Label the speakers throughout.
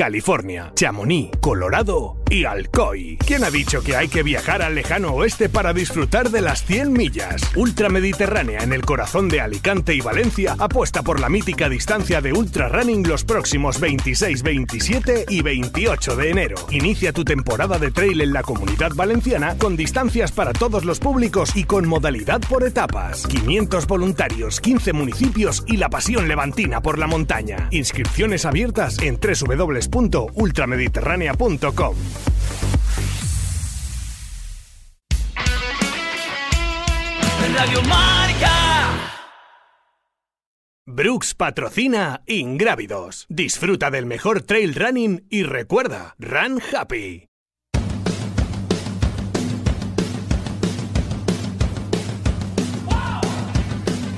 Speaker 1: California, Chamonix, Colorado y Alcoy. ¿Quién ha dicho que hay que viajar al lejano oeste para disfrutar de las 100 millas? Ultramediterránea en el corazón de Alicante y Valencia apuesta por la mítica distancia de Ultra Running los próximos 26, 27 y 28 de enero. Inicia tu temporada de trail en la comunidad valenciana con distancias para todos los públicos y con modalidad por etapas. 500 voluntarios, 15 municipios y la pasión levantina por la montaña. Inscripciones abiertas en www.ultramediterránea.com.
Speaker 2: Radio Marca.
Speaker 1: Brooks patrocina Ingrávidos. Disfruta del mejor trail running y recuerda, Run Happy.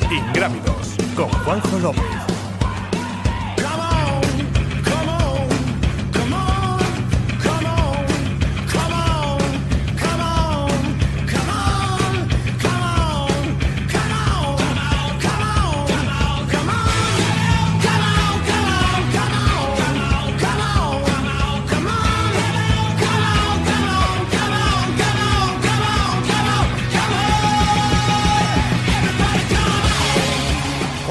Speaker 1: Ingrávidos con Juanjo López.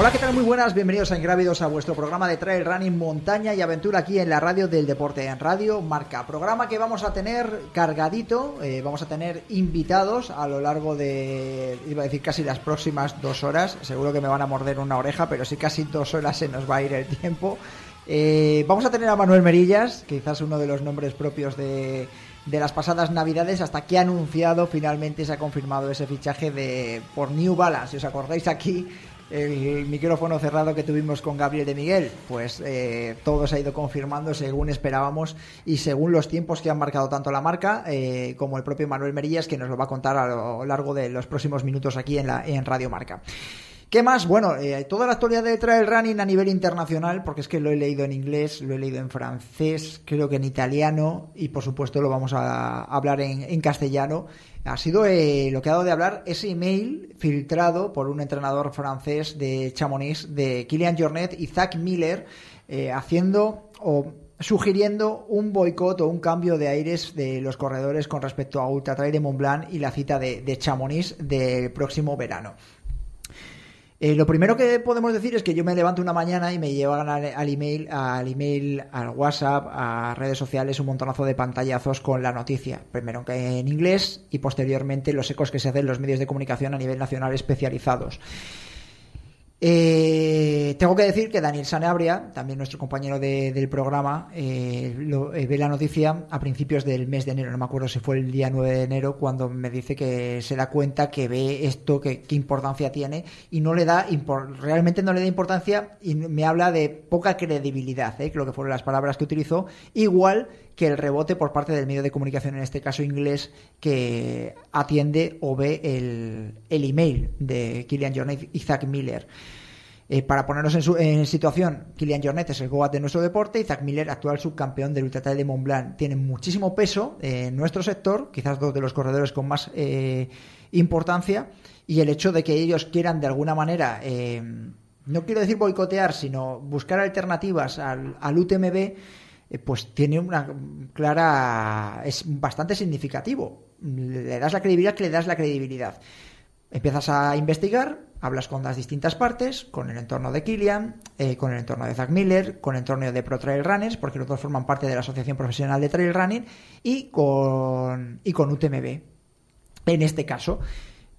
Speaker 3: Hola, ¿qué tal? Muy buenas, bienvenidos a Ingrávidos a vuestro programa de trail running, montaña y aventura aquí en la radio del deporte, en Radio Marca. Programa que vamos a tener cargadito, eh, vamos a tener invitados a lo largo de, iba a decir casi las próximas dos horas, seguro que me van a morder una oreja, pero sí casi dos horas se nos va a ir el tiempo. Eh, vamos a tener a Manuel Merillas, quizás uno de los nombres propios de, de las pasadas navidades hasta que ha anunciado finalmente se ha confirmado ese fichaje de por New Balance. Si os acordáis aquí el micrófono cerrado que tuvimos con Gabriel de Miguel, pues eh, todo se ha ido confirmando según esperábamos y según los tiempos que han marcado tanto la marca eh, como el propio Manuel Merillas, que nos lo va a contar a lo largo de los próximos minutos aquí en, la, en Radio Marca. ¿Qué más? Bueno, eh, toda la actualidad de trail running a nivel internacional, porque es que lo he leído en inglés, lo he leído en francés, creo que en italiano y por supuesto lo vamos a hablar en, en castellano. Ha sido eh, lo que ha dado de hablar ese email filtrado por un entrenador francés de Chamonix, de Kilian Jornet y Zach Miller, eh, haciendo o sugiriendo un boicot o un cambio de aires de los corredores con respecto a Ultra Trail de Mont Blanc y la cita de, de Chamonix del próximo verano. Eh, lo primero que podemos decir es que yo me levanto una mañana y me llevan al, email, al email, al WhatsApp, a redes sociales un montonazo de pantallazos con la noticia. Primero en inglés y posteriormente los ecos que se hacen en los medios de comunicación a nivel nacional especializados. Eh, tengo que decir que Daniel Sanabria, también nuestro compañero de, del programa, eh, eh, ve la noticia a principios del mes de enero, no me acuerdo si fue el día 9 de enero, cuando me dice que se da cuenta que ve esto, que qué importancia tiene, y no le da, realmente no le da importancia y me habla de poca credibilidad, ¿eh? creo que fueron las palabras que utilizó, igual que el rebote por parte del medio de comunicación, en este caso inglés, que atiende o ve el, el email de Kilian Jornet y Zach Miller. Eh, para ponernos en, su, en, situación, Kilian Jornet es el Goat de nuestro deporte y Zach Miller, actual subcampeón del Ultra Trail de Mont Blanc. Tiene muchísimo peso en nuestro sector, quizás dos de los corredores con más eh, importancia, y el hecho de que ellos quieran de alguna manera, eh, no quiero decir boicotear, sino buscar alternativas al, al UTMB, eh, pues tiene una clara. es bastante significativo. Le das la credibilidad que le das la credibilidad. Empiezas a investigar, hablas con las distintas partes, con el entorno de Kilian, eh, con el entorno de Zach Miller, con el entorno de Pro Trail Runners, porque los dos forman parte de la Asociación Profesional de Trail Running, y con, y con UTMB. En este caso,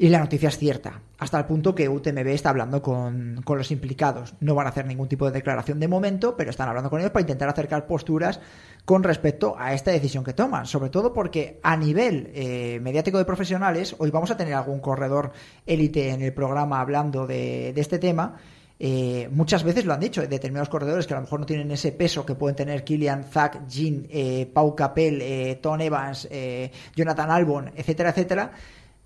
Speaker 3: y la noticia es cierta, hasta el punto que UTMB está hablando con, con, los implicados. No van a hacer ningún tipo de declaración de momento, pero están hablando con ellos para intentar acercar posturas con respecto a esta decisión que toman. Sobre todo porque a nivel eh, mediático de profesionales, hoy vamos a tener algún corredor élite en el programa hablando de, de este tema. Eh, muchas veces lo han dicho, determinados corredores que a lo mejor no tienen ese peso que pueden tener Kilian, Zach, Jean, eh, Pau Capel, Tom Evans, Jonathan Albon, etcétera, etcétera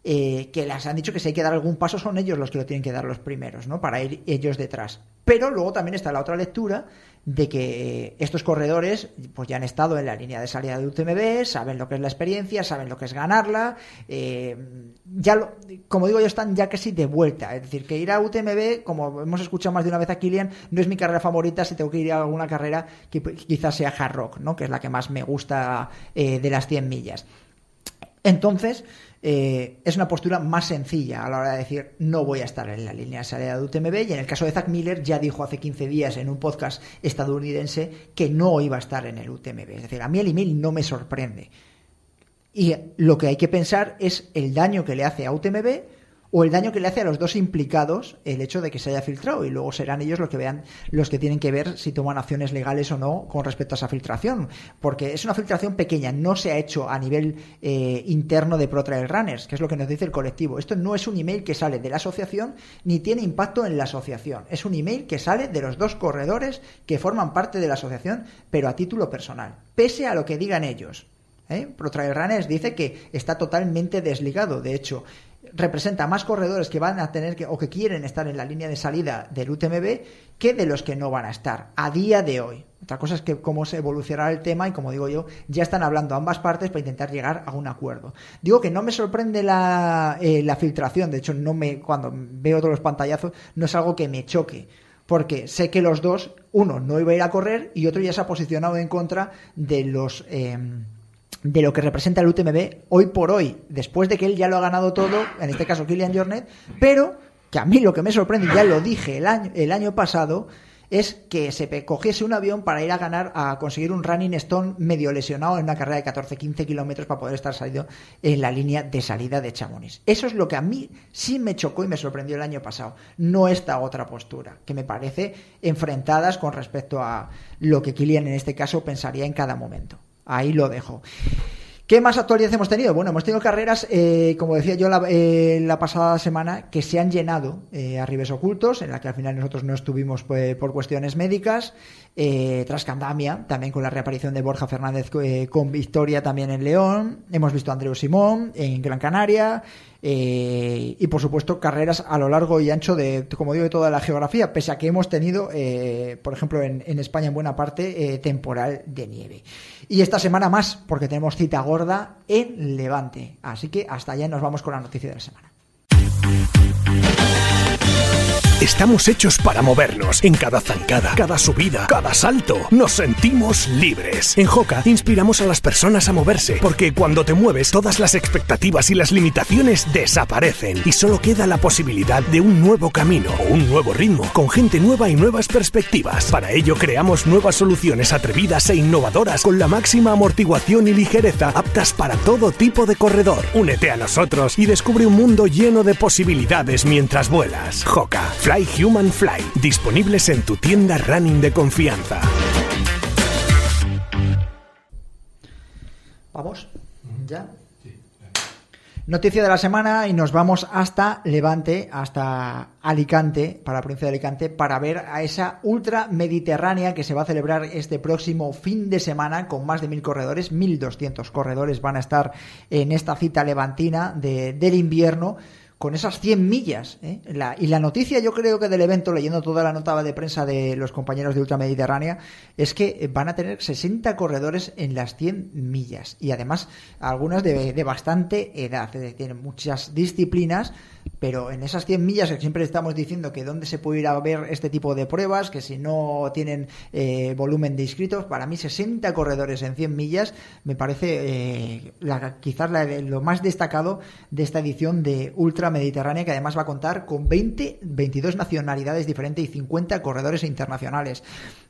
Speaker 3: eh, que les han dicho que si hay que dar algún paso son ellos los que lo tienen que dar los primeros, ¿no? Para ir ellos detrás. Pero luego también está la otra lectura de que estos corredores pues ya han estado en la línea de salida de UTMB, saben lo que es la experiencia, saben lo que es ganarla, eh, ya lo, como digo yo están ya casi de vuelta, es decir, que ir a UTMB, como hemos escuchado más de una vez a Kilian, no es mi carrera favorita si tengo que ir a alguna carrera que quizás sea hard rock, ¿no? que es la que más me gusta eh, de las 100 millas. Entonces, eh, es una postura más sencilla a la hora de decir no voy a estar en la línea de salida de UTMB y en el caso de Zach Miller ya dijo hace 15 días en un podcast estadounidense que no iba a estar en el UTMB. Es decir, a mí el email no me sorprende. Y lo que hay que pensar es el daño que le hace a UTMB o el daño que le hace a los dos implicados el hecho de que se haya filtrado y luego serán ellos los que vean los que tienen que ver si toman acciones legales o no con respecto a esa filtración porque es una filtración pequeña no se ha hecho a nivel eh, interno de Pro Trail Runners que es lo que nos dice el colectivo esto no es un email que sale de la asociación ni tiene impacto en la asociación es un email que sale de los dos corredores que forman parte de la asociación pero a título personal pese a lo que digan ellos ¿Eh? Runners dice que está totalmente desligado. De hecho, representa más corredores que van a tener que o que quieren estar en la línea de salida del UTMB que de los que no van a estar a día de hoy. Otra cosa es que cómo se evolucionará el tema y como digo yo, ya están hablando ambas partes para intentar llegar a un acuerdo. Digo que no me sorprende la, eh, filtración, de hecho no me cuando veo todos los pantallazos no es algo que me choque porque sé que los dos, uno no iba a ir a correr y otro ya se ha posicionado en contra de los eh, de lo que representa el UTMB hoy por hoy, después de que él ya lo ha ganado todo, en este caso Kilian Jornet, pero que a mí lo que me sorprende, ya lo dije el año, el año pasado, es que se cogiese un avión para ir a ganar, a conseguir un running stone medio lesionado en una carrera de 14-15 kilómetros para poder estar salido en la línea de salida de Chamonix. Eso es lo que a mí sí me chocó y me sorprendió el año pasado. No esta otra postura, que me parece enfrentadas con respecto a lo que Kilian en este caso pensaría en cada momento. Ahí lo dejo. ¿Qué más actualidad hemos tenido? Bueno, hemos tenido carreras, eh, como decía yo la, eh, pasada semana, que se han llenado eh, a ribes ocultos, en la que al final nosotros no estuvimos pues, por cuestiones médicas. Eh, tras Candamia, también con la reaparición de Borja Fernández con victoria también en León. Hemos visto a Andreu Simón en Gran Canaria. Eh, y por supuesto carreras a lo largo y ancho de, como digo, de toda la geografía, pese a que hemos tenido, eh, por ejemplo, en, España en buena parte, eh, temporal de nieve. Y esta semana más, porque tenemos cita gorda en Levante. Así que hasta allá nos vamos con la noticia de la semana.
Speaker 1: Estamos hechos para movernos. En cada zancada, cada subida, cada salto, nos sentimos libres. En Joca inspiramos a las personas a moverse, porque cuando te mueves, todas las expectativas y las limitaciones desaparecen y solo queda la posibilidad de un nuevo camino o un nuevo ritmo, con gente nueva y nuevas perspectivas. Para ello creamos nuevas soluciones atrevidas e innovadoras con la máxima amortiguación y ligereza aptas para todo tipo de corredor. Únete a nosotros y descubre un mundo lleno de posibilidades mientras vuelas. Joca Fly Human Fly, disponibles en tu tienda running de confianza.
Speaker 3: Vamos, ya. Noticia de la semana y nos vamos hasta Levante, hasta Alicante, para la provincia de Alicante, para ver a esa ultra mediterránea que se va a celebrar este próximo fin de semana con más de mil corredores, 1200 corredores van a estar en esta cita levantina de, del invierno con esas 100 millas. ¿eh? La, y la noticia, yo creo que del evento, leyendo toda la nota de prensa de los compañeros de Ultramediterránea, es que van a tener 60 corredores en las 100 millas. Y además, algunas de, de bastante edad. Tienen muchas disciplinas pero en esas 100 millas que siempre estamos diciendo que dónde se puede ir a ver este tipo de pruebas, que si no tienen eh, volumen de inscritos, para mí 60 corredores en 100 millas me parece eh, la, quizás la, lo más destacado de esta edición de Ultra Mediterránea, que además va a contar con 20, 22 nacionalidades diferentes y 50 corredores internacionales.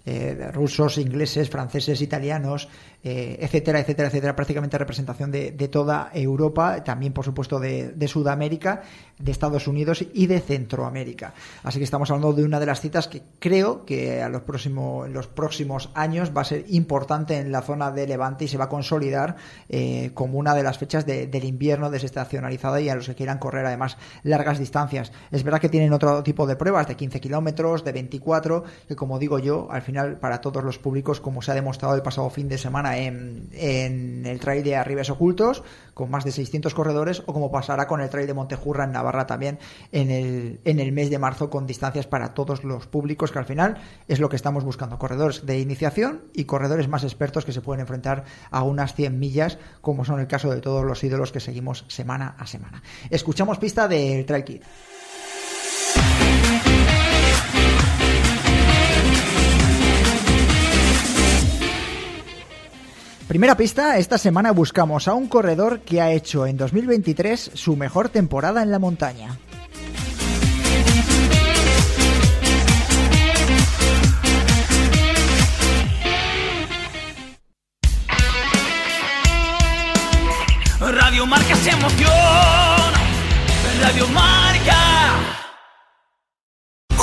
Speaker 3: Eh, rusos, ingleses, franceses, italianos, eh, etcétera, etcétera, etcétera, prácticamente representación de, de toda Europa, también por supuesto de, de, Sudamérica, de Estados Unidos y de Centroamérica. Así que estamos hablando de una de las citas que creo que a los próximos, los próximos años va a ser importante en la zona de Levante y se va a consolidar eh, como una de las fechas de, del invierno desestacionalizada y a los que quieran correr además largas distancias. Es verdad que tienen otro tipo de pruebas de 15 kilómetros, de 24, que como digo yo, al final para todos los públicos, como se ha demostrado el pasado fin de semana en, en el trail de Arribes Ocultos, con más de 600 corredores, o como pasará con el trail de Montejurra en Navarra también en el, en el mes de marzo, con distancias para todos los públicos, que al final es lo que estamos buscando, corredores de iniciación y corredores más expertos que se pueden enfrentar a unas 100 millas, como son el caso de todos los ídolos que seguimos semana a semana. Escuchamos pista del Trail Kid. Primera pista, esta semana buscamos a un corredor que ha hecho en 2023 su mejor temporada en la montaña.
Speaker 2: Radio Marca se emoción. Radio Marca.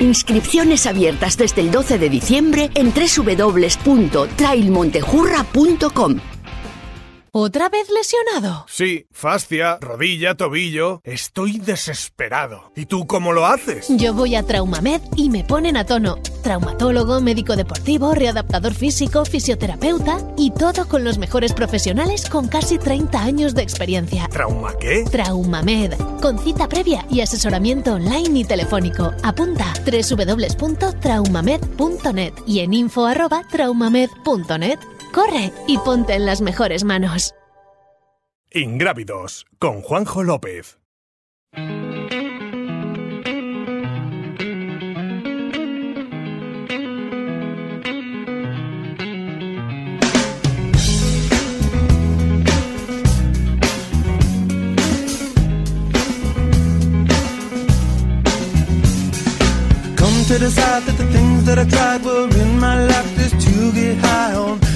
Speaker 4: Inscripciones abiertas desde el 12 de diciembre en www.trailmontejurra.com.
Speaker 5: ¿Otra vez lesionado?
Speaker 1: Sí, fascia, rodilla, tobillo. Estoy desesperado. ¿Y tú cómo lo haces?
Speaker 5: Yo voy a Traumamed y me ponen a tono. Traumatólogo, médico deportivo, readaptador físico, fisioterapeuta y todo con los mejores profesionales con casi 30 años de experiencia.
Speaker 1: ¿Trauma qué?
Speaker 5: Traumamed, con cita previa y asesoramiento online y telefónico. Apunta www.traumamed.net y en info@traumamed.net. Corre y ponte en las mejores manos.
Speaker 1: Ingrávidos, con Juanjo López.
Speaker 6: Come to decide that the things that I tried were in my life just to get high on.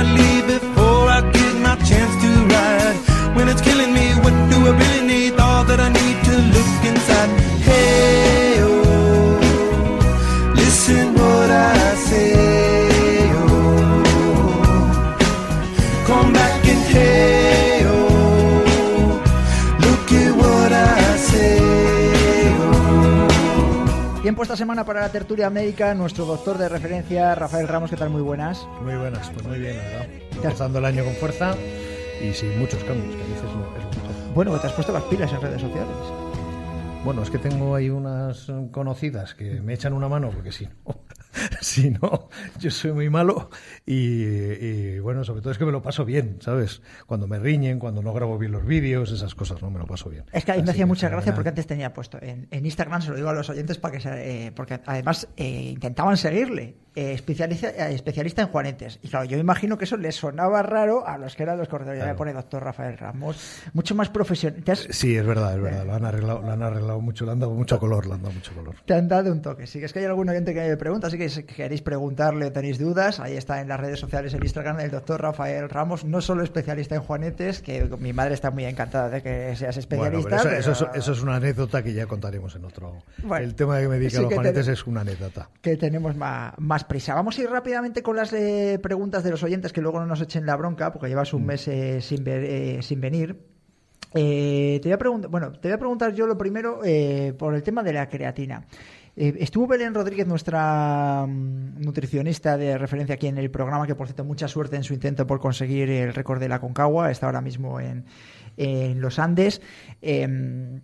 Speaker 6: I
Speaker 3: esta semana para la tertulia médica, nuestro doctor de referencia, Rafael Ramos, ¿qué tal? Muy buenas.
Speaker 7: Muy buenas, pues muy bien, la verdad. Empezando el año con fuerza y sin muchos cambios, que a veces no es lo mejor.
Speaker 3: Bueno, te has puesto las pilas en redes sociales.
Speaker 7: Bueno, es que tengo ahí unas conocidas que me echan una mano, porque si no, si no, yo soy muy malo y, y, bueno, sobre todo es que me lo paso bien, ¿sabes? Cuando me riñen, cuando no grabo bien los vídeos, esas cosas, ¿no? Me lo paso bien.
Speaker 3: Es que a mí me hacía mucha gracia porque antes tenía puesto en, en Instagram, se lo digo a los oyentes para que se, eh, porque además eh, intentaban seguirle. Eh, especialista, eh, especialista en juanetes. Y claro, yo me imagino que eso les sonaba raro a los que eran los corredores. Ya me
Speaker 7: Claro.
Speaker 3: pone doctor Rafael Ramos, mucho más profesional. Has-
Speaker 7: Sí, es verdad, es verdad. Lo han arreglado, lo han arreglado mucho, le han dado mucho color, le han dado mucho color.
Speaker 3: te han dado un toque. Sí, que es que hay algún oyente que me pregunta, así que si queréis preguntarle o tenéis dudas, ahí está en las redes sociales el Instagram del doctor Rafael Ramos, no solo especialista en juanetes, que mi madre está muy encantada de que seas
Speaker 7: Bueno,
Speaker 3: especialista.
Speaker 7: pero eso, eso,
Speaker 3: pero-
Speaker 7: es- eso es una anécdota que ya contaremos en otro.
Speaker 3: Bueno,
Speaker 7: el tema de que me dedique
Speaker 3: sí
Speaker 7: a los juanetes
Speaker 3: te-
Speaker 7: es una anécdota.
Speaker 3: que tenemos más, prisa. Vamos a ir rápidamente con las eh, preguntas de los oyentes que luego no nos echen la bronca porque llevas un mes eh, sin, ver- eh, sin venir. Te voy a preguntar, bueno, te voy a preguntar yo lo primero por el tema de la creatina. Eh, estuvo Belén Rodríguez, nuestra mm, nutricionista de referencia aquí en el programa, que por cierto, mucha suerte en su intento por conseguir el récord de la Concagua, está ahora mismo en, en los Andes. Em,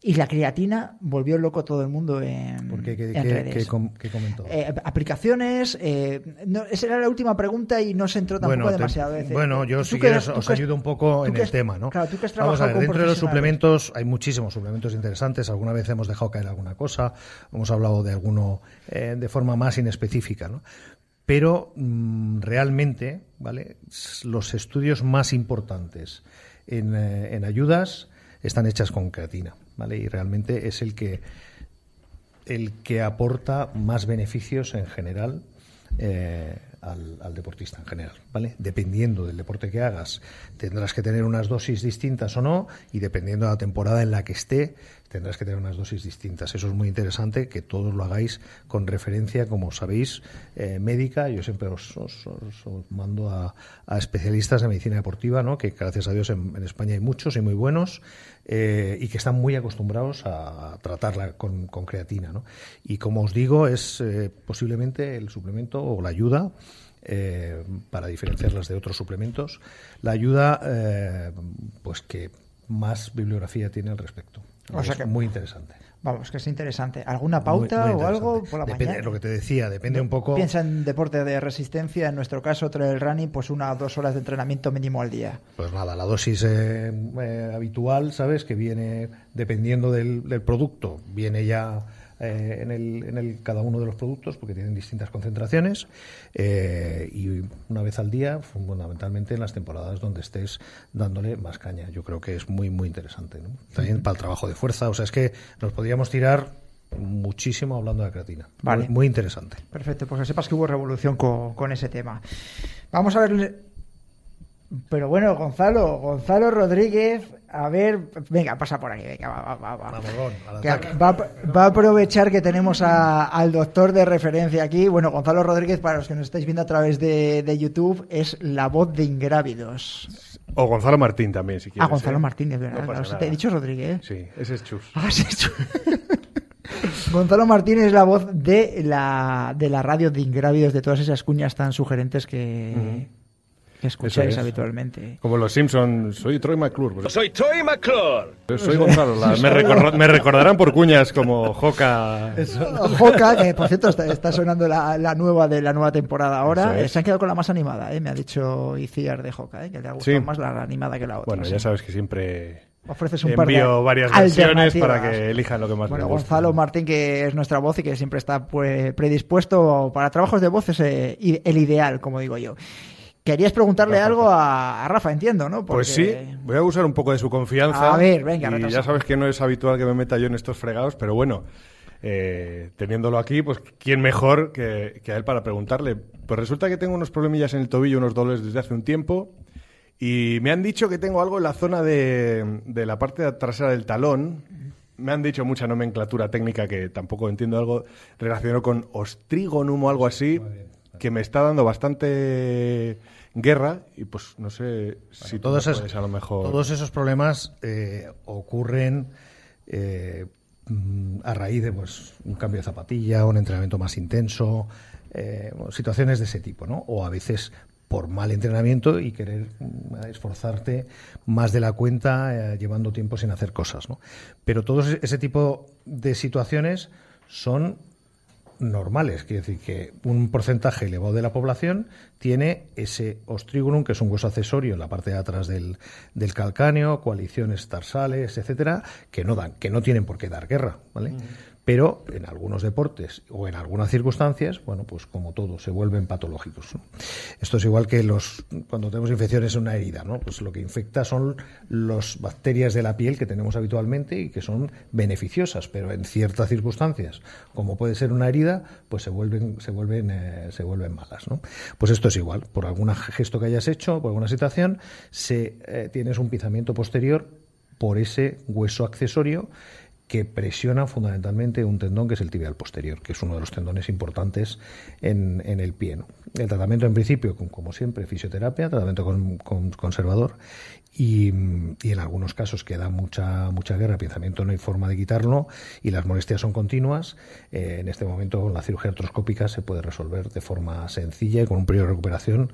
Speaker 3: y la creatina volvió loco todo el mundo en,
Speaker 7: ¿Por qué? ¿Qué,
Speaker 3: en
Speaker 7: qué-
Speaker 3: redes.
Speaker 7: qué com- qué comentó?
Speaker 3: Eh, aplicaciones, eh, no, esa era la última pregunta y no se entró tampoco
Speaker 7: Bueno,
Speaker 3: demasiado.
Speaker 7: Bueno, yo si quieres os ayudo un poco en el tema, ¿no?
Speaker 3: Claro, tú que has
Speaker 7: Vamos a ver, dentro de los suplementos hay muchísimos suplementos interesantes. Alguna vez hemos dejado caer alguna cosa, hemos hablado de alguno eh, de forma más inespecífica, ¿no? Pero mm, realmente, ¿vale? Los estudios más importantes en, eh, en ayudas están hechas con creatina, Y realmente es el que el que aporta más beneficios en general eh, al, al deportista en general, ¿vale? Dependiendo del deporte que hagas, tendrás que tener unas dosis distintas o no, y dependiendo de la temporada en la que esté, tendrás que tener unas dosis distintas. Eso es muy interesante que todos lo hagáis con referencia, como sabéis, eh, médica. Yo siempre os, os- os- os mando a, a especialistas de medicina deportiva, ¿no? que gracias a Dios en, en España hay muchos y muy buenos, eh, y que están muy acostumbrados a tratarla con, con creatina. ¿no? Y como os digo, es eh, posiblemente el suplemento o la ayuda. Eh, para diferenciarlas de otros suplementos, la ayuda, eh, pues que más bibliografía tiene al respecto.
Speaker 3: O sea
Speaker 7: Es
Speaker 3: que-
Speaker 7: muy interesante.
Speaker 3: Vamos, que es interesante. ¿Alguna pauta
Speaker 7: muy
Speaker 3: o algo
Speaker 7: interesante.
Speaker 3: por la
Speaker 7: Depende,
Speaker 3: mañana?
Speaker 7: Lo que te decía, depende un poco.
Speaker 3: Piensa en deporte de resistencia, en nuestro caso trail running, pues una o dos horas de entrenamiento mínimo al día.
Speaker 7: Pues nada, la dosis eh, eh, habitual, ¿sabes? Que viene dependiendo del, del producto, viene ya eh, en, el, en el cada uno de los productos porque tienen distintas concentraciones eh, y una vez al día, fundamentalmente en las temporadas donde estés dándole más caña. Yo creo que es muy, muy interesante. ¿no? También para el trabajo de fuerza, o sea, es que nos podríamos tirar muchísimo hablando de creatina.
Speaker 3: Vale.
Speaker 7: Muy, muy interesante.
Speaker 3: Perfecto, pues que sepas que hubo revolución con, con ese tema. Vamos a ver. Pero bueno, Gonzalo, Gonzalo Rodríguez, a ver, venga, pasa por aquí, venga, va, va, va. va.
Speaker 7: Vamos,
Speaker 3: va, va a aprovechar que tenemos a- al doctor de referencia aquí. Bueno, Gonzalo Rodríguez, para los que nos estáis viendo a través de, de YouTube, es la voz de Ingrávidos.
Speaker 8: O Gonzalo Martín también, si quieres.
Speaker 3: Ah, Gonzalo
Speaker 8: ¿eh?
Speaker 3: Martínez, ¿verdad?
Speaker 8: No
Speaker 3: Claro, te he dicho Rodríguez.
Speaker 8: Sí, ese es Chus.
Speaker 3: Ah, sí, chu- Gonzalo Martínez es la voz de la, de la radio de Ingrávidos, de todas esas cuñas tan sugerentes que, que escucháis
Speaker 8: es.
Speaker 3: habitualmente.
Speaker 8: Como los Simpsons, soy Troy McClure. Pues
Speaker 9: Soy Troy McClure.
Speaker 8: yo soy Gonzalo. la- me, recor- me recordarán por cuñas como Joca.
Speaker 3: Joca, que por cierto está, está sonando la, la nueva de la nueva temporada ahora.
Speaker 8: Es.
Speaker 3: Se han quedado con la más animada, ¿eh? me ha dicho Iciar de Joca, ¿eh? que le ha gustado
Speaker 8: Sí.
Speaker 3: más la animada que la otra.
Speaker 8: Bueno,
Speaker 3: sí.
Speaker 8: ya sabes que siempre
Speaker 3: Ofreces un par de
Speaker 8: envío varias versiones para que elijan lo que más
Speaker 3: Bueno,
Speaker 8: les guste.
Speaker 3: Gonzalo Martín, que es nuestra voz y que siempre está pues, predispuesto para trabajos de voz, es eh, el ideal, como digo yo. Querías preguntarle algo a, a Rafa, entiendo, ¿no?
Speaker 8: Pues sí, voy a usar un poco de su confianza.
Speaker 3: A ver, venga,
Speaker 8: Y ya sabes que no es habitual que me meta yo en estos fregados, pero bueno, eh, teniéndolo aquí, pues quién mejor que, que a él para preguntarle. Pues resulta que tengo unos problemillas en el tobillo, unos dolores desde hace un tiempo, y me han dicho que tengo algo en la zona de, de la parte trasera del talón. Me han dicho mucha nomenclatura técnica que tampoco entiendo algo relacionado con ostrigonum o algo así, que me está dando bastante guerra y pues no sé si
Speaker 7: todos, esos,
Speaker 8: a lo mejor...
Speaker 7: todos esos problemas eh, ocurren eh, mm, a raíz de pues, un cambio de zapatilla, un entrenamiento más intenso, eh, situaciones de ese tipo, ¿no? O a veces por mal entrenamiento y querer mm, esforzarte más de la cuenta eh, llevando tiempo sin hacer cosas, ¿no? Pero todos ese tipo de situaciones son normales, quiere decir que un porcentaje elevado de la población tiene ese ostrigonum, que es un hueso accesorio en la parte de atrás del, del calcáneo, coaliciones tarsales, etcétera, que no dan, que no tienen por qué dar guerra, ¿vale? Pero en algunos deportes o en algunas circunstancias, bueno, pues como todo, se vuelven patológicos. Esto es igual que los cuando tenemos infecciones en una herida, ¿no? Pues lo que infecta son las bacterias de la piel que tenemos habitualmente y que son beneficiosas, pero en ciertas circunstancias, como puede ser una herida, pues se vuelven se vuelven eh, se vuelven malas, ¿no? Pues esto es igual, por algún gesto que hayas hecho, por alguna situación, se eh, tienes un pisamiento posterior por ese hueso accesorio que presiona fundamentalmente un tendón que es el tibial posterior, que es uno de los tendones importantes en, en el pie. El tratamiento, en principio, como siempre, fisioterapia, tratamiento con, con conservador y, y en algunos casos que da mucha, mucha guerra, pensamiento no hay forma de quitarlo y las molestias son continuas. eh, en este momento, con la cirugía artroscópica se puede resolver de forma sencilla y con un periodo de recuperación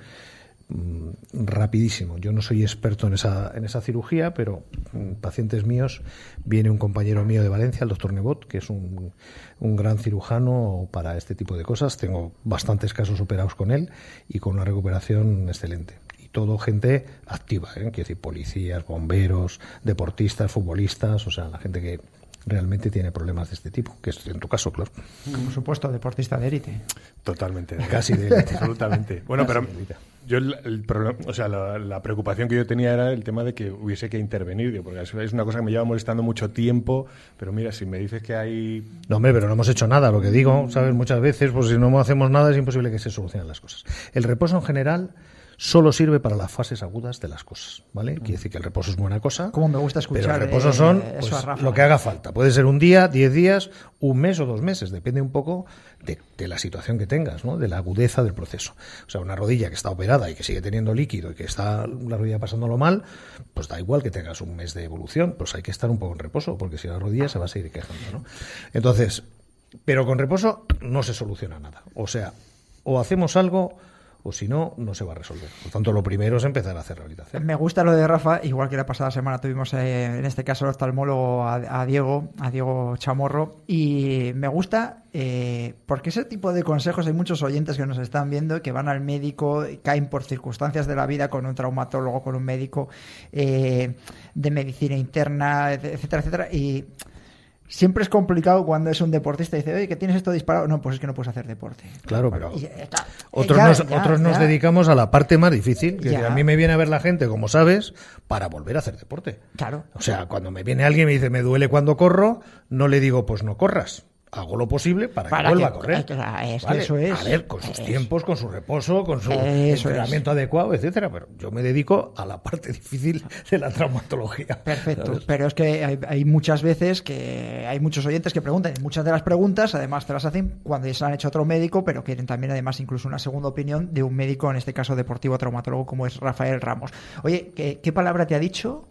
Speaker 7: mm, rapidísimo. Yo no soy experto en esa, en esa cirugía, pero mm, pacientes míos, viene un compañero mío de Valencia, el doctor Nebot, que es un, un gran cirujano para este tipo de cosas. Tengo bastantes casos operados con él y con una recuperación excelente. Y todo gente activa, ¿eh? quiero decir, policías, bomberos, deportistas, futbolistas, o sea, la gente que realmente tiene problemas de este tipo, que es en tu caso, claro.
Speaker 3: Por supuesto, deportista de élite.
Speaker 8: Totalmente.
Speaker 7: Casi de élite.
Speaker 8: Absolutamente. Bueno,
Speaker 7: Casi
Speaker 8: pero yo el, el problema, o sea, la, la preocupación que yo tenía era el tema de que hubiese que intervenir, digo, porque es es una cosa que me lleva molestando mucho tiempo, pero mira, si me dices que hay
Speaker 7: No, hombre, pero no hemos hecho nada. Lo que digo, ¿sabes? Muchas veces, pues si no hacemos nada es imposible que se solucionen las cosas. El reposo en general solo sirve para las fases agudas de las cosas, ¿vale? Quiere decir que el reposo es buena cosa.
Speaker 3: Como me gusta
Speaker 7: Pero
Speaker 3: escuchar
Speaker 7: el reposo
Speaker 3: eh,
Speaker 7: son pues, lo que haga falta. Puede ser un día, diez días, un mes o dos meses. Depende un poco de, de la situación que tengas, ¿no? De la agudeza del proceso. O sea, una rodilla que está operada y que sigue teniendo líquido y que está la rodilla pasándolo mal, pues da igual que tengas un mes de evolución. Pues hay que estar un poco en reposo, porque si la rodilla se va a seguir quejando, ¿no? Entonces, pero con reposo no se soluciona nada. O sea, o hacemos algo o si no, no se va a resolver. Por tanto, lo primero es empezar a hacer rehabilitación.
Speaker 3: Me gusta lo de Rafa, igual que la pasada semana tuvimos eh, en este caso el oftalmólogo a, a Diego, a Diego Chamorro, y me gusta eh, porque ese tipo de consejos hay muchos oyentes que nos están viendo que van al médico, caen por circunstancias de la vida con un traumatólogo, con un médico eh, de medicina interna, etcétera, etcétera, y siempre es complicado cuando es un deportista y dice, oye, que tienes esto disparado. No, pues es que no puedes hacer deporte.
Speaker 7: Claro, pero
Speaker 3: Y, claro,
Speaker 7: otros,
Speaker 3: ya,
Speaker 7: nos,
Speaker 3: ya,
Speaker 7: otros nos dedicamos a la parte más difícil, que a mí me viene a ver la gente, como sabes, para volver a hacer deporte.
Speaker 3: Claro.
Speaker 7: O sea, cuando me viene alguien y me dice, me duele cuando corro, no le digo, pues no corras. Hago lo posible para,
Speaker 3: Para
Speaker 7: que vuelva
Speaker 3: que-
Speaker 7: a correr.
Speaker 3: claro, es que
Speaker 7: ¿Vale?
Speaker 3: eso es.
Speaker 7: A ver, con sus tiempos, con su reposo, con su
Speaker 3: Eso
Speaker 7: entrenamiento adecuado, etcétera. Pero yo me dedico a la parte difícil de la traumatología.
Speaker 3: Perfecto,
Speaker 7: ¿sabes?
Speaker 3: pero es que hay, hay muchas veces que hay muchos oyentes que preguntan y muchas de las preguntas además te las hacen cuando ya se las han hecho a otro médico, pero quieren también además incluso una segunda opinión de un médico, en este caso deportivo traumatólogo como es Rafael Ramos. Oye, ¿qué, qué palabra te ha dicho?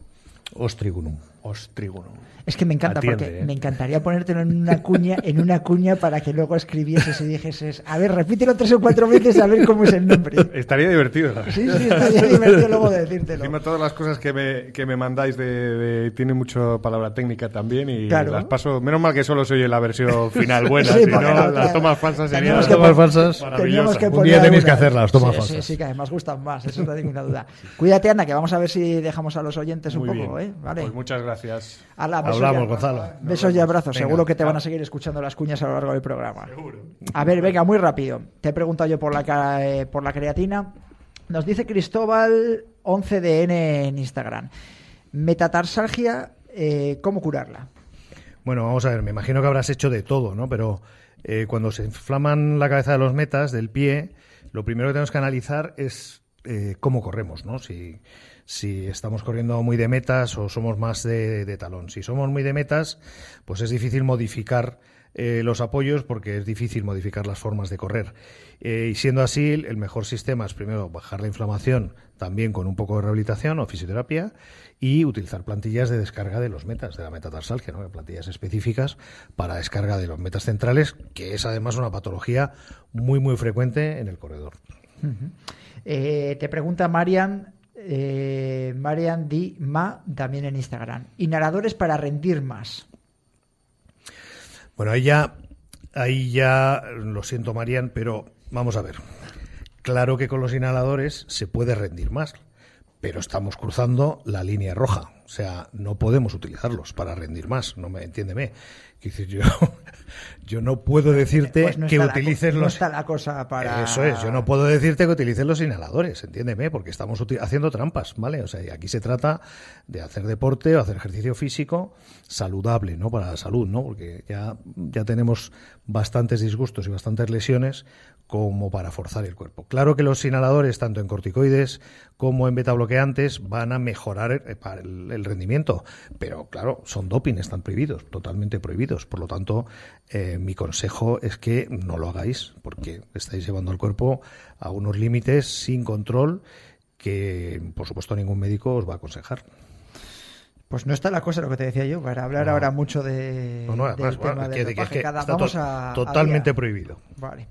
Speaker 7: Ostrigunum.
Speaker 8: Ostrigunum.
Speaker 3: Es que me encanta
Speaker 8: Atiende,
Speaker 3: porque
Speaker 8: ¿eh?
Speaker 3: me encantaría ponértelo en una cuña, en una cuña para que luego escribieses y dijeses, a ver, repítelo tres o cuatro veces a ver cómo es el nombre.
Speaker 8: Estaría divertido. la
Speaker 3: Sí, sí, estaría divertido luego decírtelo.
Speaker 8: Encima todas las cosas que me, que me mandáis de, de- tiene mucho palabra técnica también y
Speaker 3: Claro.
Speaker 8: las paso. Menos mal que solo soy la versión final buena,
Speaker 3: Sí,
Speaker 8: si no las tomas falsas serían
Speaker 3: que
Speaker 7: Tomas falsas.
Speaker 3: Que
Speaker 7: Un día tenéis que
Speaker 3: algunas.
Speaker 7: hacerlas, toma
Speaker 3: sí,
Speaker 7: falsas.
Speaker 3: Sí, sí, que además gustan más, eso no tengo ninguna duda. Cuídate, Ana, que vamos a ver si dejamos a los oyentes
Speaker 8: Muy
Speaker 3: un poco,
Speaker 8: bien.
Speaker 3: ¿eh? Vale.
Speaker 8: Pues muchas gracias.
Speaker 3: Ala, besos
Speaker 7: Hablamos,
Speaker 3: y-
Speaker 7: Gonzalo.
Speaker 3: Besos y abrazos,
Speaker 7: Venga.
Speaker 3: seguro que te van a seguir escuchando las cuñas a lo largo del programa. A ver, venga, muy rápido. Te he preguntado yo por la, eh, por la creatina. Nos dice Cristóbal 11DN en Instagram. Metatarsalgia, eh, ¿cómo curarla?
Speaker 7: Bueno, vamos a ver, me imagino que habrás hecho de todo, ¿no? Pero eh, cuando se inflaman la cabeza de los metas, del pie, lo primero que tenemos que analizar es eh, cómo corremos, ¿no? Si, estamos corriendo muy de metas o somos más de, de talón. Si somos muy de metas, pues es difícil modificar eh, los apoyos porque es difícil modificar las formas de correr. Eh, y siendo así, el mejor sistema es primero bajar la inflamación también con un poco de rehabilitación o fisioterapia y utilizar plantillas de descarga de los metas, de la metatarsalgia, ¿no? plantillas específicas para descarga de los metas centrales, que es además una patología muy, muy frecuente en el corredor.
Speaker 3: Eh, te pregunta Marian, eh, Marian Di Ma, también en Instagram. Inhaladores para rendir más.
Speaker 7: Bueno, ahí ya, ahí ya, lo siento, Marian, pero vamos a ver. Claro que con los inhaladores se puede rendir más, pero estamos cruzando la línea roja. O sea, no podemos utilizarlos para rendir más, no me entiéndeme. Decir, yo, yo no puedo decirte
Speaker 3: Pues no
Speaker 7: que
Speaker 3: la
Speaker 7: utilices
Speaker 3: no
Speaker 7: los
Speaker 3: está la cosa para...
Speaker 7: Eso es, yo no puedo decirte que utilices los inhaladores, entiéndeme, porque estamos haciendo trampas, ¿vale? O sea, y aquí se trata de hacer deporte o hacer ejercicio físico saludable, ¿no? Para la salud, ¿no? Porque ya, ya tenemos bastantes disgustos y bastantes lesiones como para forzar el cuerpo. Claro que los inhaladores, tanto en corticoides como en betabloqueantes, van a mejorar eh, el, el rendimiento. Pero claro, son doping, están prohibidos, totalmente prohibidos. Por lo tanto, eh, mi consejo es que no lo hagáis, porque estáis llevando al cuerpo a unos límites sin control que, por supuesto, ningún médico os va a aconsejar.
Speaker 3: Pues no está la cosa lo que te decía yo, para hablar ahora mucho de,
Speaker 7: No, no,
Speaker 3: del
Speaker 7: además,
Speaker 3: tema
Speaker 7: bueno,
Speaker 3: del
Speaker 7: que-
Speaker 3: Cada-
Speaker 7: está
Speaker 3: vamos
Speaker 7: to-
Speaker 3: a-
Speaker 7: totalmente prohibido.
Speaker 3: Vale.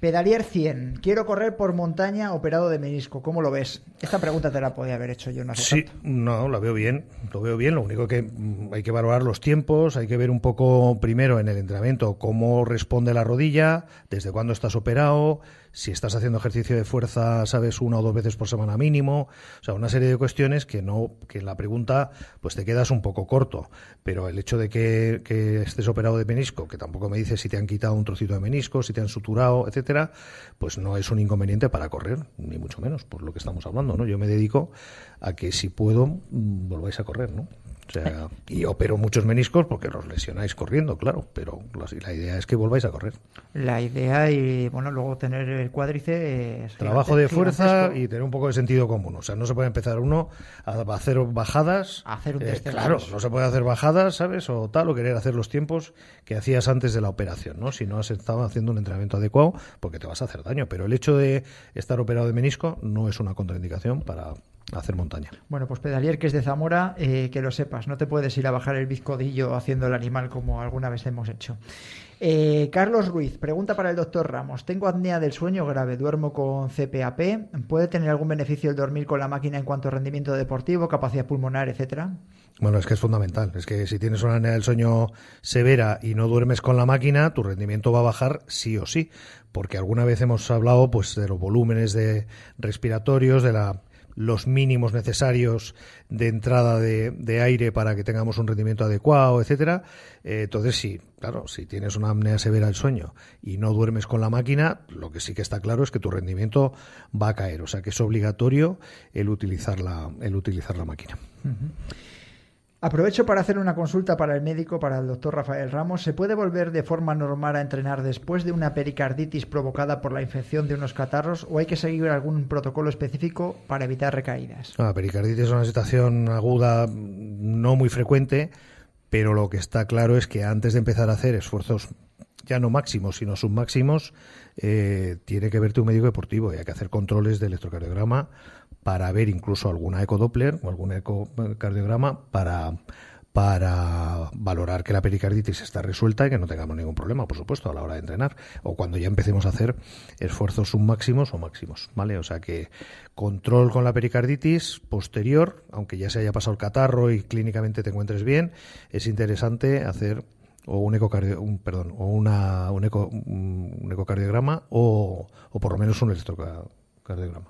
Speaker 3: Pedalier 100. Quiero correr por montaña operado de menisco. ¿Cómo lo ves? Esta pregunta te la podía haber hecho yo, no hace
Speaker 7: Sí,
Speaker 3: tanto.
Speaker 7: no, la veo bien, lo veo bien. Lo único que mm, hay que valorar los tiempos, hay que ver un poco primero en el entrenamiento cómo responde la rodilla, desde cuándo estás operado, si estás haciendo ejercicio de fuerza, sabes, una o dos veces por semana mínimo. O sea, una serie de cuestiones que no, que en la pregunta pues te quedas un poco corto. Pero el hecho de que, que estés operado de menisco, que tampoco me dices si te han quitado un trocito de menisco, si te han suturado, etcétera, pues no es un inconveniente para correr, ni mucho menos, por lo que estamos hablando, ¿no? Yo me dedico a que si puedo, mm, volváis a correr, ¿no? O sea, y opero muchos meniscos porque los lesionáis corriendo, claro, pero la, idea es que volváis a correr.
Speaker 3: La idea y, bueno, luego tener el cuádriceps.
Speaker 7: Trabajo
Speaker 3: gigante-
Speaker 7: de fuerza
Speaker 3: gigantesco.
Speaker 7: y tener un poco de sentido común. O sea, no se puede empezar uno a hacer bajadas.
Speaker 3: A hacer un
Speaker 7: eh, claro, no se puede hacer bajadas, ¿sabes? O tal, o querer hacer los tiempos que hacías antes de la operación, ¿no? Si no has estado haciendo un entrenamiento adecuado, porque te vas a hacer daño. Pero el hecho de estar operado de menisco no es una contraindicación para hacer montaña.
Speaker 3: Bueno, pues Pedalier, que es de Zamora, eh, que lo sepas, no te puedes ir a bajar el bizcodillo haciendo el animal como alguna vez hemos hecho. Eh, Carlos Ruiz, pregunta para el doctor Ramos. Tengo apnea del sueño grave, duermo con CPAP. ¿Puede tener algún beneficio el dormir con la máquina en cuanto a rendimiento deportivo, capacidad pulmonar, etcétera?
Speaker 7: Bueno, es que es fundamental. Es que si tienes una apnea del sueño severa y no duermes con la máquina, tu rendimiento va a bajar sí o sí. Porque alguna vez hemos hablado pues de los volúmenes de respiratorios, de la los mínimos necesarios de entrada de, de aire para que tengamos un rendimiento adecuado, etcétera. Eh, entonces, sí, claro, si tienes una apnea severa del sueño y no duermes con la máquina, lo que sí que está claro es que tu rendimiento va a caer. O sea que es obligatorio el utilizar la, el utilizar la máquina.
Speaker 3: Aprovecho para hacer una consulta para el médico, para el doctor Rafael Ramos. ¿Se puede volver de forma normal a entrenar después de una pericarditis provocada por la infección de unos catarros o hay que seguir algún protocolo específico para evitar recaídas?
Speaker 7: La pericarditis es una situación aguda mm, no muy frecuente, pero lo que está claro es que antes de empezar a hacer esfuerzos ya no máximos, sino submáximos, eh, tiene que verte un médico deportivo y hay que hacer controles de electrocardiograma para ver incluso alguna ecodoppler o algún ecocardiograma para para valorar que la pericarditis está resuelta y que no tengamos ningún problema, por supuesto, a la hora de entrenar o cuando ya empecemos a hacer esfuerzos submáximos o máximos, ¿vale? O sea que control con la pericarditis posterior, aunque ya se haya pasado el catarro y clínicamente te encuentres bien, es interesante hacer o un ecocardio, un, perdón, o una, un, eco, un ecocardiograma o, o por lo menos un electrocardiograma.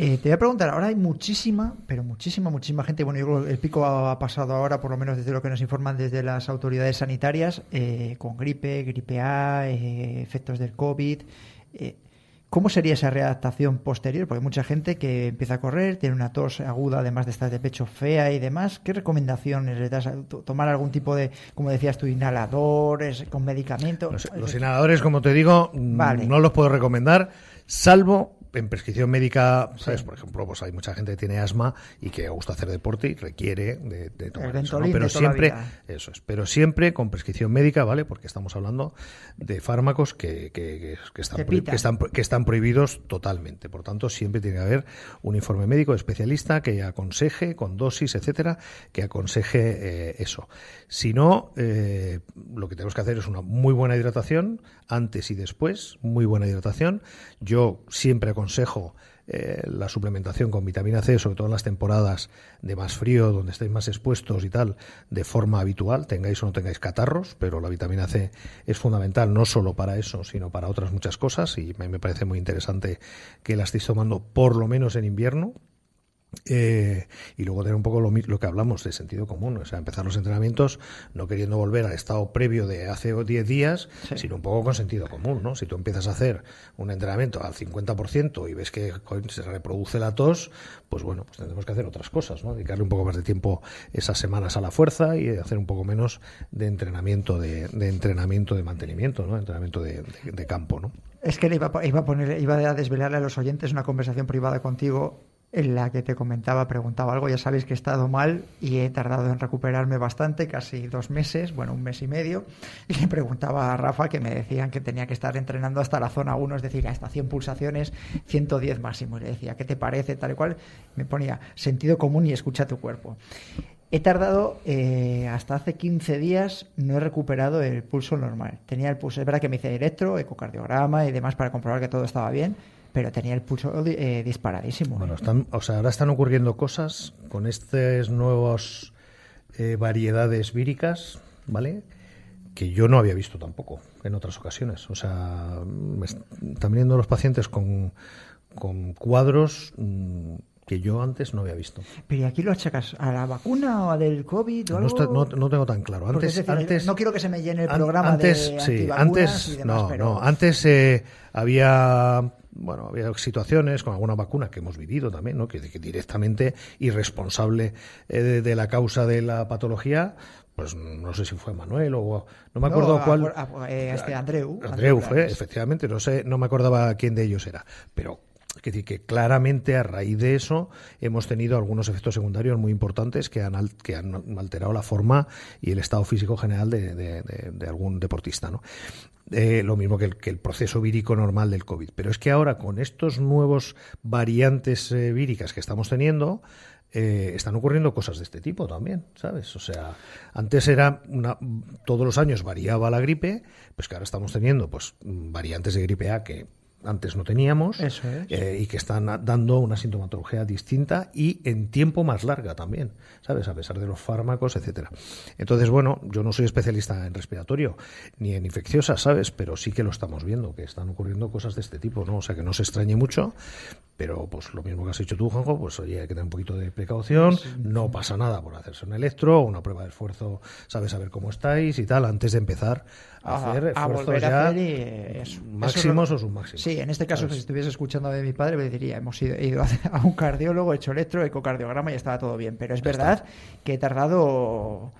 Speaker 3: Eh, te voy a preguntar, ahora hay muchísima, pero muchísima, muchísima gente, bueno, yo creo que el pico ha, ha pasado ahora, por lo menos desde lo que nos informan desde las autoridades sanitarias, eh, con gripe, gripe A, eh, efectos del COVID. ¿Cómo sería esa readaptación posterior? Porque hay mucha gente que empieza a correr, tiene una tos aguda, además de estar de pecho fea y demás. ¿Qué recomendaciones le das? ¿Tomar algún tipo de, como decías tú, inhaladores, con medicamento?
Speaker 7: Los, los inhaladores, como te digo,
Speaker 3: Vale.
Speaker 7: no los puedo recomendar, salvo en prescripción médica, ¿sabes? Por ejemplo, pues hay mucha gente que tiene asma y que gusta hacer deporte y requiere de, de tomar
Speaker 3: El
Speaker 7: eso, ¿no?
Speaker 3: Ventolin
Speaker 7: Pero siempre, eso es, pero siempre con prescripción médica, ¿vale? Porque estamos hablando de fármacos que, que- que- que están,
Speaker 3: que,
Speaker 7: están, que están prohibidos totalmente. Por tanto, siempre tiene que haber un informe médico especialista que aconseje, con dosis, etcétera, que aconseje eh, eso. Si no, eh, lo que tenemos que hacer es una muy buena hidratación, antes y después, muy buena hidratación. Yo siempre aconsejo eh, la suplementación con vitamina C, sobre todo en las temporadas de más frío, donde estéis más expuestos y tal, de forma habitual, tengáis o no tengáis catarros, pero la vitamina C es fundamental no solo para eso, sino para otras muchas cosas y me me parece muy interesante que la estéis tomando por lo menos en invierno. Eh, y luego tener un poco lo, lo que hablamos de sentido común, o sea, empezar los entrenamientos no queriendo volver al estado previo de hace 10 días, sino un poco con sentido común, ¿no? Si tú empiezas a hacer un entrenamiento al 50% y ves que se reproduce la tos, pues bueno, pues tendremos que hacer otras cosas, ¿no? Dedicarle un poco más de tiempo esas semanas a la fuerza y hacer un poco menos de entrenamiento de, de entrenamiento de mantenimiento, ¿no? Entrenamiento de, de- de campo, ¿no?
Speaker 3: Es que le iba, iba a poner, iba a desvelarle a los oyentes una conversación privada contigo en la que te comentaba, preguntaba algo, ya sabéis que he estado mal y he tardado en recuperarme bastante, casi dos meses, bueno, un mes y medio, y le preguntaba a Rafa que me decían que tenía que estar entrenando hasta la zona 1, es decir, hasta 100 pulsaciones, 110 máximo, y le decía, ¿qué te parece? Tal y cual, me ponía sentido común y escucha tu cuerpo. He tardado eh, hasta hace 15 días, no he recuperado el pulso normal. Tenía el pulso, es verdad que me hice electro, ecocardiograma y demás para comprobar que todo estaba bien, pero tenía el pulso eh, disparadísimo.
Speaker 7: Bueno, están, o sea, ahora están ocurriendo cosas con estas nuevas eh, variedades víricas, ¿vale? Que yo no había visto tampoco en otras ocasiones. O sea, me están viniendo los pacientes con, con cuadros mm, que yo antes no había visto.
Speaker 3: Pero ¿y aquí lo achacas a la vacuna o del COVID o
Speaker 7: No, está- no, no tengo tan claro. Antes,
Speaker 3: decir,
Speaker 7: antes,
Speaker 3: no quiero que se me llene el programa
Speaker 7: antes,
Speaker 3: de
Speaker 7: sí, antes,
Speaker 3: y demás,
Speaker 7: no,
Speaker 3: pero...
Speaker 7: no, antes eh, había bueno, había situaciones con alguna vacuna que hemos vivido también, ¿no? Que, que directamente irresponsable eh, de, de la causa de la patología, pues no sé si fue Manuel o no me acuerdo cuál.
Speaker 3: a- eh, este Andreu.
Speaker 7: Andreu fue, efectivamente, no sé, no me acordaba quién de ellos era, pero es decir, que claramente a raíz de eso hemos tenido algunos efectos secundarios muy importantes que han, que han alterado la forma y el estado físico general de, de- de- de algún deportista, ¿no? Eh, lo mismo que el, proceso vírico normal del COVID. Pero es que ahora, con estos nuevos variantes eh, víricas que estamos teniendo, eh, están ocurriendo cosas de este tipo también, ¿sabes? O sea, antes era una, todos los años variaba la gripe, pues que ahora estamos teniendo pues variantes de gripe A que antes no teníamos
Speaker 3: Eso es.
Speaker 7: eh, y que están a- dando una sintomatología distinta y en tiempo más larga también, ¿sabes? A pesar de los fármacos, etcétera. Entonces, bueno, yo no soy especialista en respiratorio ni en infecciosas, ¿sabes? Pero sí que lo estamos viendo, que están ocurriendo cosas de este tipo, ¿no? O sea, que no se extrañe mucho, pero pues lo mismo que has hecho tú, Juanjo, pues oye, hay que tener un poquito de precaución, no pasa nada por hacerse un electro, una prueba de esfuerzo, sabes saber cómo estáis y tal, antes de empezar a, hacer
Speaker 3: volver a hacer y eso.
Speaker 7: máximos
Speaker 3: Eso
Speaker 7: o
Speaker 3: es lo-
Speaker 7: submáximos.
Speaker 3: Sí, en este caso,
Speaker 7: ¿sabes?
Speaker 3: si estuviese escuchando de mi padre, me diría, hemos ido, ido a a un cardiólogo, he hecho electro, ecocardiograma y estaba todo bien. Pero es verdad que he tardado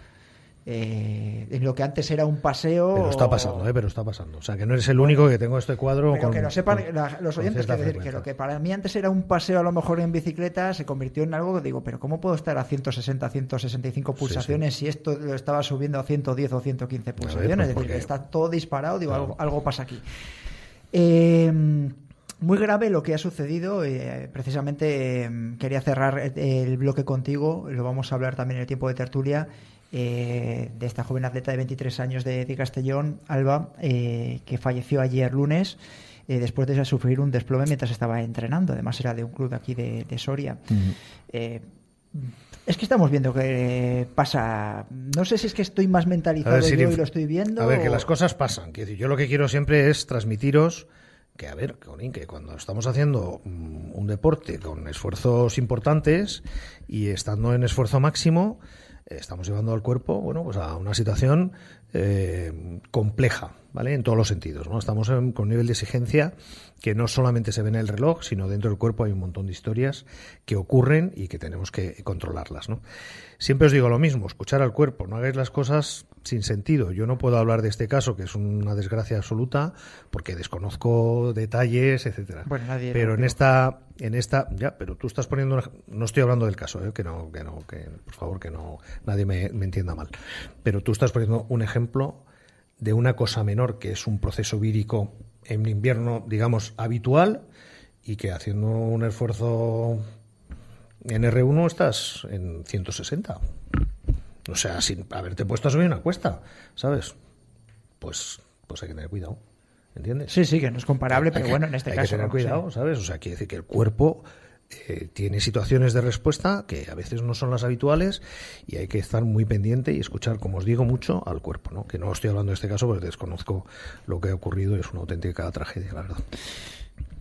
Speaker 3: eh, en lo que antes era un paseo.
Speaker 7: Pero está pasando, ¿eh? Pero está pasando. O sea, que no eres el único que tengo este cuadro
Speaker 3: Pero
Speaker 7: con...
Speaker 3: que lo sepan
Speaker 7: con-
Speaker 3: la- los oyentes, quiero decir, que lo que para mí antes era un paseo a lo mejor en bicicleta se convirtió en algo que digo, pero ¿cómo puedo estar a 160, 165 pulsaciones si esto lo estaba subiendo a 110 o 115 pulsaciones?
Speaker 7: pues
Speaker 3: es decir, que está todo disparado, digo,
Speaker 7: Claro.
Speaker 3: algo, algo pasa aquí. Eh, muy grave lo que ha sucedido. eh, precisamente eh, quería cerrar el, el bloque contigo. Lo vamos a hablar también en el tiempo de tertulia. Eh, de esta joven atleta de 23 años de, de Castellón, Alba, eh, que falleció ayer lunes eh, después de sufrir un desplome mientras estaba entrenando. Además, era de un club de aquí de, de Soria. Eh, es que estamos viendo que pasa. No sé si es que estoy más mentalizado
Speaker 7: ver,
Speaker 3: yo y lo estoy viendo.
Speaker 7: A ver, que las cosas pasan. Quiero decir, yo lo que quiero siempre es transmitiros que, a ver, que cuando estamos haciendo mm, un deporte con esfuerzos importantes y estando en esfuerzo máximo, estamos llevando al cuerpo, bueno, pues a una situación eh, compleja, ¿vale? En todos los sentidos, ¿no? Estamos en- con un nivel de exigencia que no solamente se ve en el reloj, sino dentro del cuerpo hay un montón de historias que ocurren y que tenemos que controlarlas, ¿no? Siempre os digo lo mismo, escuchar al cuerpo, no hagáis las cosas sin sentido. Yo no puedo hablar de este caso, que es una desgracia absoluta, porque desconozco detalles, etcétera.
Speaker 3: Bueno, nadie
Speaker 7: pero en esta, en esta, ya, pero tú estás poniendo, un ej- no estoy hablando del caso, ¿eh? que no, que no, que por favor que no, nadie me, me entienda mal. Pero tú estás poniendo un ejemplo de una cosa menor que es un proceso vírico en invierno, digamos, habitual y que haciendo un esfuerzo en R1 estás en 160. O sea, sin haberte puesto a subir una cuesta, ¿sabes? Pues, pues hay que tener cuidado, ¿entiendes?
Speaker 3: Sí, sí, que no es comparable,
Speaker 7: Hay
Speaker 3: pero
Speaker 7: que-
Speaker 3: bueno, en este
Speaker 7: hay
Speaker 3: caso.
Speaker 7: que tener
Speaker 3: no,
Speaker 7: cuidado,
Speaker 3: sí.
Speaker 7: ¿sabes? O sea, quiere decir que el cuerpo eh, tiene situaciones de respuesta que a veces no son las habituales y hay que estar muy pendiente y escuchar, como os digo, mucho al cuerpo, ¿no? Que no estoy hablando de este caso porque desconozco lo que ha ocurrido es una auténtica tragedia, la verdad.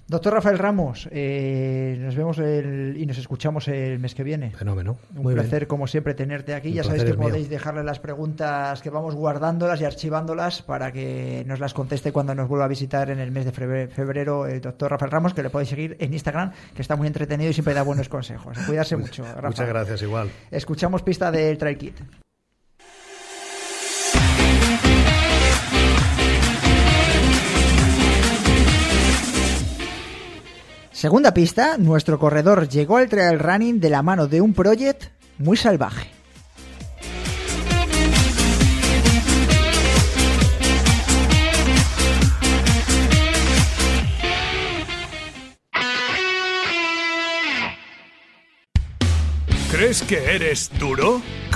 Speaker 3: Doctor Rafael Ramos, eh, nos vemos el- y nos escuchamos el mes que viene.
Speaker 7: Fenómeno.
Speaker 3: Un
Speaker 7: Muy
Speaker 3: placer,
Speaker 7: bien.
Speaker 3: como siempre, tenerte aquí. Ya sabéis que
Speaker 7: mío.
Speaker 3: podéis dejarle las preguntas que vamos guardándolas y archivándolas para que nos las conteste cuando nos vuelva a visitar en el mes de febre- febrero el doctor Rafael Ramos, que le podéis seguir en Instagram, que está muy entretenido y siempre da buenos consejos. Cuidarse mucho, Rafa.
Speaker 7: Muchas gracias, igual.
Speaker 3: Escuchamos pista del Trail Kit. Segunda pista, nuestro corredor llegó al trail running de la mano de un project muy salvaje.
Speaker 1: ¿Crees que eres duro?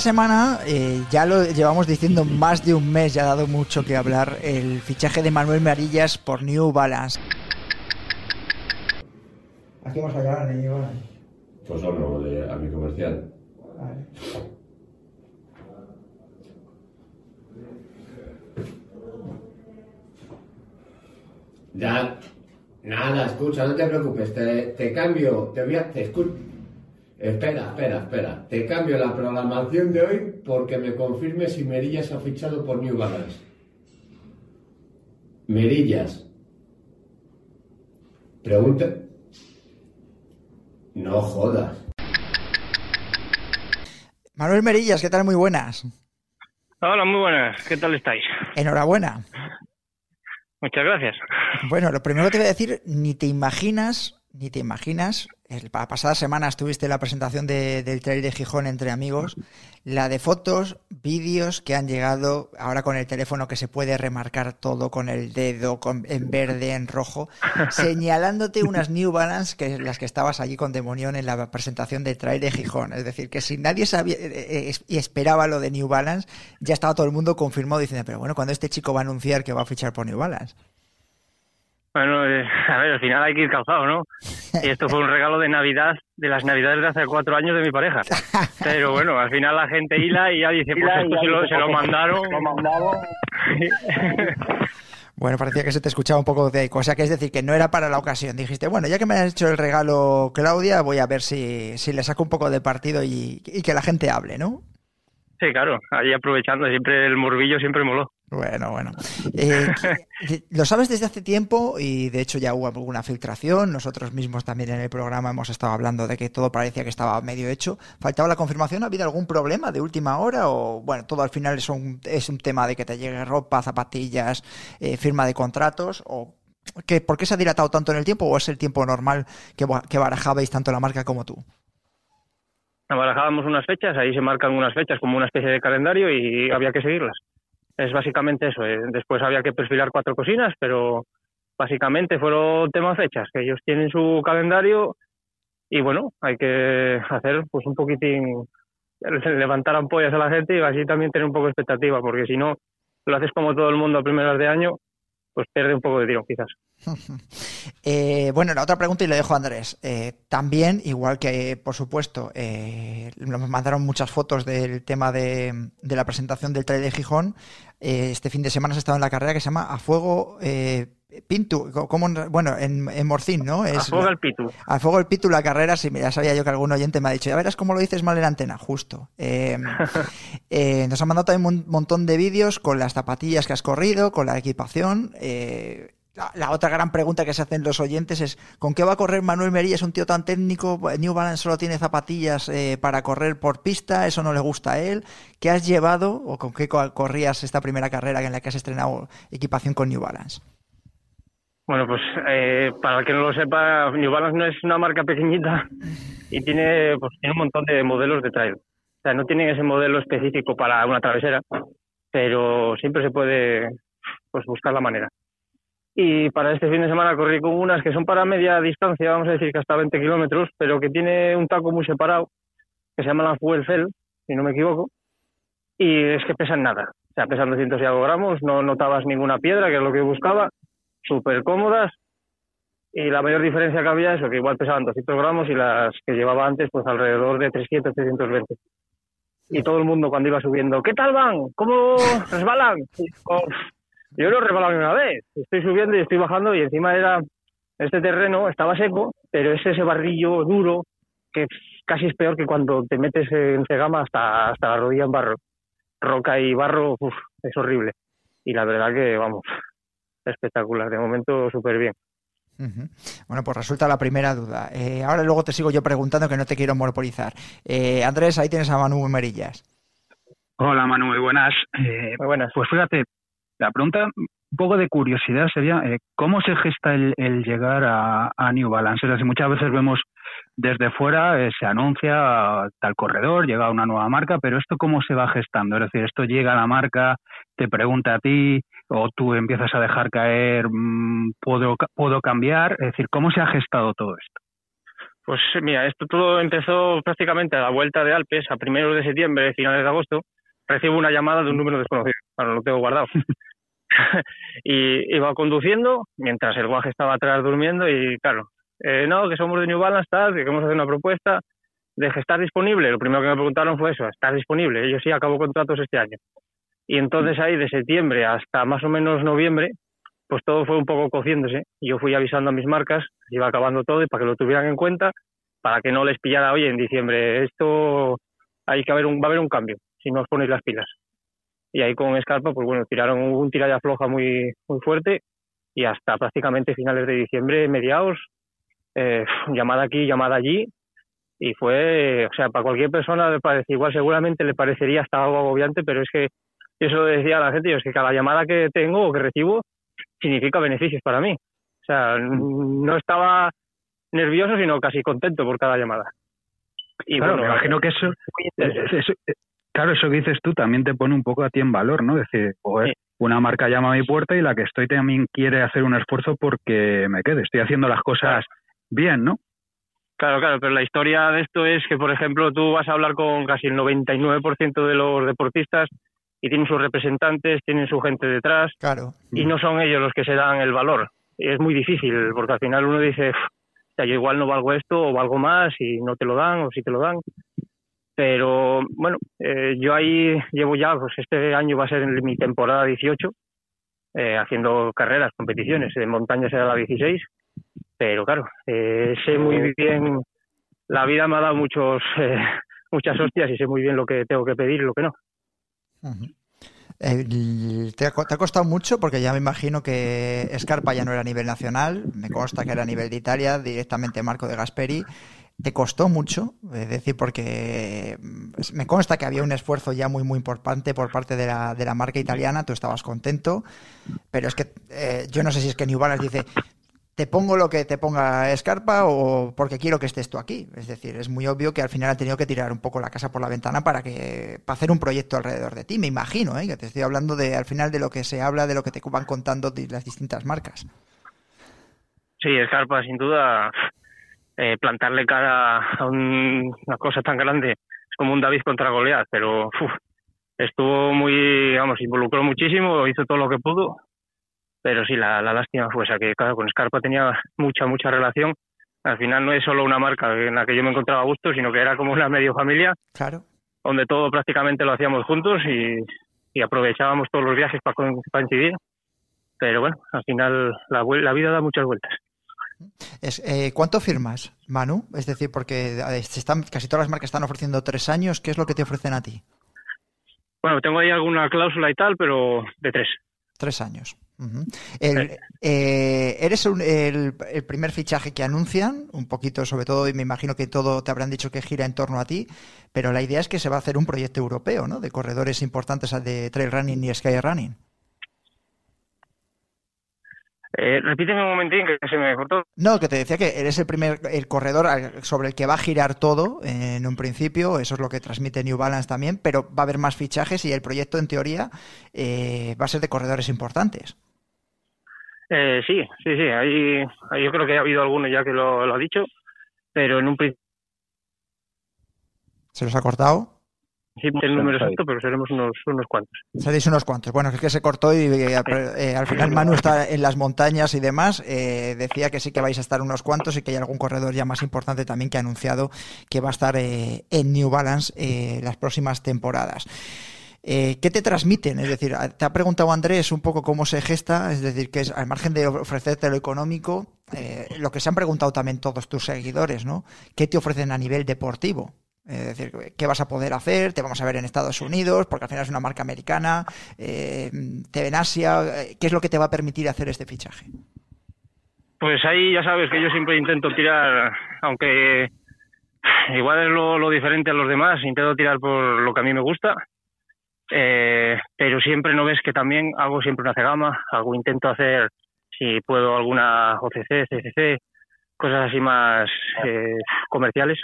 Speaker 3: Esta semana, eh, ya lo llevamos diciendo más de un mes, ya ha dado mucho que hablar, el fichaje de Manuel Marillas por New Balance. Aquí vamos a llegar de New Balance.
Speaker 10: Pues no, de, a mi comercial. Ya, nada, escucha, no te preocupes, te, te cambio, te voy a, te escu- Espera, espera, espera. Te cambio la programación de hoy porque me confirme si Merillas ha fichado por New Balance. Merillas. Pregunta. No jodas.
Speaker 3: Manuel Merillas, ¿qué tal? Muy buenas.
Speaker 11: Hola, muy buenas. ¿Qué tal estáis?
Speaker 3: Enhorabuena.
Speaker 11: Muchas gracias.
Speaker 3: Bueno, lo primero que te voy a decir, ni te imaginas, ni te imaginas, el, la pasada semana estuviste en la presentación de- del trailer de Gijón entre amigos, la de fotos, vídeos que han llegado ahora con el teléfono que se puede remarcar todo con el dedo, con- en verde, en rojo, señalándote unas New Balance que las que estabas allí con Demonión en la presentación del trailer de Gijón. Es decir, que si nadie sabía eh, eh, y esperaba lo de New Balance, ya estaba todo el mundo confirmado diciendo, pero bueno, cuando este chico va a anunciar que va a fichar por New Balance.
Speaker 11: Bueno, eh, a ver, al final hay que ir calzado, ¿no? Y esto fue un regalo de Navidad, de las Navidades de hace cuatro años de mi pareja. Pero bueno, al final la gente hila y ya dice, pues esto se lo, se lo mandaron.
Speaker 3: Bueno, parecía que se te escuchaba un poco de cosa, que es decir, que no era para la ocasión. Dijiste, bueno, ya que me has hecho el regalo Claudia, voy a ver si, si le saco un poco de partido y, y que la gente hable, ¿no?
Speaker 11: Sí, claro, ahí aprovechando, siempre el morbillo siempre moló.
Speaker 3: Bueno, bueno. Eh, lo sabes desde hace tiempo y de hecho ya hubo alguna filtración. Nosotros mismos también en el programa hemos estado hablando de que todo parecía que estaba medio hecho. ¿Faltaba la confirmación? ¿Ha habido algún problema de última hora? O bueno, todo al final es un, es un tema de que te llegue ropa, zapatillas, eh, firma de contratos o que, ¿Por qué se ha dilatado tanto en el tiempo o es el tiempo normal que, que barajabais tanto la marca como tú?
Speaker 11: Barajábamos unas fechas, ahí se marcan unas fechas como una especie de calendario y había que seguirlas. Es básicamente eso. eh. Después había que perfilar cuatro cocinas, pero básicamente fueron temas fechas, que ellos tienen su calendario y bueno, hay que hacer pues un poquitín, levantar ampollas a la gente y así también tener un poco de expectativa, porque si no lo haces como todo el mundo a primeras de año, pues pierde un poco de tiro quizás.
Speaker 3: Eh, bueno, la otra pregunta y le dejo a Andrés. Eh, también, igual que, por supuesto, eh, nos mandaron muchas fotos del tema de, de la presentación del trailer de Gijón. Este fin de semana has estado en la carrera que se llama A Fuego Pintu. ¿cómo? bueno, en, en Morcín, ¿no?
Speaker 11: a fuego el pitu.
Speaker 3: A fuego el pitu la carrera, sí, ya sabía yo que algún oyente me ha dicho, ya verás cómo lo dices mal en antena, justo. Eh, nos han mandado también un montón de vídeos con las zapatillas que has corrido, con la equipación. Eh, la, otra gran pregunta que se hacen los oyentes es, ¿con qué va a correr Manuel Mería? Es un tío tan técnico, New Balance solo tiene zapatillas eh, para correr por pista, eso no le gusta a él. ¿Qué has llevado o con qué co- corrías esta primera carrera en la que has estrenado equipación con New Balance?
Speaker 11: Bueno, pues eh, para el que no lo sepa, New Balance no es una marca pequeñita y tiene, pues, tiene un montón de modelos de trail. O sea, no tienen ese modelo específico para una travesera, pero siempre se puede pues, buscar la manera. Y para este fin de semana corrí con unas que son para media distancia, vamos a decir que hasta 20 kilómetros, pero que tiene un taco muy separado, que se llama la Fuel Cell, si no me equivoco, y es que pesan nada. O sea, pesan 200 y algo gramos, no notabas ninguna piedra, que es lo que buscaba, súper cómodas, y la mayor diferencia que había es que igual pesaban 200 gramos y las que llevaba antes, pues alrededor de 300, 320. Y todo el mundo cuando iba subiendo, ¿qué tal van? ¿Cómo resbalan? Y digo, yo no resbalado ni una vez. Estoy subiendo y estoy bajando y encima era este terreno estaba seco, pero es ese barrillo duro que casi es peor que cuando te metes en cegama hasta, hasta la rodilla en barro. Roca y barro, uf, es horrible. Y la verdad que, vamos, espectacular. De momento, súper bien.
Speaker 3: Bueno, pues resulta la primera duda. Eh, ahora luego te sigo yo preguntando que no te quiero monopolizar. Eh, Andrés, ahí tienes a Manu Merillas.
Speaker 12: Hola Manu, muy buenas. Eh,
Speaker 11: Muy buenas.
Speaker 12: Pues fíjate, la pregunta, un poco de curiosidad sería, eh, ¿cómo se gesta el, el llegar a, a New Balance? Es decir, muchas veces vemos desde fuera, eh, se anuncia tal corredor, llega una nueva marca, pero ¿esto cómo se va gestando? Es decir, ¿esto llega a la marca, te pregunta a ti, o tú empiezas a dejar caer, mm, ¿puedo, puedo cambiar? Es decir, ¿cómo se ha gestado todo esto?
Speaker 11: Pues mira, esto todo empezó prácticamente a la vuelta de Alpes, a primeros de septiembre, finales de agosto. Recibo una llamada de un número desconocido, bueno, lo tengo guardado. y iba conduciendo mientras el guaje estaba atrás durmiendo y claro, eh, no, que somos de New Balance, tal, que queremos hacer una propuesta de estar disponible. Lo primero que me preguntaron fue eso, ¿estás disponible? Yo sí acabo contratos este año. Y entonces ahí de septiembre hasta más o menos noviembre, pues todo fue un poco cociéndose. Yo fui avisando a mis marcas, iba acabando todo y para que lo tuvieran en cuenta, para que no les pillara, oye, en diciembre, esto hay que haber un, va a haber un cambio, si no os ponéis las pilas. Y ahí con Scarpa, pues bueno, tiraron un tiralla floja muy, muy fuerte y hasta prácticamente finales de diciembre, mediados, eh, llamada aquí, llamada allí, y fue, o sea, para cualquier persona le parece igual, seguramente le parecería hasta algo agobiante, pero es que yo se lo decía a la gente, yo es que cada llamada que tengo o que recibo significa beneficios para mí. O sea, no estaba nervioso, sino casi contento por cada llamada. Y
Speaker 12: claro,
Speaker 11: bueno,
Speaker 12: me imagino que eso, eso- claro, eso que dices tú también te pone un poco a ti en valor, ¿no? Es decir, joder, una marca llama a mi puerta y la que estoy también quiere hacer un esfuerzo porque me quede. Estoy haciendo las cosas bien, ¿no?
Speaker 11: Claro, claro, pero la historia de esto es que, por ejemplo, tú vas a hablar con casi el 99% de los deportistas y tienen sus representantes, tienen su gente detrás
Speaker 3: Claro.
Speaker 11: y no son ellos los que se dan el valor. Y es muy difícil porque al final uno dice, "Uf, o sea, yo igual no valgo esto o valgo más y no te lo dan o si te lo dan. Pero bueno, eh, yo ahí llevo ya, pues este año va a ser mi temporada 18, eh, haciendo carreras, competiciones. En montaña será la 16, pero claro, eh, sé muy bien, la vida me ha dado muchos, eh, muchas hostias y sé muy bien lo que tengo que pedir y lo que no.
Speaker 3: Ujú. El- ¿te, ha, co- te ha costado mucho? Porque ya me imagino que Scarpa ya no era a nivel nacional, me consta que era a nivel de Italia, directamente Marco de Gasperi. ¿Te costó mucho? Es decir, porque mm, me consta que había un esfuerzo ya muy, muy importante por parte de la, de la marca italiana, tú estabas contento, pero es que eh, yo no sé si es que New Balance dice, te pongo lo que te ponga Scarpa o porque quiero que estés tú aquí. Es decir, es muy obvio que al final han tenido que tirar un poco la casa por la ventana para que para hacer un proyecto alrededor de ti. Me imagino, ¿eh? que te estoy hablando de al final de lo que se habla, de lo que te van contando las distintas marcas.
Speaker 11: Sí, Scarpa, sin duda, eh, plantarle cara a un- una cosa tan grande es como un David contra Goliat, pero uf, estuvo muy, vamos, involucró muchísimo, hizo todo lo que pudo, pero sí, la, la lástima fue esa, que claro, con Scarpa tenía mucha, mucha relación. Al final no es solo una marca en la que yo me encontraba a gusto, sino que era como una medio familia,
Speaker 3: Claro.
Speaker 11: donde todo prácticamente lo hacíamos juntos y, y aprovechábamos todos los viajes para coincidir. Pero bueno, al final la vida da muchas vueltas.
Speaker 3: Es, eh, ¿Cuánto firmas, Manu? Es decir, porque están, casi todas las marcas están ofreciendo tres años. ¿Qué es lo que te ofrecen a ti?
Speaker 11: Bueno, tengo ahí alguna cláusula y tal, pero de tres.
Speaker 3: Tres años. El- eh, eres un- el, el primer fichaje que anuncian, un poquito sobre todo, y me imagino que todo te habrán dicho que gira en torno a ti, pero la idea es que se va a hacer un proyecto europeo, ¿no? De corredores importantes de trail running y sky running.
Speaker 11: Eh, repíteme un momentín que se me cortó.
Speaker 3: No, que te decía que eres el primer el corredor sobre el que va a girar todo eh, en un principio, eso es lo que transmite New Balance también, pero va a haber más fichajes y el proyecto en teoría eh, va a ser de corredores importantes.
Speaker 11: Eh, sí, sí, sí. Ahí, ahí yo creo que ha habido alguno ya que lo, lo ha dicho, pero en un principio
Speaker 3: ¿Se los ha cortado?
Speaker 11: El número exacto, pero seremos unos, unos cuantos.
Speaker 3: Seréis unos cuantos. Bueno, es que se cortó y eh, eh, al final Manu está en las montañas y demás. eh, decía que sí que vais a estar unos cuantos y que hay algún corredor ya más importante también que ha anunciado que va a estar eh, en New Balance eh, las próximas temporadas. Eh, ¿Qué te transmiten? Es decir, te ha preguntado Andrés un poco cómo se gesta, es decir, que es al margen de ofrecerte lo económico, eh, lo que se han preguntado también todos tus seguidores, ¿no? ¿Qué te ofrecen a nivel deportivo? Es decir, ¿qué vas a poder hacer? Te vamos a ver en Estados Unidos, porque al final es una marca americana, eh, te ven Asia. ¿Qué es lo que te va a permitir hacer este fichaje?
Speaker 11: Pues ahí ya sabes que yo siempre intento tirar, aunque igual es lo, lo diferente a los demás, intento tirar por lo que a mí me gusta, eh, pero siempre no ves que también hago siempre una cegama, algo intento hacer, si puedo, alguna OCC, CCC, cosas así más eh, comerciales.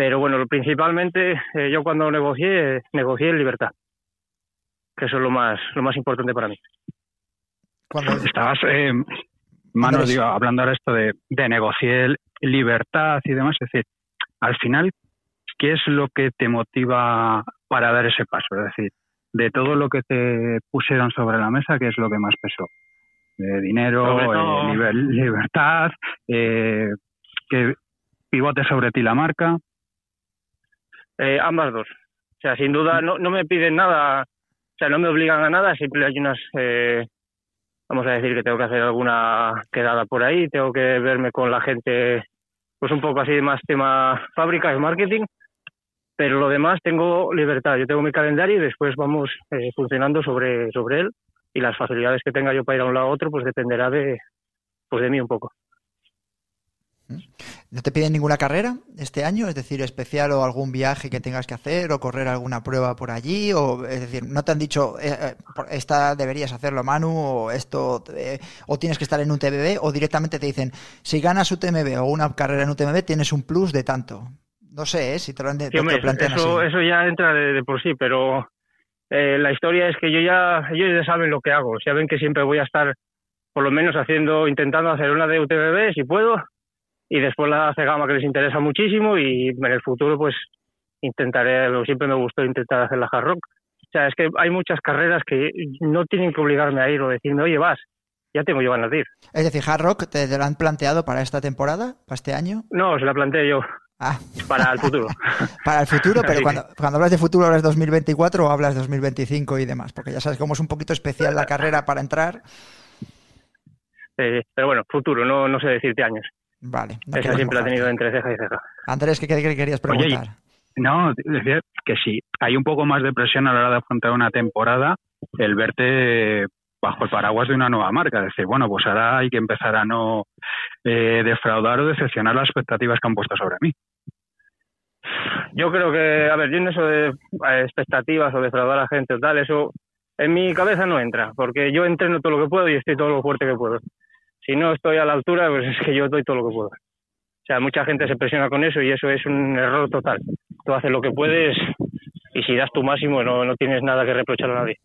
Speaker 11: Pero bueno, principalmente eh, yo cuando negocié, negocié en libertad, que eso es lo más, lo más importante para mí.
Speaker 12: Estabas, eh,
Speaker 11: Andrés.
Speaker 12: digo, hablando ahora esto de, de negociar libertad y demás, es decir, al final, ¿qué es lo que te motiva para dar ese paso? Es decir, de todo lo que te pusieron sobre la mesa, ¿qué es lo que más pesó? Eh, dinero,
Speaker 11: Sobre todo-
Speaker 12: eh, liber- libertad, eh, que pivote sobre ti la marca.
Speaker 11: Eh, ambas dos. O sea, sin duda no, no me piden nada, o sea, no me obligan a nada, siempre hay unas, eh, vamos a decir que tengo que hacer alguna quedada por ahí, tengo que verme con la gente, pues un poco así de más tema fábrica y marketing, pero lo demás tengo libertad, yo tengo mi calendario y después vamos eh, funcionando sobre, sobre él y las facilidades que tenga yo para ir a un lado a otro, pues dependerá de, pues de mí un poco.
Speaker 3: ¿No te piden ninguna carrera este año? Es decir, especial o algún viaje que tengas que hacer o correr alguna prueba por allí. O, es decir, ¿no te han dicho, eh, eh, esta deberías hacerlo, Manu, o esto, eh, o tienes que estar en un TBB, o directamente te dicen, si ganas UTMB o una carrera en UTMB, tienes un plus de tanto? No sé, ¿eh? si te lo, han de-
Speaker 11: Sí,
Speaker 3: te lo
Speaker 11: hombre,
Speaker 3: plantean
Speaker 11: eso,
Speaker 3: así.
Speaker 11: eso ya entra de, de por sí, pero eh, la historia es que yo ya, ellos ya saben lo que hago, saben que siempre voy a estar por lo menos haciendo, intentando hacer una de UTBB si puedo, y después la Cegama que les interesa muchísimo y en el futuro pues intentaré, siempre me gustó intentar hacer la Hard Rock. O sea, es que hay muchas carreras que no tienen que obligarme a ir o decirme, oye, vas, ya tengo yo ganas de ir.
Speaker 3: Es decir, Hard Rock, ¿te, te lo han planteado para esta temporada, para este año?
Speaker 11: No, se la planteé yo. Para el futuro.
Speaker 3: Para el futuro, pero cuando hablas de futuro, ¿hablas 2024 o hablas 2025 y demás? Porque ya sabes cómo es un poquito especial la carrera para entrar.
Speaker 11: Eh, pero bueno, futuro, no, no sé decirte años.
Speaker 3: Vale. no
Speaker 11: siempre la he tenido entre ceja y ceja.
Speaker 3: Andrés, ¿qué, qué querías
Speaker 12: Oye,
Speaker 3: preguntar?
Speaker 12: No, decía que sí, hay un poco más de presión a la hora de afrontar una temporada, el verte bajo el paraguas de una nueva marca, decir, bueno, pues ahora hay que empezar a no eh, defraudar o decepcionar las expectativas que han puesto sobre mí.
Speaker 11: Yo creo que, a ver, yo en eso de eh, expectativas o defraudar a la gente o tal, eso en mi cabeza no entra, porque yo entreno todo lo que puedo y estoy todo lo fuerte que puedo. Si no estoy a la altura, pues es que yo doy todo lo que puedo. O sea, mucha gente se presiona con eso y eso es un error total. Tú haces lo que puedes y si das tu máximo no, no tienes nada que reprochar a nadie.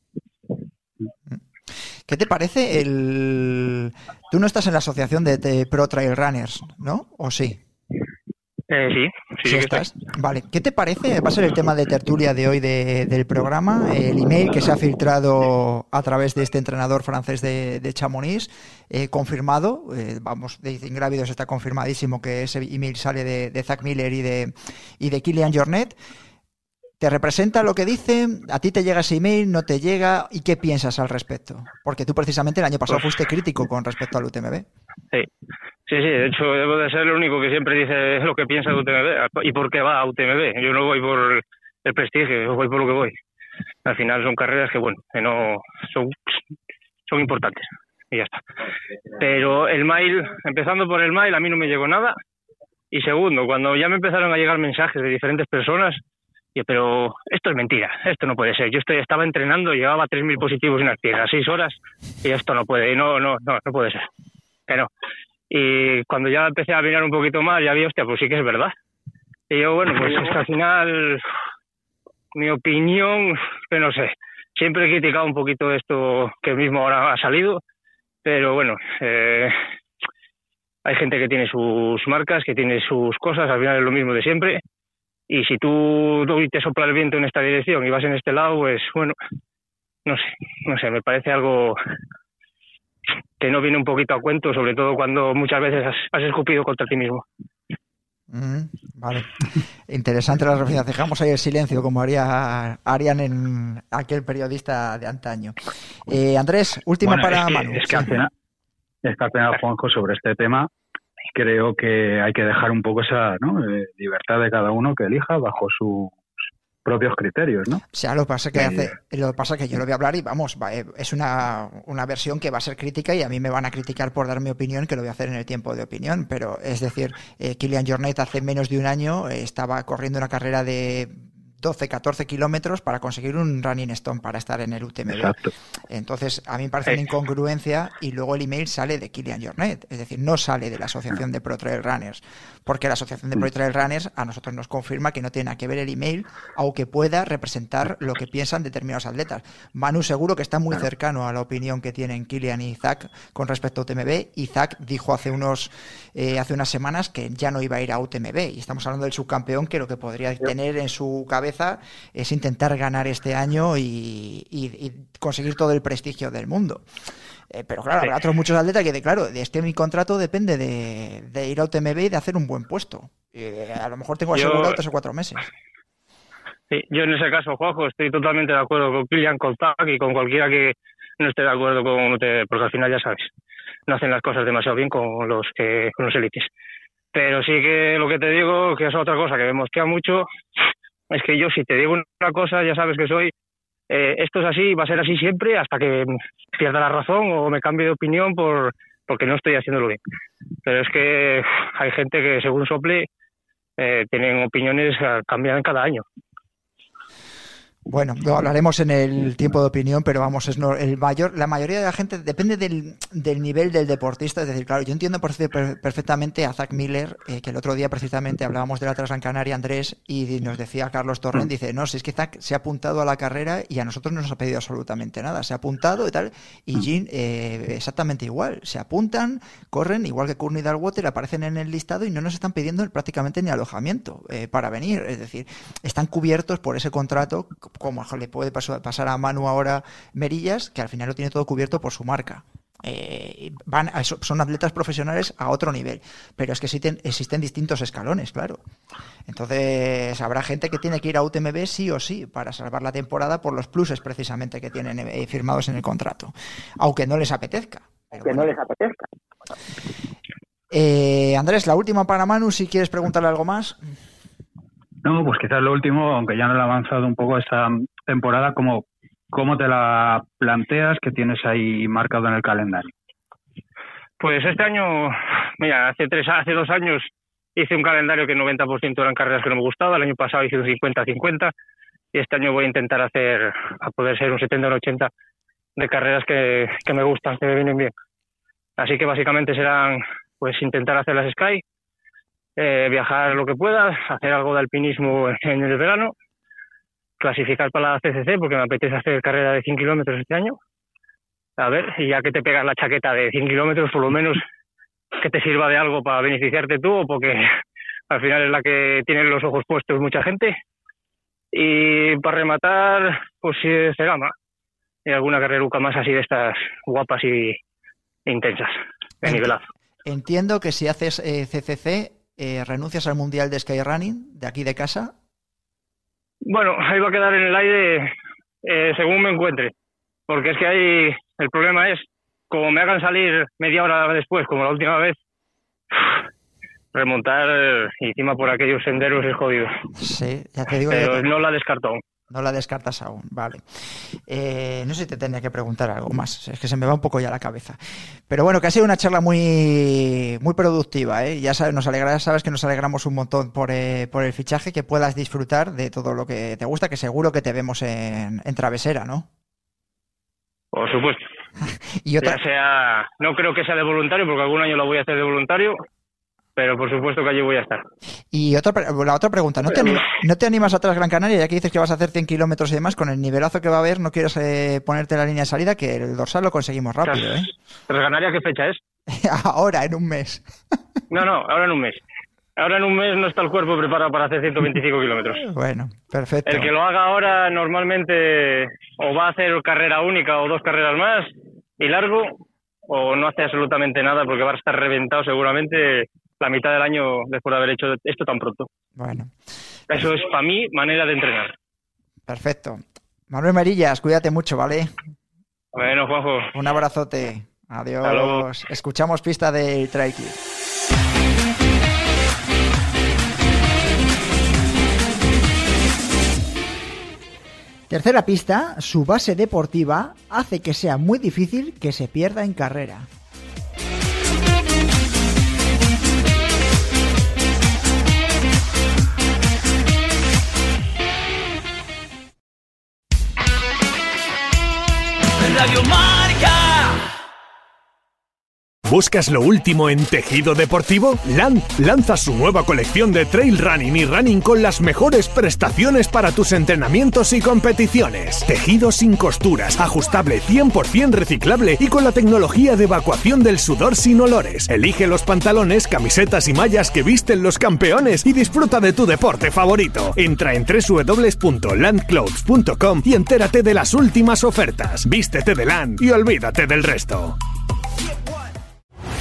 Speaker 3: ¿Qué te parece el... Tú no estás en la asociación de, de Pro Trail Runners, ¿no? ¿O sí?
Speaker 11: Eh, sí, sí,
Speaker 3: Sí
Speaker 11: que estoy.
Speaker 3: estás. Vale, ¿qué te parece? Va a ser el tema de tertulia de hoy de- del programa, el email que se ha filtrado a través de este entrenador francés de, de Chamonix, eh, confirmado, eh, vamos, de Ingrávidos está confirmadísimo que ese email sale de, de Zach Miller y de, y de Kilian Jornet. ¿Te representa lo que dice? ¿A ti te llega ese email? ¿No te llega? ¿Y qué piensas al respecto? Porque tú precisamente el año pasado fuiste crítico con respecto al UTMB.
Speaker 11: Sí. Sí, sí, de hecho debo de ser el único que siempre dice lo que piensa de UTMB y por qué va a UTMB. Yo no voy por el prestigio, yo voy por lo que voy. Al final son carreras que, bueno, que no son, son importantes y ya está. Pero el mail, empezando por el mail, a mí no me llegó nada. Y segundo, cuando ya me empezaron a llegar mensajes de diferentes personas, yo, pero esto es mentira, esto no puede ser. Yo estoy, estaba entrenando, llevaba 3.000 positivos en las piernas, 6 horas, y esto no puede, no, no, no, no puede ser. No. Y cuando ya empecé a mirar un poquito más, ya vi, hostia, pues sí que es verdad. Y yo, bueno, pues es que al final, mi opinión, que no sé, siempre he criticado un poquito esto que mismo ahora ha salido, pero bueno, eh, hay gente que tiene sus marcas, que tiene sus cosas, al final es lo mismo de siempre. Y si tú te sopla el viento en esta dirección y vas en este lado, pues bueno, no sé, no sé, me parece algo que no viene un poquito a cuento, sobre todo cuando muchas veces has, has escupido contra ti mismo.
Speaker 3: Mm, vale. Interesante la referencia. Dejamos ahí el silencio, como haría harían en aquel periodista de antaño. Eh, Andrés, última
Speaker 12: Bueno,
Speaker 3: para
Speaker 12: es que,
Speaker 3: Manu.
Speaker 12: es que al
Speaker 3: Sí.
Speaker 12: final, es que al final, Juanjo, sobre este tema, creo que hay que dejar un poco esa ¿no? Eh, libertad de cada uno que elija bajo sus propios criterios, ¿no?
Speaker 3: O sea, lo que pasa que
Speaker 12: Eh,
Speaker 3: hace, lo que pasa que yo lo voy a hablar y vamos, va, eh, es una, una versión que va a ser crítica y a mí me van a criticar por dar mi opinión, que lo voy a hacer en el tiempo de opinión. Pero es decir, eh, Kilian Jornet hace menos de un año eh, estaba corriendo una carrera de 12, 14 kilómetros para conseguir un running stone para estar en el UTMB.
Speaker 12: Exacto.
Speaker 3: Entonces, a mí me parece una incongruencia y luego el email sale de Kilian Jornet, es decir, no sale de la Asociación de Pro Trail Runners, porque la Asociación de Pro Trail Runners a nosotros nos confirma que no tiene nada que ver el email, aunque pueda representar lo que piensan determinados atletas. Manu seguro que está muy cercano a la opinión que tienen Kilian y Zach con respecto a UTMB, y Zach dijo hace unos eh, hace unas semanas que ya no iba a ir a UTMB, y estamos hablando del subcampeón que lo que podría tener en su cabeza es intentar ganar este año y, y- y conseguir todo el prestigio del mundo. Eh, pero claro, habrá otros muchos atletas que, de, claro, de este mi contrato depende de, de ir a UTMB y de hacer un buen puesto. Eh, a lo mejor tengo
Speaker 11: Yo-
Speaker 3: asegurado tres o cuatro meses.
Speaker 11: Sí, yo en ese caso, Juanjo, estoy totalmente de acuerdo con Kilian, con Tac y con cualquiera que no esté de acuerdo con UTMB, porque al final ya sabes, no hacen las cosas demasiado bien con los que con los élites. Pero sí que lo que te digo, que es otra cosa que me mosquea mucho, es que yo si te digo una cosa, ya sabes que soy, eh, esto es así, va a ser así siempre hasta que pierda la razón o me cambie de opinión por porque no estoy haciéndolo bien. Pero es que hay gente que según sople eh, tienen opiniones que cambian cada año.
Speaker 3: Bueno, lo hablaremos en el tiempo de opinión, pero vamos, es no- el mayor, la mayoría de la gente depende del, del nivel del deportista. Es decir, claro, yo entiendo perfectamente a Zach Miller, eh, que el otro día precisamente hablábamos de la Transgran Canaria, Andrés, y nos decía Carlos Torrent, dice, no, si es que Zach se ha apuntado a la carrera y a nosotros no nos ha pedido absolutamente nada, se ha apuntado y tal, y Jean eh, exactamente igual, se apuntan, corren, igual que Courtney Dalwater, aparecen en el listado y no nos están pidiendo prácticamente ni alojamiento eh, para venir, es decir, están cubiertos por ese contrato, como le puede pasar a Manu ahora Merillas, que al final lo tiene todo cubierto por su marca. Eh, van a- son atletas profesionales a otro nivel, pero es que existen, existen distintos escalones, claro. Entonces habrá gente que tiene que ir a UTMB sí o sí para salvar la temporada por los pluses precisamente que tienen eh, firmados en el contrato, aunque no les apetezca.
Speaker 13: que no les apetezca.
Speaker 3: Eh, Andrés, la última para Manu, si quieres preguntarle algo más.
Speaker 12: No, pues quizás lo último, aunque ya no lo he avanzado un poco esta temporada, ¿cómo, cómo te la planteas que tienes ahí marcado en el calendario?
Speaker 11: Pues este año, mira, hace tres, hace dos años hice un calendario que el 90% eran carreras que no me gustaba, el año pasado hice un 50-50 y este año voy a intentar hacer, a poder ser un 70 o un 80 de carreras que, que me gustan, que me vienen bien. Así que básicamente serán, pues intentar hacer las Sky, eh, viajar lo que pueda, hacer algo de alpinismo en el verano, clasificar para la CCC porque me apetece hacer carrera de 100 kilómetros este año a ver, y ya que te pegas la chaqueta de 100 kilómetros, por lo menos que te sirva de algo para beneficiarte tú, o porque al final es la que tienen los ojos puestos mucha gente. Y para rematar, pues se gama. Y alguna carreruca más así de estas guapas y intensas, de nivelazo.
Speaker 3: Entiendo que si haces eh, CCC, eh, renuncias al Mundial de Skyrunning de aquí de casa.
Speaker 11: Bueno, ahí va a quedar en el aire eh, según me encuentre. Porque es que ahí el problema es, como me hagan salir media hora después, como la última vez, remontar eh, encima por aquellos senderos es jodido.
Speaker 3: Sí, ya te digo.
Speaker 11: Pero
Speaker 3: ya te-
Speaker 11: no la descarto aún.
Speaker 3: No la descartas aún, vale. Eh, no sé si te tenía que preguntar algo más, es que se me va un poco ya la cabeza. Pero bueno, que ha sido una charla muy, muy productiva, ¿eh? Ya sabes, nos alegra, sabes que nos alegramos un montón por, eh, por el fichaje, que puedas disfrutar de todo lo que te gusta, que seguro que te vemos en, en Travesera, ¿no?
Speaker 11: Por supuesto.
Speaker 3: Y otra,
Speaker 11: Ya sea, no creo que sea de voluntario, porque algún año lo voy a hacer de voluntario, pero por supuesto que allí voy a estar.
Speaker 3: y otra, la otra pregunta, ¿no te, ¿no te animas a Gran Canaria, ya que dices que vas a hacer 100 kilómetros y demás, con el nivelazo que va a haber, no quieres eh, ponerte la línea de salida, que el dorsal lo conseguimos rápido, ¿eh?
Speaker 11: ¿Transganaria qué fecha es?
Speaker 3: Ahora, en un mes.
Speaker 11: No, no, ahora en un mes. Ahora en un mes no está el cuerpo preparado para hacer 125 kilómetros.
Speaker 3: Bueno, perfecto.
Speaker 11: El que lo haga ahora normalmente o va a hacer carrera única o dos carreras más y largo, o no hace absolutamente nada porque va a estar reventado seguramente la mitad del año después de haber hecho esto tan pronto.
Speaker 3: Bueno,
Speaker 11: Eso es para mí manera de entrenar.
Speaker 3: perfecto. Manuel Merillas, cuídate mucho, ¿vale?
Speaker 11: Bueno, Juanjo.
Speaker 3: Un abrazote. Adiós.
Speaker 11: Hasta luego.
Speaker 3: Escuchamos pista del Trail. Tercera pista, su base deportiva hace que sea muy difícil que se pierda en carrera.
Speaker 2: Radio Marca.
Speaker 1: ¿Buscas lo último en tejido deportivo? Land lanza su nueva colección de trail running y running con las mejores prestaciones para tus entrenamientos y competiciones. Tejido sin costuras, ajustable 100% reciclable y con la tecnología de evacuación del sudor sin olores. Elige los pantalones, camisetas y mallas que visten los campeones y disfruta de tu deporte favorito. Entra en www.landclothes.com y entérate de las últimas ofertas. Vístete de Land y olvídate del resto.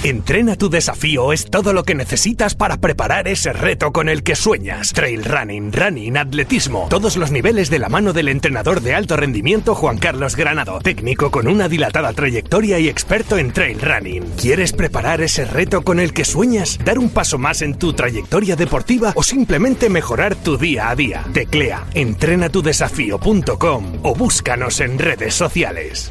Speaker 1: Entrena tu desafío es todo lo que necesitas para preparar ese reto con el que sueñas. Trail running, running, atletismo, todos los niveles de la mano del entrenador de alto rendimiento Juan Carlos Granado, técnico con una dilatada trayectoria y experto en trail running. ¿Quieres preparar ese reto con el que sueñas? ¿Dar un paso más en tu trayectoria deportiva o simplemente mejorar tu día a día? Teclea entrenatudesafío.com o búscanos en redes sociales.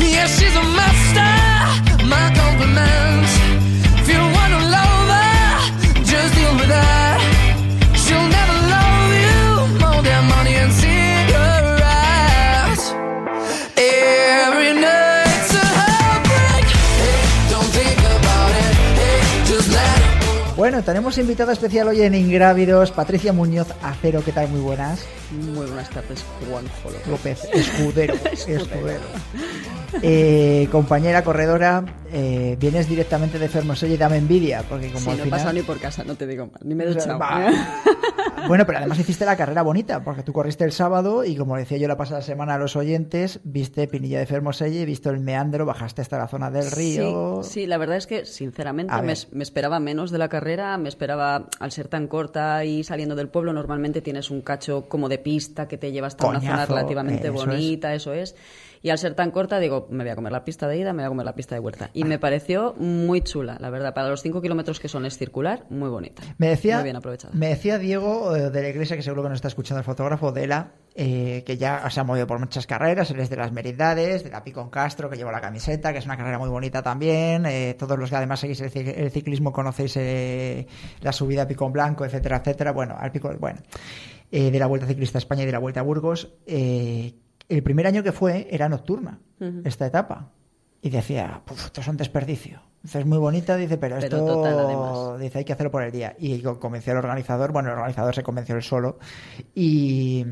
Speaker 13: Yeah, she's a master. My compliments. If you her, just deal with her. She'll never love you more than money
Speaker 3: Bueno, tenemos invitada especial hoy en Ingrávidos, Patricia Muñoz Acero, ¿qué tal? Muy buenas.
Speaker 14: Muy buenas tardes, Juanjo
Speaker 3: López, escudero, escudero. Eh, compañera corredora, eh, vienes directamente de Fermoselle y dame envidia, porque como
Speaker 14: Sí,
Speaker 3: al
Speaker 14: no he
Speaker 3: final...
Speaker 14: pasado ni por casa, no te digo más, ni me he
Speaker 3: sea,
Speaker 14: duchado.
Speaker 3: Bueno, pero además hiciste la carrera bonita, porque tú corriste el sábado y como decía yo la pasada semana a los oyentes, viste Pinilla de Fermoselle, viste el meandro, bajaste hasta la zona del río.
Speaker 14: Sí, sí, la verdad es que sinceramente me esperaba menos de la carrera, me esperaba, al ser tan corta y saliendo del pueblo, normalmente tienes un cacho como de pista que te lleva hasta una zona relativamente
Speaker 3: eso es.
Speaker 14: bonita, eso es. Y al ser tan corta, digo, me voy a comer la pista de ida, me voy a comer la pista de vuelta. Y me pareció muy chula, la verdad. Para los 5 kilómetros que son es circular, muy bonita.
Speaker 3: Me decía,
Speaker 14: Muy bien aprovechada.
Speaker 3: me decía Diego eh, de la iglesia, que seguro que nos está escuchando el fotógrafo, de la, eh, que ya se ha movido por muchas carreras, él es de las Merindades, de la Picón Castro, que lleva la camiseta, que es una carrera muy bonita también. eh, todos los que además seguís el, ci- el ciclismo conocéis eh, la subida a Picón Blanco, etcétera, etcétera. Bueno, al Pico, bueno, eh, de la Vuelta Ciclista a España y de la Vuelta a Burgos. El primer año que fue era nocturna, esta etapa. Y decía, "Puf, esto es un desperdicio. Dice, es muy bonita, dice, pero,
Speaker 14: Pero
Speaker 3: esto
Speaker 14: total, además.
Speaker 3: dice, hay que hacerlo por el día. Y co- convenció al organizador, bueno, el organizador se convenció él solo y,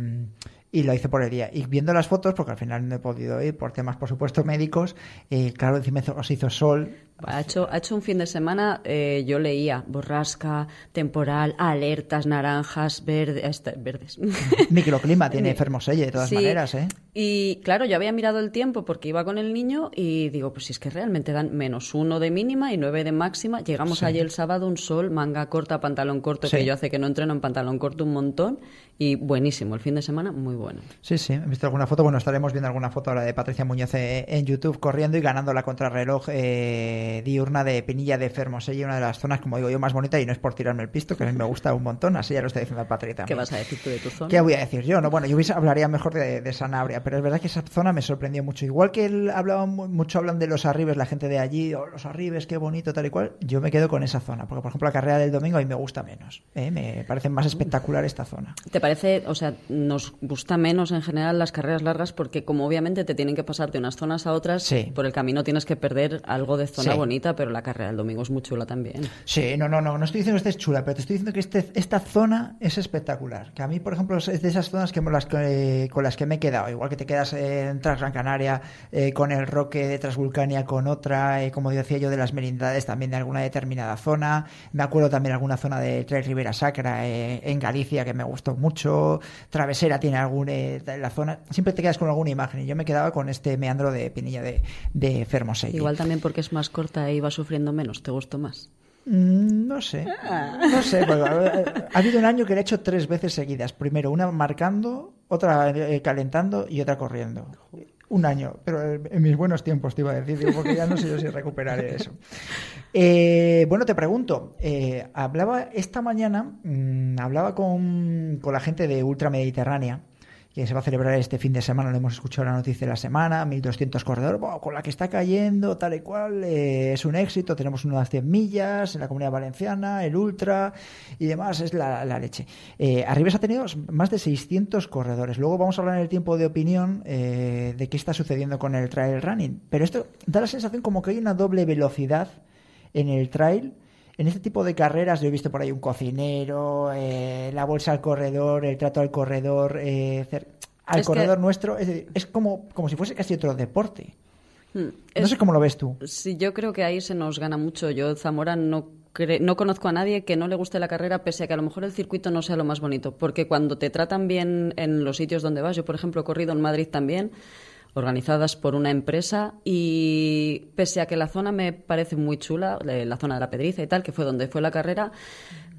Speaker 3: y lo hice por el día. Y viendo las fotos, porque al final no he podido ir por temas, por supuesto, médicos, eh, claro, encima os hizo sol.
Speaker 14: Ha hecho, ha hecho un fin de semana, eh, yo leía borrasca, temporal, alertas naranjas, verde- este, verdes.
Speaker 3: Microclima tiene Fermoselle, de todas
Speaker 14: Sí.
Speaker 3: maneras, ¿eh?
Speaker 14: Y claro, yo había mirado el tiempo porque iba con el niño y digo, pues si es que realmente dan menos uno de mínima y nueve de máxima. Llegamos
Speaker 3: Sí.
Speaker 14: allí el sábado, un sol, manga corta, pantalón corto,
Speaker 3: Sí.
Speaker 14: que yo hace que no entreno en pantalón corto un montón. Y buenísimo, el fin de semana muy bueno.
Speaker 3: Sí, sí, he visto alguna foto. Bueno, estaremos viendo alguna foto ahora de Patricia Muñoz eh, en YouTube corriendo y ganando la contrarreloj eh, diurna de Pinilla de Fermoselle, una de las zonas, como digo yo, más bonita. Y no es por tirarme el pisto, que a mí me gusta un montón. Así ya lo estoy diciendo a Patricia.
Speaker 14: ¿Qué vas a decir tú de tu zona?
Speaker 3: ¿Qué voy a decir yo? No, bueno, yo hablaría mejor de, de Sanabria, pero es verdad que esa zona me sorprendió mucho. Igual que él hablaba mu- mucho hablan de los arribes, la gente de allí, oh, los arribes, qué bonito, tal y cual. Yo me quedo con esa zona, porque por ejemplo la carrera del domingo a mí me gusta menos. ¿eh? Me parece más espectacular esta zona.
Speaker 14: ¿Te parece, o sea, nos gusta menos en general las carreras largas porque como obviamente te tienen que pasar de unas zonas a otras,
Speaker 3: Sí.
Speaker 14: por el camino tienes que perder algo de zona
Speaker 3: Sí.
Speaker 14: Bonita, pero la carrera del domingo es muy chula también.
Speaker 3: Sí, no, no, no, no estoy diciendo que esté chula, pero te estoy diciendo que este, esta zona es espectacular. Que a mí, por ejemplo, es de esas zonas que, las que- con las que me he quedado. Igual que te quedas en Gran Canaria eh, con el Roque de Transvulcania, con otra, eh, como decía yo, de las merindades también de alguna determinada zona. Me acuerdo también alguna zona de Trail Ribera Sacra eh, en Galicia que me gustó mucho. Travesera tiene alguna eh, la zona. Siempre te quedas con alguna imagen. Y yo me quedaba con este meandro de Pinilla de, de Fermoselle.
Speaker 14: Igual también porque es más corta e iba sufriendo menos, ¿te gustó más?
Speaker 3: Mm, No sé. No sé. porque, ha, ha habido un año que le he hecho tres veces seguidas. Primero una marcando, otra eh, calentando y otra corriendo. Un año, pero en mis buenos tiempos te iba a decir, porque ya no sé yo si recuperaré eso. Eh, bueno, te pregunto, eh, hablaba esta mañana, mm, hablaba con, con la gente de Ultra Mediterránea, que se va a celebrar este fin de semana, lo hemos escuchado la noticia de la semana, 1200 corredores, con la que está cayendo, tal y cual, eh, es un éxito, tenemos unas 100 millas en la comunidad valenciana, el Ultra y demás, es la, la leche. Eh, Arribes ha tenido más de 600 corredores, luego vamos a hablar en el tiempo de opinión eh, de qué está sucediendo con el trail running, pero esto da la sensación como que hay una doble velocidad en el trail. En este tipo de carreras yo he visto por ahí un cocinero, eh, la bolsa al corredor, el trato al corredor, eh, al
Speaker 14: Es que-
Speaker 3: corredor nuestro. Es, decir, es como, como si fuese casi otro deporte.
Speaker 14: Hmm,
Speaker 3: No sé cómo lo ves tú.
Speaker 14: Sí, yo creo que ahí se nos gana mucho. Yo, Zamora, no, no conozco a nadie que no le guste la carrera, pese a que a lo mejor el circuito no sea lo más bonito. Porque cuando te tratan bien en los sitios donde vas, yo, por ejemplo, he corrido en Madrid también, organizadas por una empresa, y pese a que la zona me parece muy chula, eh, la zona de la Pedriza y tal, que fue donde fue la carrera,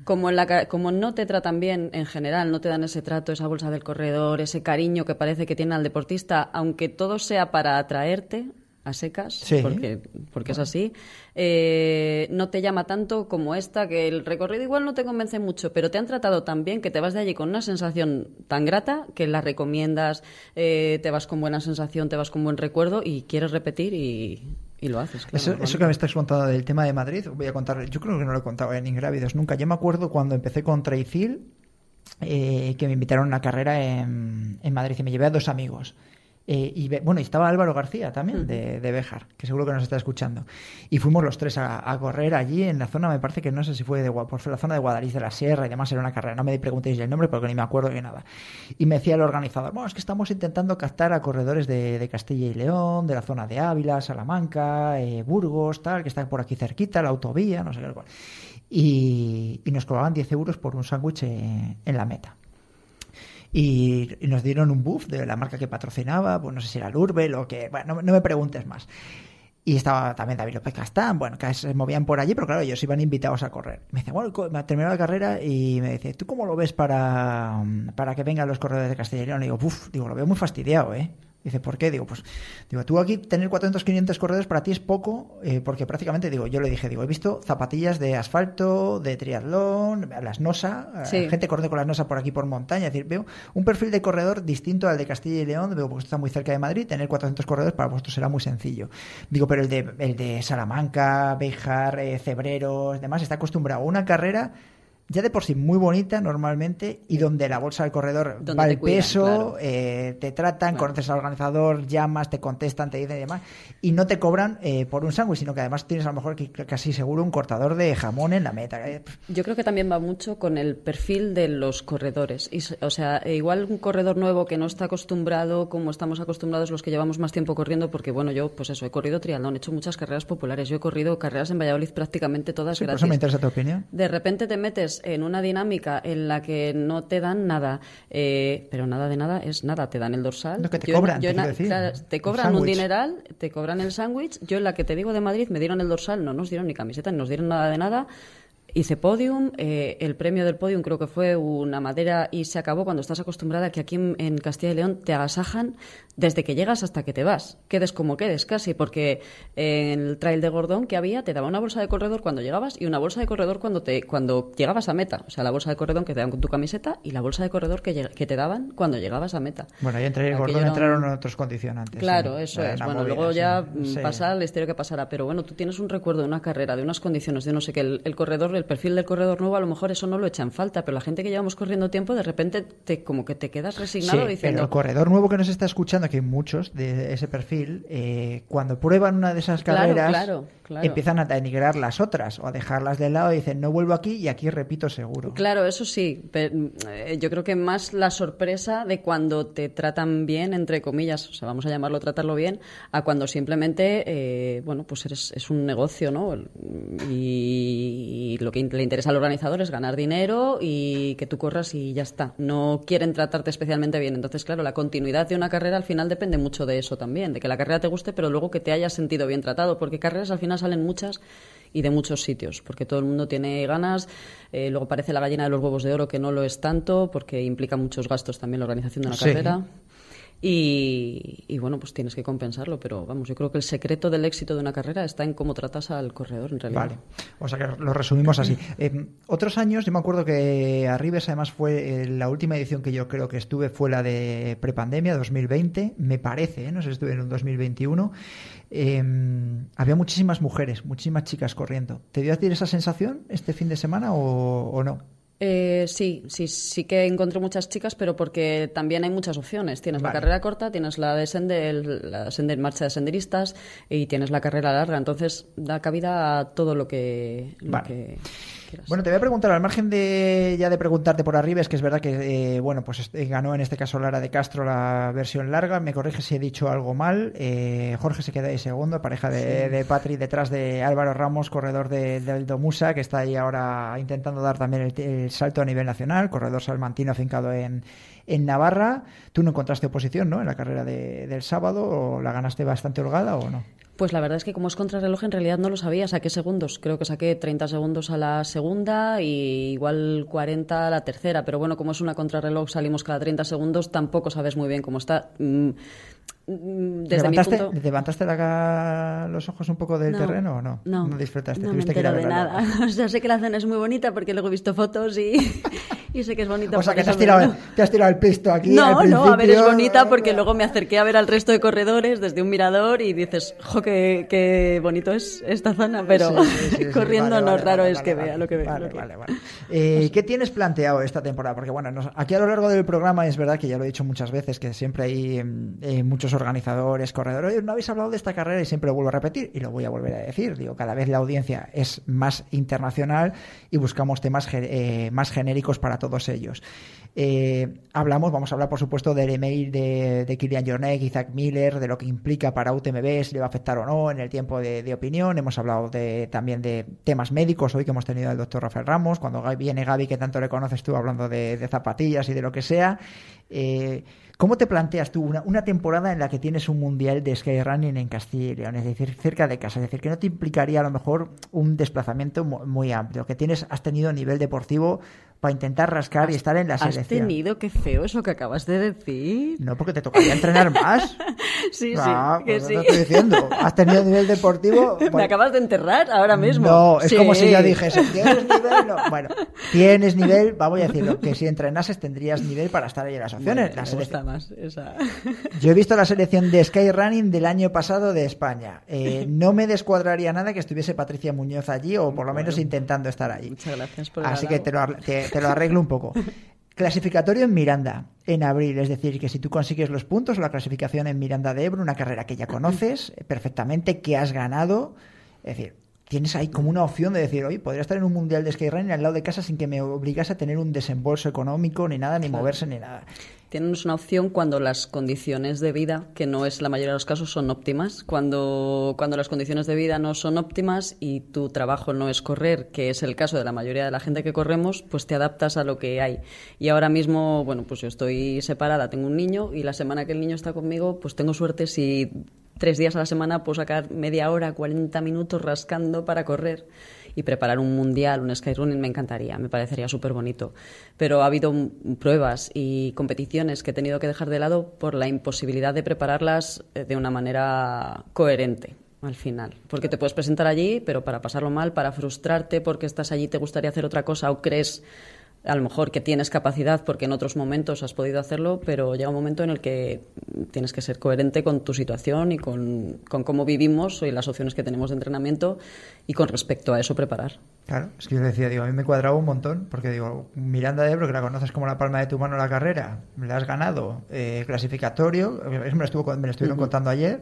Speaker 14: como, en la, como no te tratan bien en general, no te dan ese trato, esa bolsa del corredor, ese cariño que parece que tiene al deportista, aunque todo sea para atraerte a secas,
Speaker 3: Sí.
Speaker 14: porque, porque es así, eh, no te llama tanto como esta, que el recorrido igual no te convence mucho, pero te han tratado tan bien que te vas de allí con una sensación tan grata que la recomiendas, eh, te vas con buena sensación, te vas con buen recuerdo y quieres repetir y, y lo haces. claro,
Speaker 3: Eso, que me estás contando del tema de Madrid, voy a contar, yo creo que no lo he contado en Ingrávidos nunca. Yo me acuerdo cuando empecé con Traicil, eh, que me invitaron a una carrera en, en Madrid y me llevé a dos amigos. Eh, y bueno, y estaba Álvaro García también, de, de Béjar, que seguro que nos está escuchando. Y fuimos los tres a, a correr allí en la zona, me parece que no sé si fue de, por la zona de Guadalís de la Sierra y demás, era una carrera. No me preguntéis el nombre porque ni me acuerdo de nada. Y me decía el organizador, bueno, es que estamos intentando captar a corredores de, de Castilla y León, de la zona de Ávila, Salamanca, eh, Burgos, tal, que está por aquí cerquita, la autovía, no sé qué. cuál. Y, y nos cobraban 10 euros por un sándwich en la meta. Y, nos dieron un buff de la marca que patrocinaba, pues no sé si era Lurbel o que, bueno, no, no me preguntes más. Y estaba también David López Castán, bueno, que se movían por allí, pero claro, ellos iban invitados a correr. Me dice, bueno, me ha terminado la carrera y me dice, ¿tú cómo lo ves para, para que vengan los corredores de León? Y digo, uff, digo, lo veo muy fastidiado, ¿eh? Dice, ¿por qué? Digo, pues, digo, tú aquí tener 400, 500 corredores para ti es poco, eh, porque prácticamente, digo, yo le dije, digo, he visto zapatillas de asfalto, de triatlón, las NOSA, eh,
Speaker 14: Sí.
Speaker 3: gente corriendo con las NOSA por aquí por montaña, es decir, veo un perfil de corredor distinto al de Castilla y León, veo, porque está muy cerca de Madrid, tener 400 corredores para vosotros será muy sencillo. Digo, pero el de, el de Salamanca, Béjar, eh, Cebreros, demás, está acostumbrado a una carrera ya de por sí muy bonita normalmente y donde la bolsa del corredor va el
Speaker 14: cuidan,
Speaker 3: peso,
Speaker 14: claro.
Speaker 3: eh, te tratan, conoces al organizador, llamas, te contestan, te dicen y demás, y no te cobran eh, por un sándwich, sino que además tienes a lo mejor casi seguro un cortador de jamón en la meta. Eh,
Speaker 14: Yo creo que también va mucho con el perfil de los corredores. Y, o sea, e igual un corredor nuevo que no está acostumbrado como estamos acostumbrados los que llevamos más tiempo corriendo, porque bueno, yo pues eso, he corrido triatlón, he hecho muchas carreras populares, yo he corrido carreras en Valladolid prácticamente todas
Speaker 3: Sí, por
Speaker 14: gratis.
Speaker 3: eso me interesa tu opinión.
Speaker 14: De repente te metes en una dinámica en la que no te dan nada, eh, pero nada de nada es nada, te dan el dorsal.
Speaker 3: Lo que te
Speaker 14: Yo
Speaker 3: cobran,
Speaker 14: yo
Speaker 3: te decir,
Speaker 14: claro, te cobran un dineral, te cobran el sándwich. Yo en la que te digo de Madrid me dieron el dorsal, no nos dieron ni camiseta, ni nos dieron nada de nada. Hice podium, eh, el premio del podium creo que fue una madera y se acabó cuando estás acostumbrada a que aquí en, en Castilla y León te agasajan desde que llegas hasta que te vas, quedes como quedes casi, porque en el trail de Gordón que había te daba una bolsa de corredor cuando llegabas y una bolsa de corredor cuando te cuando llegabas a meta, o sea la bolsa de corredor que te daban con tu camiseta y la bolsa de corredor que, lleg- que te daban cuando llegabas a meta.
Speaker 3: Bueno, ahí entre el gordón
Speaker 14: un-
Speaker 3: entraron otros condicionantes.
Speaker 14: Claro,
Speaker 3: sí.
Speaker 14: eso es. Bueno,
Speaker 3: movida,
Speaker 14: luego ya
Speaker 3: Sí.
Speaker 14: pasará la historia que pasará. Pero bueno, tú tienes un recuerdo de una carrera, de unas condiciones, de no sé qué. El, el corredor, el perfil del corredor nuevo, a lo mejor eso no lo echa en falta. Pero la gente que llevamos corriendo tiempo, de repente te, como que te quedas resignado
Speaker 3: Sí,
Speaker 14: diciendo.
Speaker 3: pero el corredor nuevo que nos está escuchando, que hay muchos de ese perfil, eh, cuando prueban una de esas
Speaker 14: Claro,
Speaker 3: carreras,
Speaker 14: claro, claro.
Speaker 3: empiezan a denigrar las otras o a dejarlas de lado y dicen, no vuelvo aquí y aquí repito seguro.
Speaker 14: Claro, eso sí. Pero, eh, yo creo que más la sorpresa de cuando te tratan bien, entre comillas, o sea, vamos a llamarlo tratarlo bien, a cuando simplemente, eh, bueno, pues eres, es un negocio, ¿no? Y, y lo que le interesa al organizador es ganar dinero y que tú corras y ya está. No quieren tratarte especialmente bien. Entonces, claro, la continuidad de una carrera al final depende mucho de eso también, de que la carrera te guste, pero luego que te hayas sentido bien tratado, porque carreras al final salen muchas y de muchos sitios, porque todo el mundo tiene ganas. eh, luego parece la gallina de los huevos de oro, que no lo es tanto, porque implica muchos gastos también la organización de una
Speaker 3: Sí.
Speaker 14: carrera. Y, y, bueno, pues tienes que compensarlo, pero vamos, yo creo que el secreto del éxito de una carrera está en cómo tratas al corredor, en realidad.
Speaker 3: Vale, o sea que lo resumimos así. Eh, otros años, yo me acuerdo que Arribes además fue eh, la última edición que yo creo que estuve fue la de prepandemia 2020, me parece, ¿eh? no sé si estuve en un 2021. Eh, había muchísimas mujeres, muchísimas chicas corriendo. ¿Te dio a ti esa sensación este fin de semana o, o no?
Speaker 14: Eh, sí, sí, sí que encontré muchas chicas, pero porque también hay muchas opciones. Tienes
Speaker 3: Vale.
Speaker 14: la carrera corta, tienes la de sender, la sender, marcha de senderistas y tienes la carrera larga. Entonces da cabida a todo lo que, lo
Speaker 3: Vale.
Speaker 14: que quieras.
Speaker 3: Bueno, te voy a preguntar, al margen de ya de preguntarte por arriba, es que es verdad que, eh, bueno, pues este, ganó en este caso Lara de Castro la versión larga. Me corrige si he dicho algo mal. Eh, Jorge se queda ahí segundo, pareja de,
Speaker 14: Sí.
Speaker 3: de Patri detrás de Álvaro Ramos, corredor de- del Domusa, que está ahí ahora intentando dar también el, el salto a nivel nacional. Corredor salmantino afincado en, en Navarra. Tú no encontraste oposición, ¿no? En la carrera de- del sábado, ¿o la ganaste bastante holgada o no?
Speaker 14: Pues la verdad es que como es contrarreloj en realidad no lo sabía, saqué segundos, creo que saqué 30 segundos a la segunda y igual 40 a la tercera, pero bueno, como es una contrarreloj salimos cada 30 segundos, tampoco sabes muy bien cómo está. Mm, mm, Desde mi
Speaker 3: ¿Levantaste,
Speaker 14: punto...
Speaker 3: ¿Levantaste la- los ojos un poco del
Speaker 14: No,
Speaker 3: terreno o no?
Speaker 14: No,
Speaker 3: disfrutaste.
Speaker 14: no me
Speaker 3: Tuviste que ir a
Speaker 14: entero de nada. O sea, sé que la cena es muy bonita porque luego he visto fotos y, y sé que es bonita.
Speaker 3: O sea, que te has, tirado, te has tirado el pisto aquí.
Speaker 14: No,
Speaker 3: al
Speaker 14: no, a ver, es bonita porque luego me acerqué a ver al resto de corredores desde un mirador y dices, jo, qué, qué bonito es esta zona, pero
Speaker 3: Sí, sí, sí, sí,
Speaker 14: corriendo
Speaker 3: vale,
Speaker 14: no,
Speaker 3: vale,
Speaker 14: raro
Speaker 3: vale,
Speaker 14: es que vea lo que vea.
Speaker 3: vale, vale, vale. Eh, ¿Qué tienes planteado esta temporada? Porque bueno, nos- aquí a lo largo del programa es verdad que ya lo he dicho muchas veces que siempre hay mm, eh, muchos organizadores, corredores. "Oye, No habéis hablado de esta carrera y siempre lo vuelvo a repetir y lo voy a volver a decir. Digo, cada vez la audiencia es más internacional y buscamos temas eh, más genéricos para todos ellos. Eh, hablamos, vamos a hablar por supuesto del email de, de Kilian Jornet, Isaac Miller, de lo que implica para UTMB, si le va a afectar o no en el tiempo de, de opinión. Hemos hablado de, también de temas médicos hoy que hemos tenido al doctor Rafael Ramos, cuando viene Gaby, que tanto le conoces tú, hablando de, de zapatillas y de lo que sea. Eh, ¿Cómo te planteas tú una, una temporada en la que tienes un mundial de skyrunning en Castilla y León, es decir, cerca de casa? Es decir, que no te implicaría a lo mejor un desplazamiento mu- muy amplio, que tienes, has tenido a nivel deportivo para intentar rascar, y estar en la
Speaker 14: ¿Has
Speaker 3: selección.
Speaker 14: tenido? Qué feo eso que acabas de decir.
Speaker 3: No, porque te tocaría entrenar más.
Speaker 14: Sí,
Speaker 3: Ah,
Speaker 14: sí, que
Speaker 3: pues
Speaker 14: sí.
Speaker 3: no te estoy diciendo. ¿Has tenido nivel deportivo?
Speaker 14: Me
Speaker 3: Bueno,
Speaker 14: acabas de enterrar ahora mismo.
Speaker 3: No, es
Speaker 14: Sí.
Speaker 3: como si yo dijese, ¿tienes nivel? No. Bueno, tienes nivel, vamos a decirlo, que si entrenases tendrías nivel para estar ahí en las opciones.
Speaker 14: Me
Speaker 3: La
Speaker 14: gusta
Speaker 3: selección-
Speaker 14: más esa.
Speaker 3: Yo he visto la selección de Skyrunning del año pasado de España. Eh, no me descuadraría nada que estuviese Patricia Muñoz allí o por lo menos intentando estar allí.
Speaker 14: Muchas gracias por el
Speaker 3: Así que te lo, te- te lo arreglo un poco. Clasificatorio en Miranda en abril, es decir, que si tú consigues los puntos, la clasificación en Miranda de Ebro, una carrera que ya conoces perfectamente, que has ganado, es decir, tienes ahí como una opción de decir, oye, podría estar en un mundial de skyrunning al lado de casa sin que me obligase a tener un desembolso económico ni nada, ni
Speaker 14: Claro.
Speaker 3: moverse ni nada.
Speaker 14: Tienes una opción cuando las condiciones de vida, que no es la mayoría de los casos, son óptimas. Cuando, cuando las condiciones de vida no son óptimas y tu trabajo no es correr, que es el caso de la mayoría de la gente que corremos, pues te adaptas a lo que hay. Y ahora mismo, bueno, pues yo estoy separada, tengo un niño y la semana que el niño está conmigo, pues tengo suerte si tres días a la semana puedo sacar media hora, 40 minutos rascando para correr y preparar un mundial, un skyrunning, me encantaría, me parecería súper bonito. Pero ha habido pruebas y competiciones que he tenido que dejar de lado por la imposibilidad de prepararlas eh, de una manera coherente al final. Porque te puedes presentar allí, pero para pasarlo mal, para frustrarte porque estás allí, te gustaría hacer otra cosa o crees a lo mejor que tienes capacidad porque en otros momentos has podido hacerlo, pero llega un momento en el que tienes que ser coherente con tu situación y con, con cómo vivimos y las opciones que tenemos de entrenamiento y con respecto a eso preparar.
Speaker 3: Claro, es que yo decía, digo, a mí me cuadraba un montón, porque digo, Miranda de Ebro, que la conoces como la palma de tu mano la carrera, la has ganado, eh, clasificatorio, me lo, estuvo, me lo estuvieron contando ayer,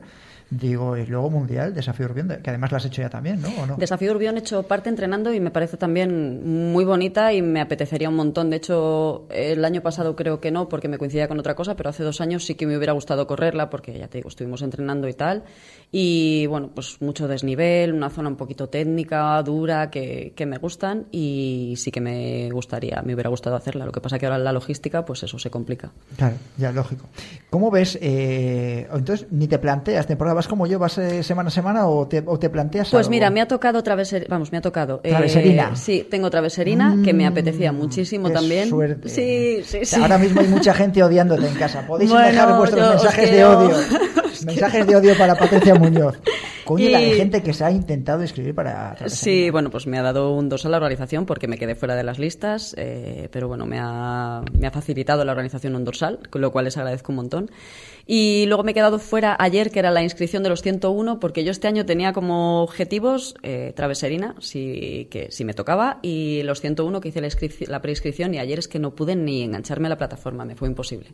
Speaker 3: digo, y luego Mundial, Desafío Urbión, que además lo has hecho ya también, ¿no? ¿O no?
Speaker 14: Desafío Urbión he hecho parte entrenando y me parece también muy bonita y me apetecería un montón. De hecho, el año pasado creo que no, porque me coincidía con otra cosa, pero hace dos años sí que me hubiera gustado correrla, porque ya te digo, estuvimos entrenando y tal. Y bueno, pues mucho desnivel, una zona un poquito técnica, dura, que, que me gustan y sí que me gustaría, me hubiera gustado hacerla. Lo que pasa que ahora la logística, pues eso se complica.
Speaker 3: Claro, ya, lógico. ¿Cómo ves? eh, entonces, ni te planteas, temporada vas como yo, vas eh, semana a semana o te, o te planteas
Speaker 14: Pues
Speaker 3: algo?
Speaker 14: mira, me ha tocado traveserina, vamos, me ha tocado. eh,
Speaker 3: Traveserina.
Speaker 14: sí, tengo traveserina, que me apetecía muchísimo
Speaker 3: qué
Speaker 14: también.
Speaker 3: suerte.
Speaker 14: Sí, sí, sí.
Speaker 3: Ahora mismo hay mucha gente odiándote en casa. Podéis
Speaker 14: Bueno,
Speaker 3: dejar vuestros mensajes de odio. mensajes de odio para Patricia Muñoz. Coño, la de
Speaker 14: Y-
Speaker 3: gente que se ha intentado escribir para...
Speaker 14: Sí, bueno, pues me ha dado un dos a la organización porque me quedé fuera de las listas, eh, pero bueno, me ha, me ha facilitado la organización un dorsal, con lo cual les agradezco un montón. Y luego me he quedado fuera ayer, que era la inscripción de los 101, porque yo este año tenía como objetivos eh, traveserina, si, que si me tocaba, y los 101 que hice la, la preinscripción, y ayer es que no pude ni engancharme a la plataforma, me fue imposible.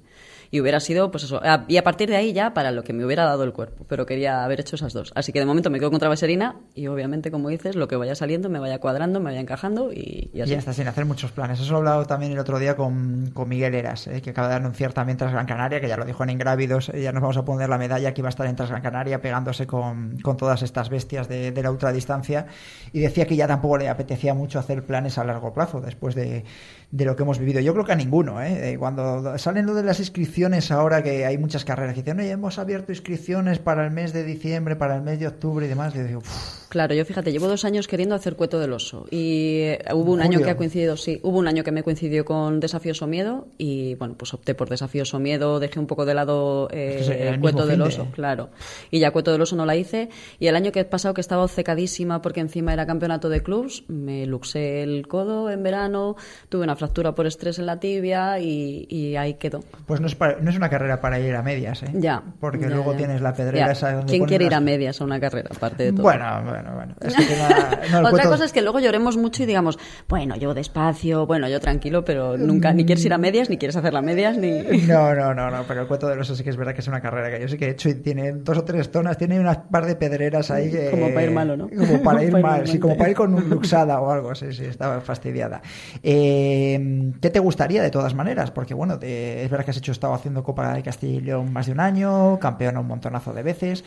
Speaker 14: Y hubiera sido, pues eso, a- y a partir de ahí ya para lo que me hubiera dado el cuerpo, pero quería haber hecho esas dos. Así que de momento me quedo con traveserina, y obviamente, como dices, lo que vaya saliendo me vaya cuadrando, me vaya encajando, y, y
Speaker 3: Y
Speaker 14: así.
Speaker 3: ya está, sin hacer muchos planes. Eso he hablado también el otro día con, con Miguel Eras, eh, que acaba de anunciar también tras Gran Canaria, que ya lo dijo en Ingrávidos, eh, ya nos vamos a poner la medalla que iba a estar en tras Gran Canaria pegándose con, con todas estas bestias de, la ultradistancia. Y decía que ya tampoco le apetecía mucho hacer planes a largo plazo después de, de lo que hemos vivido. Yo creo que a ninguno. ¿eh? Eh, Cuando salen lo de las inscripciones ahora, que hay muchas carreras que dicen, oye, hemos abierto inscripciones para el mes de diciembre, para el mes de octubre y demás, yo digo, "Uf,
Speaker 14: Claro, yo fíjate, llevo dos años queriendo hacer cueto del oso y eh, hubo un año que ha coincidido, sí, hubo un año que me coincidió con Desafíos o Miedo y bueno, pues opté por Desafíos o Miedo, dejé un poco de lado eh,
Speaker 3: Es que es el
Speaker 14: cueto del oso, claro, y ya cueto del oso no la hice y el año que he pasado que estaba obcecadísima porque encima era campeonato de clubs, me luxé el codo en verano, tuve una fractura por estrés en la tibia y, y ahí quedó.
Speaker 3: pues no es, para- no es una carrera para ir a medias, ¿eh?
Speaker 14: Ya.
Speaker 3: Porque
Speaker 14: ya,
Speaker 3: luego
Speaker 14: ya.
Speaker 3: tienes la pedrera
Speaker 14: Ya.
Speaker 3: esa donde
Speaker 14: ¿Quién quiere ir a medias a una carrera, aparte de todo?
Speaker 3: Bueno, bueno, bueno. Es que nada- no, el
Speaker 14: Otra
Speaker 3: cuento-
Speaker 14: cosa es que luego lloremos mucho y digamos, bueno, yo despacio, bueno, yo tranquilo, pero nunca ni quieres ir a medias, ni quieres hacer las medias, ni...
Speaker 3: No, no, no, no, pero el cuento de los sí que es verdad que es una carrera que yo sí que he hecho y tiene dos o tres zonas, tiene unas par de pedreras ahí que...
Speaker 14: Como para ir malo, ¿no?
Speaker 3: Como para ir mal, sí, como para ir con un luxada o algo, sí, sí, estaba fastidiada. Eh, ¿Qué te gustaría de todas maneras? Porque bueno, te- es verdad que has hecho, estado haciendo Copa de León más de un año, campeón un montonazo de veces.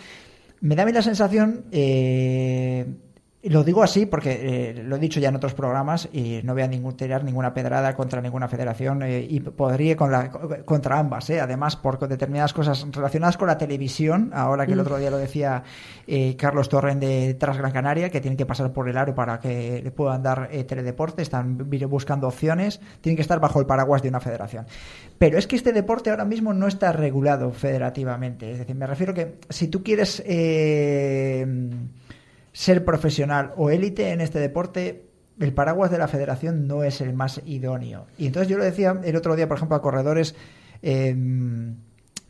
Speaker 3: Me da a mí la sensación... eh, Y lo digo así porque eh, lo he dicho ya en otros programas y no voy a ningún, tirar ninguna pedrada contra ninguna federación eh, y podría con la, contra ambas, eh, además por determinadas cosas relacionadas con la televisión, ahora que el
Speaker 14: Mm.
Speaker 3: otro día lo decía Carlos Torren de Tras Gran Canaria, que tienen que pasar por el aro para que le puedan dar teledeporte, están buscando opciones, tienen que estar bajo el paraguas de una federación. Pero es que este deporte ahora mismo no está regulado federativamente, es decir, me refiero que si tú quieres... ser profesional o élite en este deporte, el paraguas de la federación no es el más idóneo. Y entonces yo lo decía el otro día, por ejemplo, a corredores eh,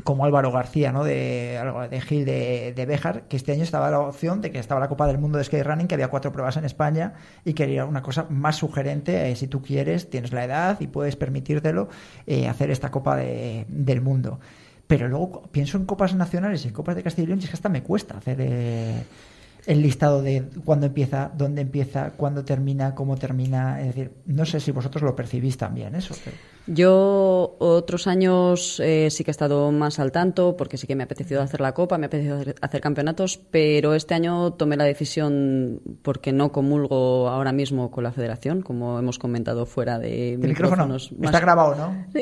Speaker 3: como Álvaro García, ¿no? De, Gil de, de Béjar, que este año estaba la opción de que estaba la Copa del Mundo de Skyrunning, que había cuatro pruebas en España y quería una cosa más sugerente, eh, si tú quieres, tienes la edad y puedes permitírtelo, eh, hacer esta Copa de- del Mundo. Pero luego pienso en copas nacionales y en copas de Castilla y León y es que hasta me cuesta hacer eh, el listado de cuándo empieza, dónde empieza, cuándo termina, cómo termina. Es decir, no sé si vosotros lo percibís también eso. pero-
Speaker 14: Yo otros años eh, sí que he estado más al tanto porque sí que me ha apetecido hacer la copa, me ha apetecido hacer, hacer campeonatos, pero este año tomé la decisión porque no comulgo ahora mismo con la federación, como hemos comentado fuera de
Speaker 3: micrófono
Speaker 14: micrófonos
Speaker 3: está grabado, ¿no?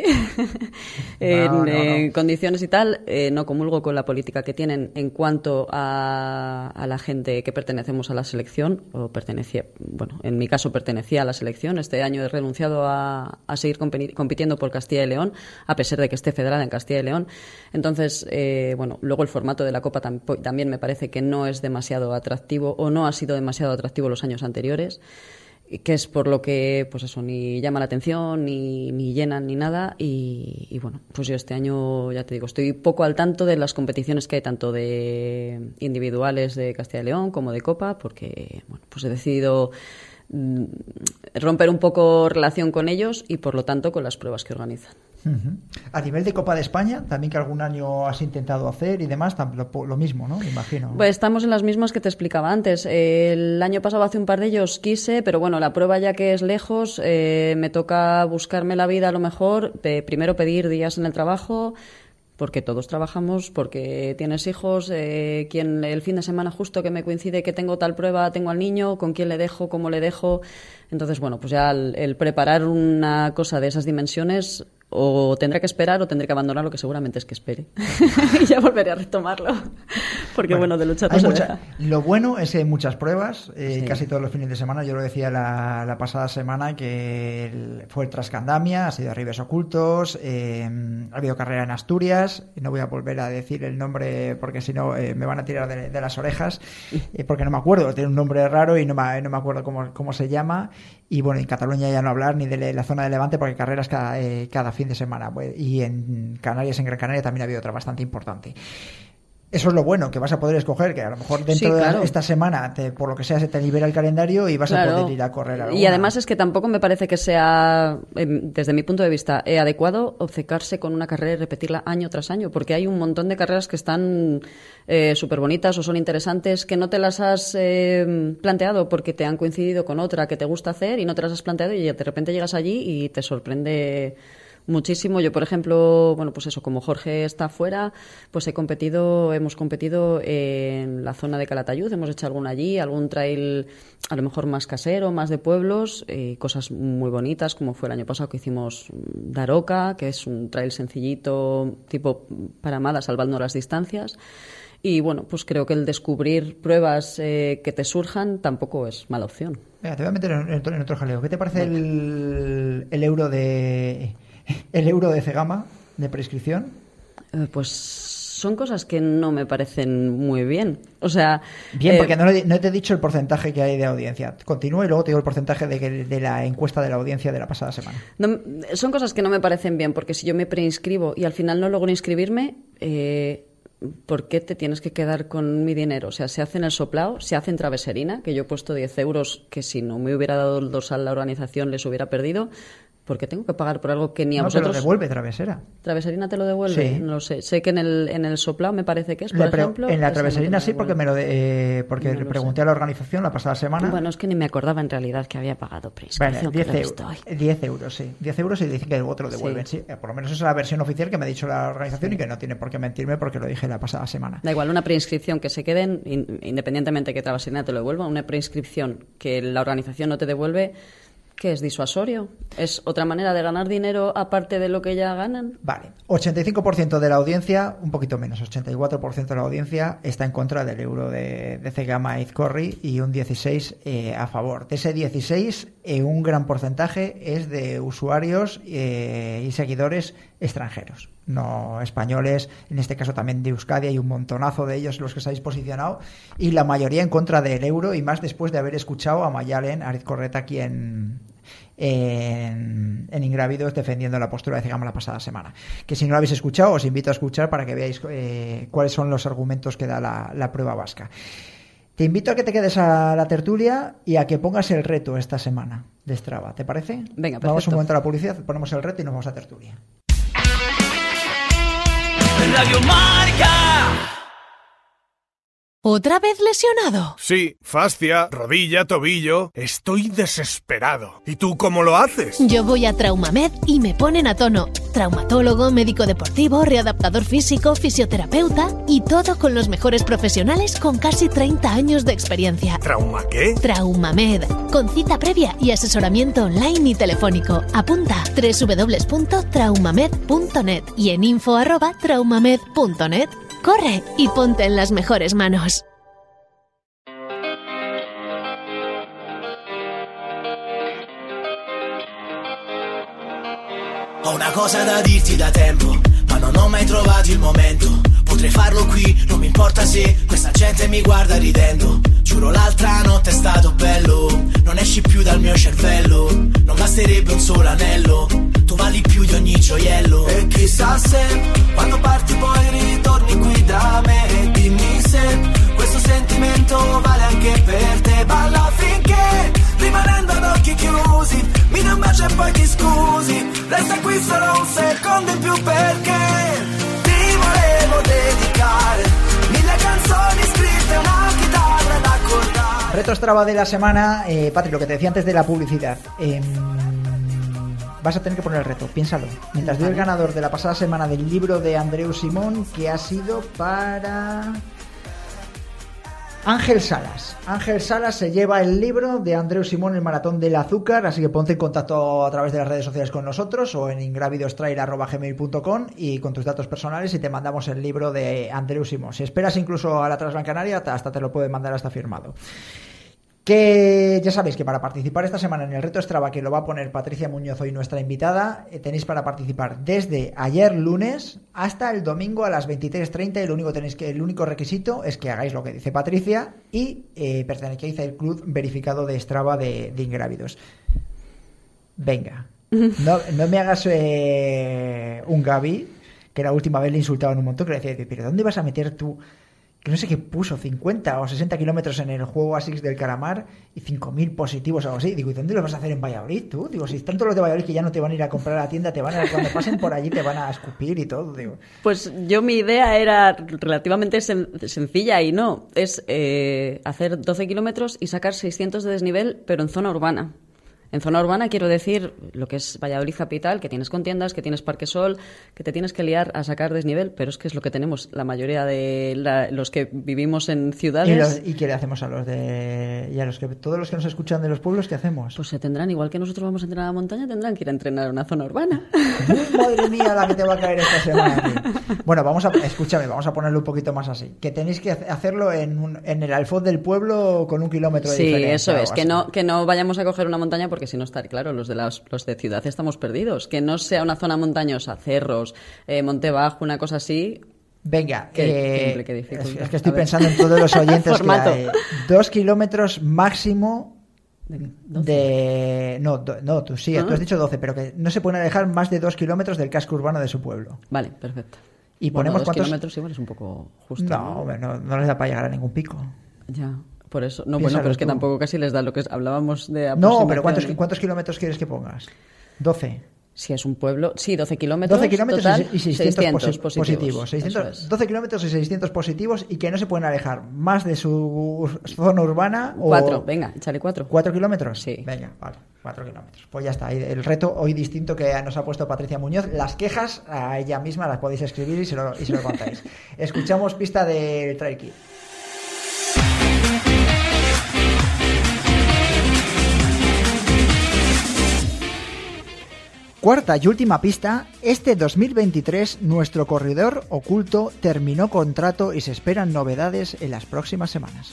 Speaker 14: en,
Speaker 3: No, no, no.
Speaker 14: en condiciones y tal, eh, no comulgo con la política que tienen en cuanto a, a la gente que pertenecemos a la selección, o pertenecía, bueno, en mi caso pertenecía a la selección. Este año he renunciado a, a seguir compeni- por Castilla y León, a pesar de que esté federada en Castilla y León. Entonces, eh, bueno, luego el formato de la Copa también me parece que no es demasiado atractivo, o no ha sido demasiado atractivo los años anteriores que es por lo que, pues eso, ni llama la atención, ni, ni llenan, ni nada. Y, y bueno, pues yo este año, ya te digo, estoy poco al tanto de las competiciones que hay, tanto de individuales de Castilla y León como de Copa, porque, bueno, pues he decidido romper un poco relación con ellos y, por lo tanto, con las pruebas que organizan.
Speaker 3: A nivel de Copa de España, también que algún año has intentado hacer y demás, lo, lo mismo, ¿no? Me imagino.
Speaker 14: Pues estamos en las mismas que te explicaba antes. El año pasado, hace un par de ellos, quise, pero bueno, la prueba ya que es lejos, eh, me toca buscarme la vida a lo mejor, primero pedir días en el trabajo, porque todos trabajamos, porque tienes hijos, eh, quien el fin de semana justo que me coincide que tengo tal prueba, tengo al niño, con quién le dejo, cómo le dejo. Entonces, bueno, pues ya el, el preparar una cosa de esas dimensiones o tendré que esperar o tendré que abandonar lo que seguramente es que espere. y ya volveré a retomarlo. Porque bueno, de luchar no
Speaker 3: mucha-. Lo bueno es que hay muchas pruebas, eh,
Speaker 14: Sí.
Speaker 3: casi todos los fines de semana. Yo lo decía la, la pasada semana que el- fue el Trascandamia, ha sido Ribes Ocultos, eh, ha habido carrera en Asturias. No voy a volver a decir el nombre porque si no eh, me van a tirar de, de las orejas, eh, porque no me acuerdo. Tiene un nombre raro y no me, no me acuerdo cómo, cómo se llama. Y bueno, en Cataluña ya no hablar ni de la zona de Levante porque carreras cada, eh, cada fin de semana. Pues, Y en Canarias, en Gran Canaria, también ha habido otra bastante importante. Eso es lo bueno, que vas a poder escoger, que a lo mejor dentro
Speaker 14: Sí, claro.
Speaker 3: de esta semana, te- por lo que sea, se te libera el calendario y vas a
Speaker 14: Claro.
Speaker 3: poder ir a correr.
Speaker 14: Y
Speaker 3: alguna.
Speaker 14: además es que tampoco me parece que sea, em, desde mi punto de vista, eh, adecuado obcecarse con una carrera y repetirla año tras año, porque hay un montón de carreras que están súper bonitas o son interesantes que no te las has eh, planteado porque te han coincidido con otra que te gusta hacer y no te las has planteado y de repente llegas allí y te sorprende muchísimo. Yo, por ejemplo, bueno, pues eso, como Jorge está fuera, pues he competido, hemos competido en la zona de Calatayud, hemos hecho alguna allí, algún trail a lo mejor más casero, más de pueblos, eh, cosas muy bonitas, como fue el año pasado que hicimos Daroca, que es un trail sencillito, tipo paramada, salvando las distancias. Y bueno, pues creo que el descubrir pruebas eh, que te surjan tampoco es mala opción.
Speaker 3: Venga, te voy a meter en, en otro- en otro jaleo. ¿Qué te parece el, el euro de el euro de Cegama de prescripción?
Speaker 14: Eh, pues son cosas que no me parecen muy bien. O sea.
Speaker 3: Bien,
Speaker 14: eh,
Speaker 3: porque no, le- no te he dicho el porcentaje que hay de audiencia. Continúa y luego te digo el porcentaje de, de la encuesta de la audiencia de la pasada semana.
Speaker 14: no- son cosas que no me parecen bien, porque si yo me preinscribo y al final no logro inscribirme, eh, ¿por qué te tienes que quedar con mi dinero? O sea, se hace en el soplao, se hace en traveserina, que yo he puesto 10 euros que si no me hubiera dado el dorsal la organización les hubiera perdido. Porque tengo que pagar por algo que ni a
Speaker 3: No, te lo
Speaker 14: vosotros...
Speaker 3: devuelve Travesera.
Speaker 14: ¿Traveserina te lo devuelve?
Speaker 3: Sí.
Speaker 14: No lo sé. Sé que en el, en el soplao me parece que es, por
Speaker 3: Le
Speaker 14: ejemplo...
Speaker 3: en la Traveserina sí, porque me lo de- eh, porque
Speaker 14: No lo
Speaker 3: pregunté a la organización la pasada semana.
Speaker 14: Bueno, es que ni me acordaba en realidad que había pagado prescripción.
Speaker 3: Vale, 10,
Speaker 14: que lo he
Speaker 3: eu-
Speaker 14: visto hoy.
Speaker 3: 10 euros, sí. 10 euros y dicen que luego te lo devuelven. Sí. Eh, Por lo menos esa es la versión oficial que me ha dicho la organización y que no tiene por qué mentirme porque lo dije la pasada semana.
Speaker 14: Da igual, una preinscripción que se queden, in- independientemente que Traveserina te lo devuelva, una preinscripción que la organización no te devuelve, ¿qué es disuasorio? ¿Es otra manera de ganar dinero aparte de lo que ya ganan?
Speaker 3: Vale, 85% de la audiencia, un poquito menos, 84% de la audiencia está en contra del euro de, de Cegama Izcorri y un 16% eh, a favor. De ese 16, eh, un gran porcentaje es de usuarios eh, y seguidores extranjeros, no españoles, en este caso también de Euskadi, hay un montonazo de ellos los que se habéis posicionado y la mayoría en contra del euro y más después de haber escuchado a Mayalen Ariz Correta aquí en, en, en Ingrávidos defendiendo la postura de Cegama la pasada semana. Que si no lo habéis escuchado, os invito a escuchar para que veáis eh, cuáles son los argumentos que da la, la prueba vasca. Te invito a que te quedes a la tertulia y a que pongas el reto esta semana de Strava. ¿Te parece?
Speaker 14: Venga,
Speaker 3: Vamos
Speaker 14: perfecto.
Speaker 3: un momento a la publicidad, ponemos el reto y nos vamos a tertulia.
Speaker 2: Radio Marca.
Speaker 5: ¿Otra vez lesionado?
Speaker 1: Sí, fascia, rodilla, tobillo. Estoy desesperado. ¿Y tú cómo lo haces?
Speaker 5: Yo voy a Traumamed y me ponen a tono. Traumatólogo, médico deportivo, readaptador físico, fisioterapeuta y todo con los mejores profesionales con casi 30 años de experiencia.
Speaker 1: ¿Trauma qué?
Speaker 5: Traumamed, con cita previa y asesoramiento online y telefónico. Apunta www.traumamed.net y en info arroba traumamed.net. Corre y ponte en las mejores manos.
Speaker 15: Cosa da dirti da tempo, ma non ho mai trovato il momento. Potrei farlo qui, non mi importa se questa gente mi guarda ridendo. Giuro l'altra notte è stato bello, non esci più dal mio cervello. Non basterebbe un solo anello, tu vali più di ogni gioiello. E chissà se quando parti poi ritorni qui da me e dimmi se sentimento vale anche per te. Balla finché rimanendo ad occhi chiusi, mi dai un bacio e poi ti scusi. Resta qui solo un secondo in più perché ti volevo dedicare mille canzoni scritte, una chitarra da accordare.
Speaker 3: Reto Strava de la semana, eh, Patri, lo que te decía antes de la publicidad. Em, vas a tener que poner el reto, piénsalo. Mientras doy el
Speaker 14: Vale.
Speaker 3: ganador de la pasada semana del libro de Andreu Simón, que ha sido para. Ángel Salas. Ángel Salas se lleva el libro de Andreu Simón, El Maratón del Azúcar, así que ponte en contacto a través de las redes sociales con nosotros o en ingravidostrail.gmail.com y con tus datos personales y te mandamos el libro de Andreu Simón. Si esperas incluso a la Transban Canaria, hasta te lo pueden mandar hasta firmado. Que ya sabéis que para participar esta semana en el reto Strava, que lo va a poner Patricia Muñoz hoy nuestra invitada, eh, tenéis para participar desde ayer lunes hasta el domingo a las 23.30 y lo único, tenéis que, el único requisito es que hagáis lo que dice Patricia y eh, pertenecéis al club verificado de Strava de, de Ingrávidos. Venga, no, no me hagas eh, un Gaby, que la última vez le insultaban un montón, que le decía, pero ¿dónde vas a meter tú? Que no sé qué puso, 50 o 60 kilómetros en el juego ASICS del Calamar y 5.000 positivos o algo así. Digo, ¿y dónde lo vas a hacer en Valladolid tú? Digo, si están todos los de Valladolid que ya no te van a ir a comprar a la tienda, te van a, cuando pasen por allí te van a escupir y todo. Digo,
Speaker 14: Pues yo mi idea era relativamente sen- sencilla y no, es eh, hacer 12 kilómetros y sacar 600 de desnivel, pero en zona urbana. En zona urbana quiero decir lo que es Valladolid capital, que tienes contiendas, que tienes Parque Sol, que te tienes que liar a sacar desnivel, pero es que es lo que tenemos la mayoría de la- los que vivimos en
Speaker 3: ¿Y,
Speaker 14: ciudades.
Speaker 3: los- ¿Y qué le hacemos a los de... y a los que todos los que nos escuchan de los pueblos, qué hacemos?
Speaker 14: Pues se tendrán, igual que nosotros vamos a entrenar a la montaña, tendrán que ir a entrenar a una zona urbana.
Speaker 3: Madre mía, la que te va a caer esta semana. aquí. Bueno, vamos a, escúchame, vamos a ponerlo un poquito más así. Que tenéis que hace- hacerlo en, un- en el alfoz del pueblo con un kilómetro de
Speaker 14: Sí,
Speaker 3: diferencia.
Speaker 14: eso
Speaker 3: o
Speaker 14: es, que no, que no vayamos a coger una montaña porque si no estar claro, los de las, los de ciudad estamos perdidos. Que no sea una zona montañosa, cerros, eh, monte bajo, una cosa así.
Speaker 3: Venga,
Speaker 14: Qué-
Speaker 3: eh,
Speaker 14: qué
Speaker 3: es, que estoy
Speaker 14: A ver.
Speaker 3: pensando en todos los oyentes que hay. Dos kilómetros máximo de... No, do- no tú sí, tú has dicho 12, pero que no se pueden alejar más de dos kilómetros del casco urbano de su pueblo.
Speaker 14: Vale, perfecto.
Speaker 3: Y
Speaker 14: Bueno,
Speaker 3: ponemos
Speaker 14: dos
Speaker 3: cuántos...
Speaker 14: kilómetros igual es un poco justo.
Speaker 3: No, hombre, no, no les da para llegar a ningún pico.
Speaker 14: Ya, por eso. No,
Speaker 3: Piénsalo
Speaker 14: bueno, pero es que
Speaker 3: tú.
Speaker 14: tampoco casi les da lo que es- hablábamos de
Speaker 3: No, pero ¿cuántos. ¿cuántos kilómetros quieres que pongas? 12.
Speaker 14: Si es un pueblo, sí, 12 kilómetros.
Speaker 3: 12 kilómetros
Speaker 14: total,
Speaker 3: y 600, posi-
Speaker 14: positivos.
Speaker 3: positivos. 600
Speaker 14: Eso es.
Speaker 3: 12 kilómetros y 600 positivos y que no se pueden alejar más de su zona urbana o...
Speaker 14: Cuatro, venga, échale cuatro.
Speaker 3: ¿Cuatro kilómetros?
Speaker 14: Sí.
Speaker 3: Venga, vale, cuatro kilómetros. Pues ya está. El reto hoy distinto que nos ha puesto Patricia Muñoz. Las quejas a ella misma las podéis escribir y se lo, y se lo contáis. Escuchamos pista del Trail Kid. Cuarta y última pista, este 2023 nuestro corredor oculto terminó contrato y se esperan novedades en las próximas semanas.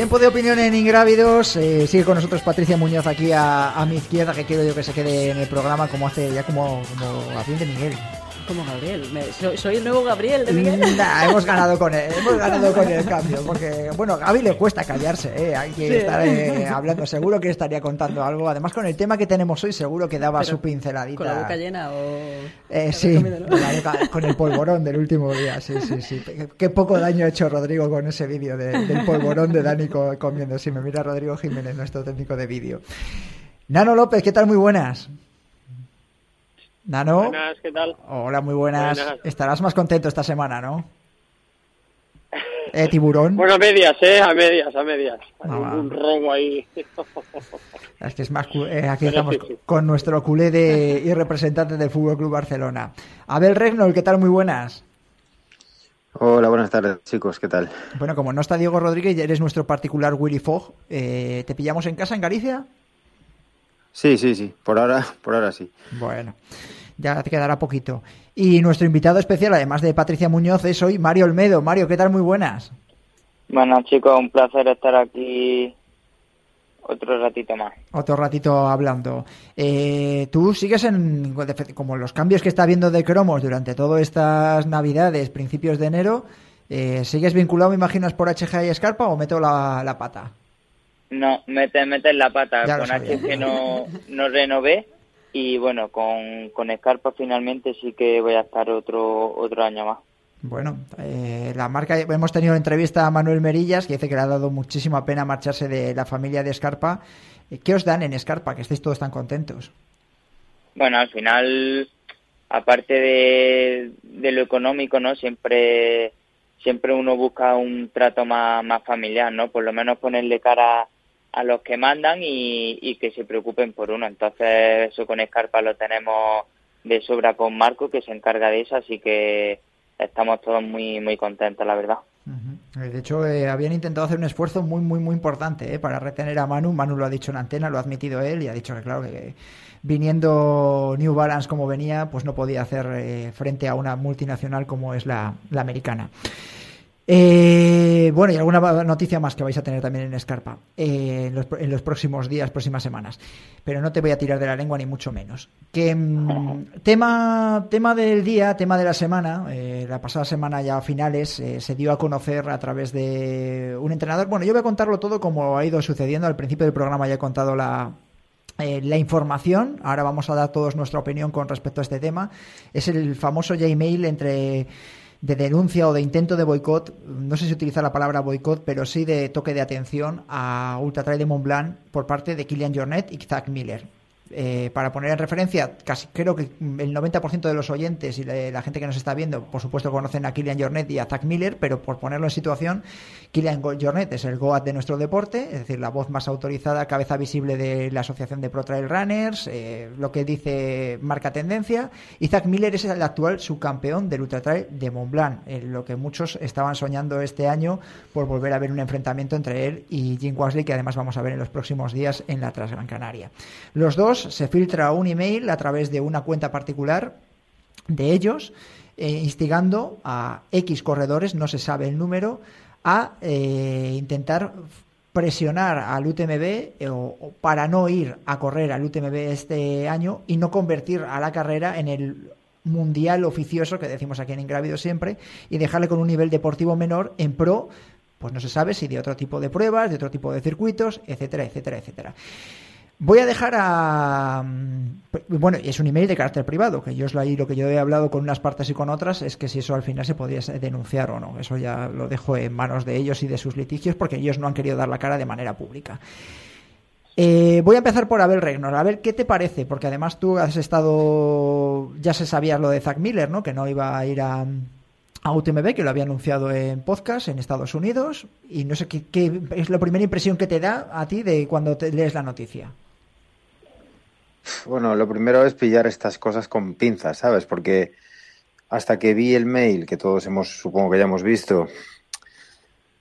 Speaker 3: Tiempo de opinión en Ingrávidos. Eh, sigue con nosotros Patricia Muñoz aquí a, mi izquierda, que quiero yo que se quede en el programa como hace ya como, como de Miguel.
Speaker 14: Como Gabriel. me- soy, soy el nuevo Gabriel de Miguel.
Speaker 3: Nah, hemos ganado con él, hemos ganado con el cambio, porque bueno, a Gaby le cuesta callarse, ¿eh? hay que
Speaker 14: Sí.
Speaker 3: estar eh, hablando, seguro que estaría contando algo, además con el tema que tenemos hoy seguro que daba
Speaker 14: Pero
Speaker 3: su pinceladita.
Speaker 14: ¿Con la boca llena o...?
Speaker 3: Eh, sí,
Speaker 14: comido, ¿no?
Speaker 3: con, la boca- con el polvorón del último día, sí, sí, sí. Qué, poco daño ha hecho Rodrigo con ese vídeo de- del polvorón de Dani co- comiendo. Si me mira Rodrigo Jiménez, nuestro técnico de vídeo. Nano López, ¿qué tal? Muy buenas. Nano.
Speaker 16: Buenas, ¿qué tal?
Speaker 3: Hola, muy buenas.
Speaker 16: Buenas.
Speaker 3: Estarás más contento esta semana, ¿no? Eh, tiburón.
Speaker 16: Bueno, a medias, ¿eh? A medias, a medias. Hay
Speaker 3: Ah, va.
Speaker 16: un robo ahí.
Speaker 3: Es que es más eh, aquí estamos con nuestro culé de, y representante del Fútbol Club Barcelona. Abel Regnol, ¿qué tal? Muy buenas.
Speaker 17: Hola, buenas tardes, chicos, ¿qué tal?
Speaker 3: Bueno, como no está Diego Rodríguez, y eres nuestro particular Willy Fogg. eh, ¿Te pillamos en casa en Galicia?
Speaker 17: Sí, sí, sí, por ahora, por ahora sí.
Speaker 3: Bueno, ya te quedará poquito. Y nuestro invitado especial, además de Patricia Muñoz, es hoy Mario Olmedo. Mario, ¿qué tal? Muy buenas.
Speaker 18: Bueno, chicos, un placer estar aquí otro ratito más.
Speaker 3: Otro ratito hablando. Eh, Tú sigues en, como los cambios que está habiendo de cromos durante todas estas navidades, principios de enero, eh, ¿sigues vinculado, me imaginas, por HG y Escarpa o meto la, la pata?
Speaker 18: No, mete, mete la pata.
Speaker 3: Ya
Speaker 18: con
Speaker 3: sabía.
Speaker 18: HG no, no renové y bueno, con, con Scarpa finalmente sí que voy a estar otro, otro año más.
Speaker 3: Bueno, eh, la marca, hemos tenido entrevista a Manuel Merillas, que dice que le ha dado muchísima pena marcharse de la familia de Escarpa. Eh, ¿Qué os dan en Escarpa? Que estéis todos tan contentos.
Speaker 18: Bueno, al final, aparte de, de lo económico, ¿no? Siempre, siempre uno busca un trato más, más familiar, ¿no? Por lo menos ponerle cara a los que mandan y, y que se preocupen por uno. Entonces, eso con Escarpa lo tenemos de sobra con Marco, que se encarga de eso, así que estamos todos muy, muy contentos, la verdad.
Speaker 3: Eh, De hecho, eh, habían intentado hacer un esfuerzo muy, muy, muy importante eh, para retener a Manu. Manu lo ha dicho en antena, lo ha admitido él y ha dicho que, claro, que viniendo New Balance como venía, pues no podía hacer eh, frente a una multinacional como es la, la americana. Eh, bueno, y alguna noticia más que vais a tener también en Scarpa eh, en, los, en los próximos días, próximas semanas. Pero no te voy a tirar de la lengua ni mucho menos. Que mm, tema, tema del día, tema de la semana. eh, la pasada semana ya a finales eh, se dio a conocer a través de un entrenador. Bueno, yo voy a contarlo todo como ha ido sucediendo. Al principio del programa ya he contado la, eh, la información. Ahora vamos a dar todos nuestra opinión con respecto a este tema. Es el famoso Gmail entre de denuncia o de intento de boicot, no sé si utiliza la palabra boicot, pero sí de toque de atención a Ultra Trail de Mont Blanc por parte de Kilian Jornet y Zach Miller. Eh, para poner en referencia, casi creo que el 90% de los oyentes y la, la gente que nos está viendo, por supuesto, conocen a Kilian Jornet y a Zach Miller, pero por ponerlo en situación, Kilian Jornet es el GOAT de nuestro deporte, es decir, la voz más autorizada, cabeza visible de la Asociación de Pro Trail Runners, eh, lo que dice marca tendencia, y Zach Miller es el actual subcampeón del Ultra Trail de Mont Blanc, en lo que muchos estaban soñando este año por volver a ver un enfrentamiento entre él y Jim Wasley, que además vamos a ver en los próximos días en la Transgran Canaria. Los dos se filtra un email a través de una cuenta particular de ellos, eh, instigando a X corredores, no se sabe el número, a eh, intentar presionar al UTMB eh, o, o para no ir a correr al UTMB este año y no convertir a la carrera en el mundial oficioso que decimos aquí en Ingrávido siempre y dejarle con un nivel deportivo menor en pro pues no se sabe si de otro tipo de pruebas, de otro tipo de circuitos, etcétera, etcétera, etcétera. Voy a dejar a. mm, Bueno, es un email de carácter privado, que yo es ahí lo que yo he hablado con unas partes y con otras, es que si eso al final se podría denunciar o no. Eso ya lo dejo en manos de ellos y de sus litigios, porque ellos no han querido dar la cara de manera pública. Eh, voy a empezar por Abel Regnor. A ver, ¿qué te parece? Porque además tú has estado. Ya se sabía lo de Zack Miller, ¿no? Que no iba a ir a, a UTMB, que lo había anunciado en podcast en Estados Unidos. Y no sé qué, qué es la primera impresión que te da a ti de cuando te lees la noticia.
Speaker 17: Bueno, lo primero es pillar estas cosas con pinzas, ¿sabes? Porque hasta que vi el mail, que todos hemos, supongo que ya hemos visto,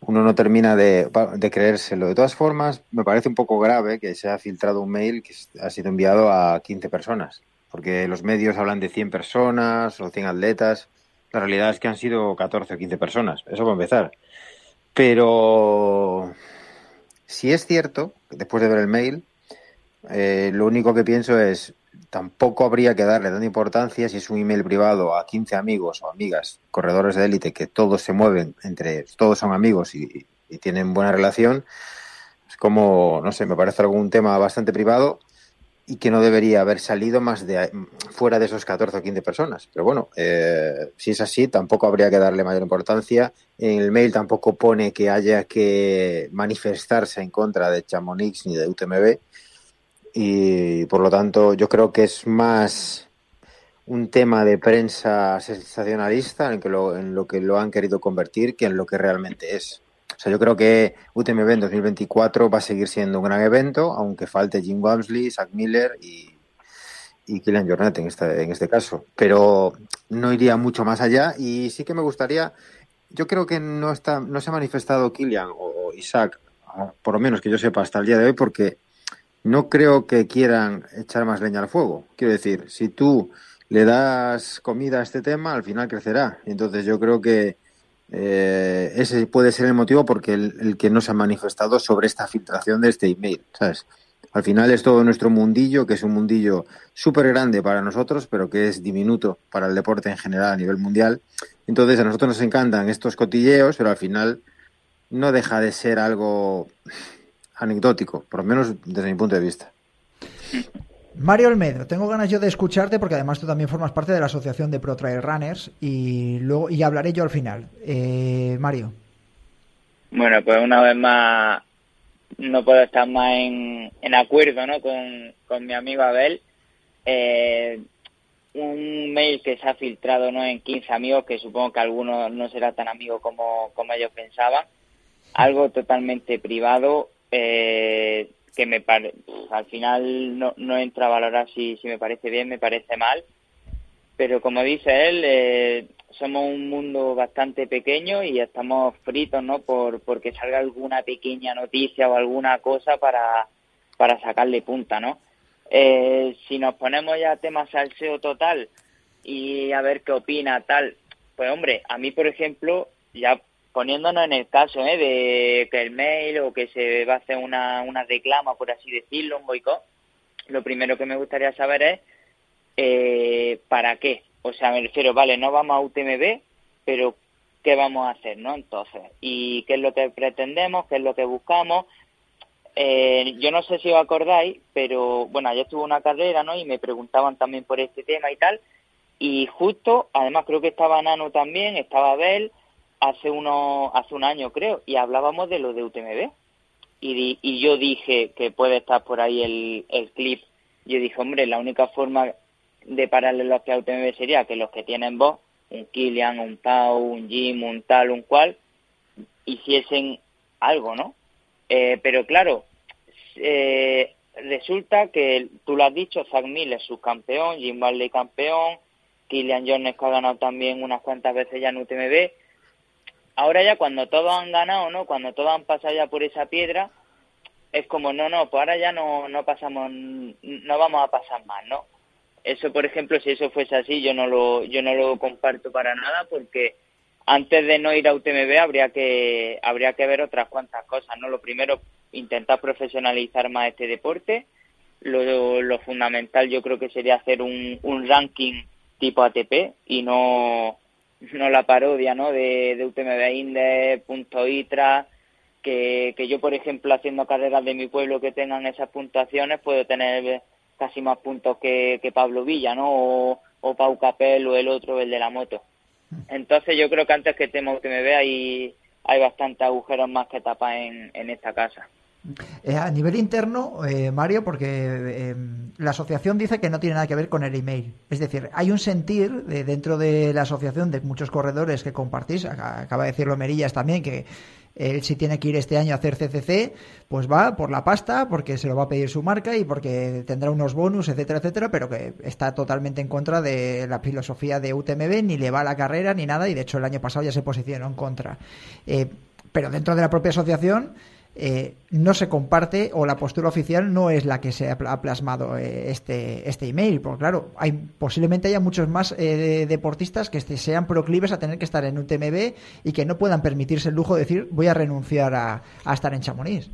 Speaker 17: uno no termina de, de creérselo. De todas formas, me parece un poco grave que se ha filtrado un mail que ha sido enviado a 15 personas, porque los medios hablan de 100 personas o 100 atletas. La realidad es que han sido 14 o 15 personas, eso va a empezar. Pero si es cierto, después de ver el mail, eh, lo único que pienso es, tampoco habría que darle tanta importancia si es un email privado a 15 amigos o amigas, corredores de élite, que todos se mueven entre, todos son amigos y, tienen buena relación. Es como, no sé, me parece algún tema bastante privado y que no debería haber salido más de fuera de esos 14 o 15 personas. Pero bueno, eh, si es así, tampoco habría que darle mayor importancia. En el mail tampoco pone que haya que manifestarse en contra de Chamonix ni de UTMB y por lo tanto yo creo que es más un tema de prensa sensacionalista en, que lo, en lo que lo han querido convertir que en lo que realmente es. O sea, yo creo que UTMB en 2024 va a seguir siendo un gran evento, aunque falte Jim Walmsley, Zach Miller y, y Kylian Jornet en este, en este caso. Pero no iría mucho más allá y sí que me gustaría, yo creo que no, está, no se ha manifestado Kylian o Isaac, por lo menos que yo sepa hasta el día de hoy, porque no creo que quieran echar más leña al fuego. Quiero decir, si tú le das comida a este tema, al final crecerá. Entonces yo creo que eh, ese puede ser el motivo porque el, que no se ha manifestado sobre esta filtración de este email, ¿sabes? Al final es todo nuestro mundillo, que es un mundillo súper grande para nosotros, pero que es diminuto para el deporte en general a nivel mundial. Entonces a nosotros nos encantan estos cotilleos, pero al final no deja de ser algo anecdótico, por lo menos desde mi punto de vista.
Speaker 3: Mario Olmedo, tengo ganas yo de escucharte porque además tú también formas parte de la asociación de Pro Trail Runners y luego y hablaré yo al final. Eh, Mario.
Speaker 18: Bueno, pues una vez más no puedo estar más en, en acuerdo ¿no? con, con mi amigo Abel. Eh, un mail que se ha filtrado ¿no? en 15 amigos, que supongo que algunos no será tan amigo como, como ellos pensaban. Algo totalmente privado, eh, que me pare... al final no, no entra a valorar si, si me parece bien, me parece mal. Pero como dice él, eh, somos un mundo bastante pequeño y estamos fritos, ¿no? Por porque salga alguna pequeña noticia o alguna cosa para, para sacarle punta, ¿no? Eh, si nos ponemos ya a temas salseo total y a ver qué opina tal, pues hombre, a mí por ejemplo, ya poniéndonos en el caso ¿eh? de que el mail o que se va a hacer una, una reclama, por así decirlo, un boicot, lo primero que me gustaría saber es eh, para qué. O sea, me refiero, vale, no vamos a UTMB, pero ¿qué vamos a hacer, no? Entonces, ¿y qué es lo que pretendemos? ¿Qué es lo que buscamos? Eh, yo no sé si os acordáis, pero bueno, ayer tuve una carrera, ¿no? Y me preguntaban también por este tema y tal. Y justo, además creo que estaba Nano también, estaba Abel, hace uno, hace un año creo, y hablábamos de lo de UTMB. Y, y yo dije que puede estar por ahí el, clip. Yo dije, hombre, la única forma de pararle los que a UTMB sería que los que tienen voz, un Kilian, un Pau, un Jim, un tal, un cual, hiciesen algo, ¿no? Eh, pero claro, eh, resulta que tú lo has dicho, Zach Miller subcampeón, Jim Barley campeón, Kilian Jones que ha ganado también unas cuantas veces ya en UTMB. Ahora ya cuando todos han ganado, ¿no? Cuando todos han pasado ya por esa piedra, es como, no, no, pues ahora ya no, no pasamos, no vamos a pasar más, ¿no? Eso, por ejemplo, si eso fuese así, yo no lo, yo no lo comparto para nada porque antes de no ir a UTMB habría que, habría que ver otras cuantas cosas, ¿no? Lo primero, intentar profesionalizar más este deporte. Lo, lo fundamental yo creo que sería hacer un, un ranking tipo ATP y no, no la parodia, ¿no? De, de UTMB Index, punto ITRA, que, que yo, por ejemplo, haciendo carreras de mi pueblo que tengan esas puntuaciones, puedo tener casi más puntos que, que Pablo Villa, ¿no? O, o Pau Capel o el otro, el de la moto. Entonces yo creo que antes que tema UTMB hay, hay bastantes agujeros más que tapar en, en esta casa.
Speaker 3: Eh, a nivel interno, eh, Mario, porque eh, la asociación dice que no tiene nada que ver con el email. Es decir, hay un sentir de, dentro de la asociación de muchos corredores que compartís, ac- acaba de decirlo Merillas también, que él si tiene que ir este año a hacer CCC, pues va por la pasta, porque se lo va a pedir su marca y porque tendrá unos bonus, etcétera, etcétera, pero que está totalmente en contra de la filosofía de UTMB, ni le va a la carrera ni nada, y de hecho el año pasado ya se posicionó en contra. Eh, pero dentro de la propia asociación eh, no se comparte o la postura oficial no es la que se ha pla- ha plasmado eh, este, este email. Porque claro, hay, posiblemente haya muchos más eh, de- deportistas que sean proclives a tener que estar en un TMB y que no puedan permitirse el lujo de decir voy a renunciar a, a estar en Chamonix.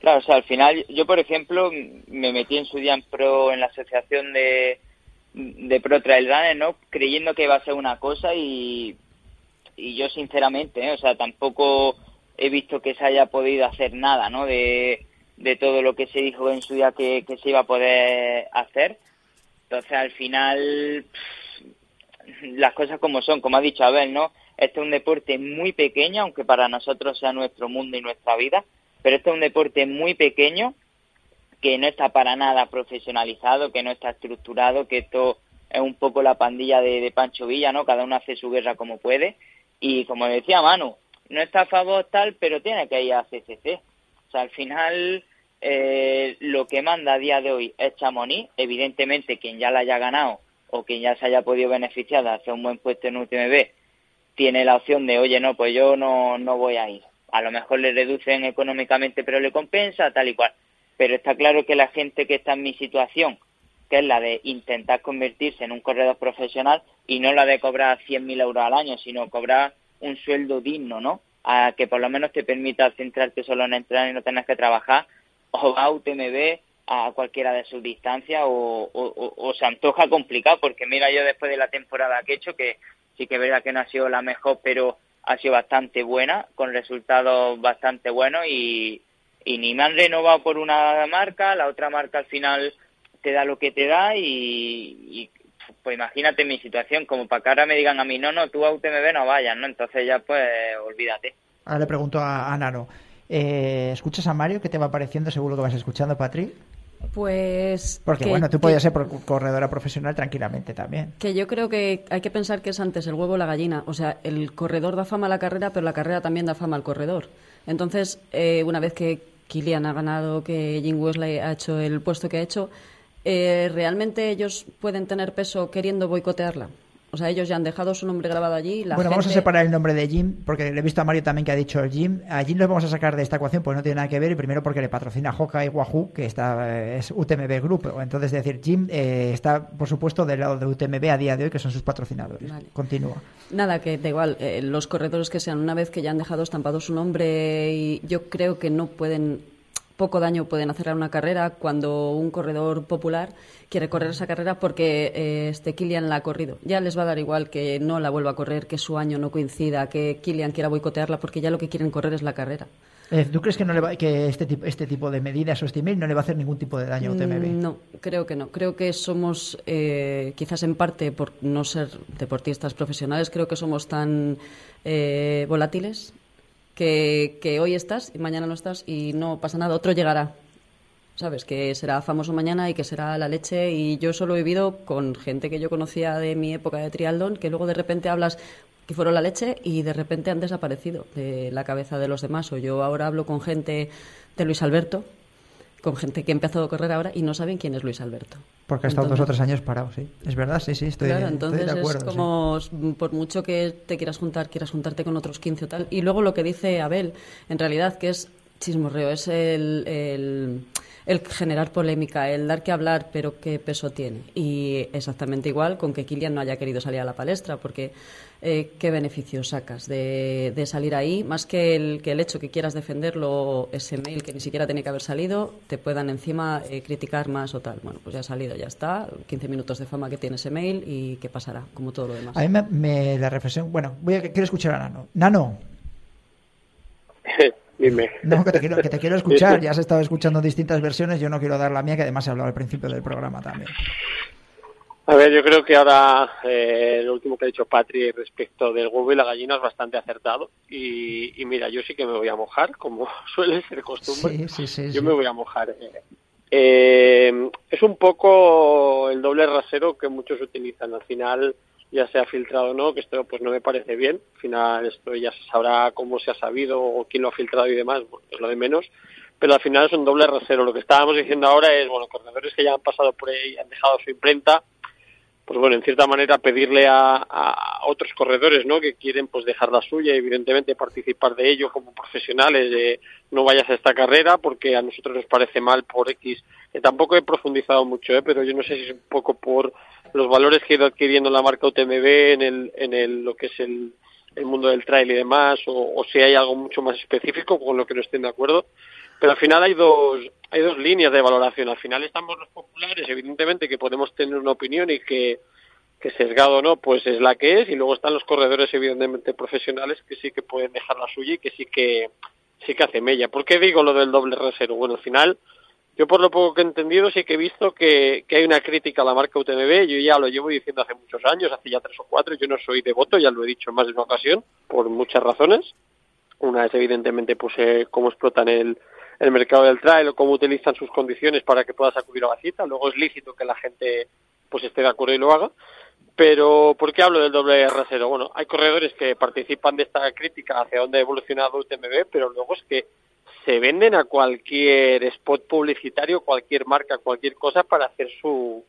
Speaker 18: Claro, o sea, al final, yo por ejemplo, me metí en su día en pro, en la asociación de, de Pro Trail Runners, ¿no? Creyendo que iba a ser una cosa y, y yo sinceramente, ¿eh? o sea, tampoco he visto que se haya podido hacer nada, ¿no? De, todo lo que se dijo en su día que, se iba a poder hacer. Entonces, al final, las cosas como son, como ha dicho Abel, ¿no? Este es un deporte muy pequeño, aunque para nosotros sea nuestro mundo y nuestra vida, pero este es un deporte muy pequeño que no está para nada profesionalizado, que no está estructurado, que esto es un poco la pandilla de, de Pancho Villa, ¿no? Cada uno hace su guerra como puede. Y como decía Manu, no está a favor tal, pero tiene que ir a CCC. O sea, al final eh, lo que manda a día de hoy es Chamonix. Evidentemente, quien ya la haya ganado o quien ya se haya podido beneficiar de hacer un buen puesto en UTMB tiene la opción de, oye, no, pues yo no, no voy a ir. A lo mejor le reducen económicamente, pero le compensa, tal y cual. Pero está claro que la gente que está en mi situación, que es la de intentar convertirse en un corredor profesional y no la de cobrar 100.000 euros al año, sino cobrar un sueldo digno, ¿no? A que por lo menos te permita centrarte solo en entrenar y no tener que trabajar, o va a UTMB a cualquiera de sus distancias o, o, se antoja complicado, porque mira yo después de la temporada que he hecho, que sí que es verdad que no ha sido la mejor, pero ha sido bastante buena, con resultados bastante buenos y, y ni me han renovado por una marca, la otra marca al final te da lo que te da y, pues imagínate mi situación, como para que ahora me digan a mí, no, no, tú a UTMB no vayas, ¿no? Entonces ya pues olvídate.
Speaker 3: Ahora le pregunto a, a Nano. Eh, ¿Escuchas a Mario? ¿Qué te va pareciendo? Seguro que vas escuchando, Patri.
Speaker 14: Pues.
Speaker 3: Porque
Speaker 14: que-
Speaker 3: bueno, tú
Speaker 14: que-
Speaker 3: podías ser corredora profesional tranquilamente también.
Speaker 14: Que yo creo que hay que pensar que es antes el huevo o la gallina. O sea, el corredor da fama a la carrera, pero la carrera también da fama al corredor. Entonces, eh, una vez que Kilian ha ganado, que Jim Wesley ha hecho el puesto que ha hecho, eh, ¿realmente ellos pueden tener peso queriendo boicotearla? O sea, ellos ya han dejado su nombre grabado allí. La
Speaker 3: bueno, vamos a separar el nombre de Jim, porque le he visto a Mario también que ha dicho Jim. A Jim lo vamos a sacar de esta ecuación, pues no tiene nada que ver. Y primero porque le patrocina y Wahoo, que está, eh, es UTMB Group. Entonces, es decir, Jim eh, está, por supuesto, del lado de UTMB a día de hoy, que son sus patrocinadores.
Speaker 14: Vale.
Speaker 3: Continúa.
Speaker 14: Nada, que da igual. eh, los corredores que sean, una vez que ya han dejado estampado su nombre, y yo creo que no pueden. Poco daño pueden hacer a una carrera cuando un corredor popular quiere correr esa carrera porque eh, este Kilian la ha corrido. Ya les va a dar igual que no la vuelva a correr, que su año no coincida, que Kilian quiera boicotearla, porque ya lo que quieren correr es la carrera.
Speaker 3: Eh, ¿Tú crees que, no le va- que este, tipo, este tipo de medidas o este email no le va a hacer ningún tipo de daño a UTMB?
Speaker 14: Mm, No, creo que no. Creo que somos, eh, quizás en parte por no ser deportistas profesionales, creo que somos tan eh, volátiles que, que hoy estás y mañana no estás y no pasa nada. Otro llegará. ¿Sabes? Que será famoso mañana y que será la leche. Y yo solo he vivido con gente que yo conocía de mi época de triatlón, que luego de repente hablas que fueron la leche y de repente han desaparecido de la cabeza de los demás. O yo ahora hablo con gente de Luis Alberto, con gente que ha empezado a correr ahora y no saben quién es Luis Alberto.
Speaker 3: Porque ha estado dos
Speaker 14: Entonces-
Speaker 3: o tres años parado, sí. Es verdad, sí, sí, estoy,
Speaker 14: claro,
Speaker 3: estoy
Speaker 14: entonces
Speaker 3: de acuerdo.
Speaker 14: es como, por mucho que te quieras juntar, quieras juntarte con otros 15 o tal. Y luego lo que dice Abel, en realidad, que es chismorreo, es el, el, el generar polémica, el dar que hablar, pero qué peso tiene. Y exactamente igual con que Kilian no haya querido salir a la palestra, porque eh, qué beneficio sacas de, de salir ahí, más que el, que el hecho que quieras defenderlo, ese mail que ni siquiera tiene que haber salido, te puedan encima eh, criticar más o tal. Bueno, pues ya ha salido, ya está, 15 minutos de fama que tiene ese mail y qué pasará, como todo lo demás.
Speaker 3: A mí me, me- la reflexión. Bueno, voy a, quiero escuchar a Nano. Nano,
Speaker 16: Dime.
Speaker 3: no, que te quiero, que te quiero escuchar. Ya has estado escuchando distintas versiones. Yo no quiero dar la mía, que además he hablado al principio del programa también.
Speaker 16: A ver, yo creo que ahora eh, lo último que ha dicho Patri respecto del huevo y la gallina es bastante acertado. Y, y mira, yo sí que me voy a mojar, como suele ser costumbre.
Speaker 3: Sí, sí, sí.
Speaker 16: yo me voy a mojar. eh. Eh, es un poco el doble rasero que muchos utilizan. Al final ya se ha filtrado o no, que esto pues no me parece bien. Al final esto ya se sabrá cómo se ha sabido o quién lo ha filtrado y demás, bueno, es lo de menos. Pero al final es un doble rasero. Lo que estábamos diciendo ahora es, bueno, corredores que ya han pasado por ahí, han dejado su imprenta, pues bueno, en cierta manera pedirle a, a otros corredores, ¿no? Que quieren pues dejar la suya y evidentemente participar de ello como profesionales, de no vayas a esta carrera porque a nosotros nos parece mal por X. Tampoco he profundizado mucho, ¿eh? Pero yo no sé si es un poco por los valores que ha ido adquiriendo la marca UTMB en el, en el, lo que es el, el mundo del trail y demás, o si hay algo mucho más específico con lo que no estén de acuerdo. Pero al final hay dos, hay dos líneas de valoración. Al final estamos los populares, evidentemente, que podemos tener una opinión y que, que sesgado o no, pues es la que es. Y luego están los corredores, evidentemente, profesionales que sí que pueden dejar la suya y que sí que, sí que hace mella. ¿Por qué digo lo del doble rasero? Bueno, al final, yo por lo poco que he entendido sí que he visto que, que hay una crítica a la marca UTMB. Yo ya lo llevo diciendo hace muchos años, hace ya tres o cuatro. Yo no soy devoto, ya lo he dicho en más de una ocasión, por muchas razones. Una es evidentemente pues eh, cómo explotan el, el mercado del trail o cómo utilizan sus condiciones para que puedas acudir a la cita. Luego es lícito que la gente pues esté de acuerdo y lo haga. Pero, ¿por qué hablo del doble rasero? Bueno, hay corredores que participan de esta crítica hacia dónde ha evolucionado UTMB, pero luego es que se venden a cualquier spot publicitario, cualquier marca, cualquier cosa para hacer su,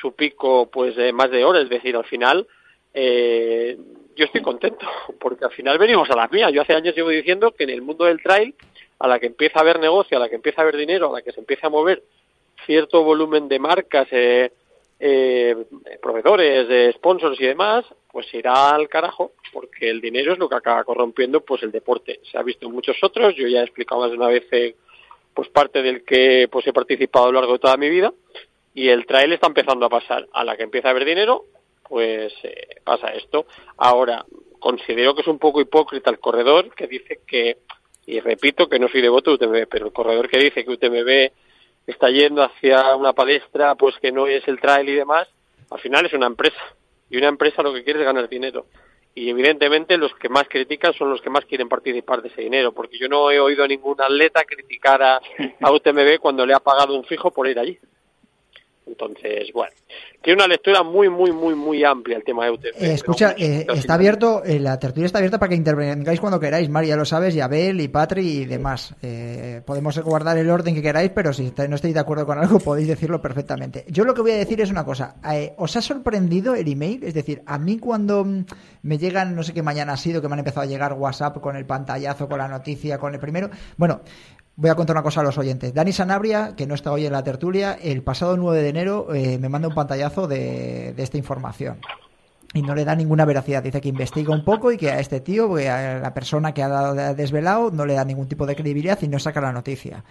Speaker 16: su pico pues de más de horas. Es decir, al final eh, yo estoy contento porque al final venimos a la mía. Yo hace años llevo diciendo que en el mundo del trail, a la que empieza a haber negocio, a la que empieza a haber dinero, a la que se empieza a mover cierto volumen de marcas, eh, eh, proveedores, de sponsors y demás, pues irá al carajo, porque el dinero es lo que acaba corrompiendo pues el deporte. Se ha visto en muchos otros, yo ya he explicado más de una vez eh, pues parte del que pues he participado a lo largo de toda mi vida, y el trail está empezando a pasar. A la que empieza a haber dinero, pues eh, pasa esto. Ahora, considero que es un poco hipócrita el corredor que dice que Y repito que no soy devoto de UTMB, pero el corredor que dice que UTMB está yendo hacia una palestra, pues que no es el trail y demás, al final es una empresa. Y una empresa lo que quiere es ganar dinero. Y evidentemente los que más critican son los que más quieren participar de ese dinero, porque yo no he oído a ningún atleta criticar a, a UTMB cuando le ha pagado un fijo por ir allí. Entonces, bueno, tiene una lectura muy, muy, muy, muy amplia el tema de UTMB.
Speaker 3: Eh, escucha, eh, está abierto, eh, la tertulia está abierta para que intervengáis cuando queráis, María, ya lo sabes, y Abel, y Patri y demás. Eh, podemos guardar el orden que queráis, pero si no estáis de acuerdo con algo, podéis decirlo perfectamente. Yo lo que voy a decir es una cosa. Eh, ¿Os ha sorprendido el email? Es decir, a mí cuando mm, me llegan, no sé qué mañana ha sido, que me han empezado a llegar WhatsApp con el pantallazo, con la noticia, con el primero. Bueno, Voy a contar una cosa a los oyentes. Dani Sanabria, que no está hoy en la tertulia, el pasado 9 de enero eh, me manda un pantallazo de, esta información. Y no le da ninguna veracidad. Dice que investiga un poco y que a este tío, a la persona que ha desvelado, no le da ningún tipo de credibilidad y no saca la noticia.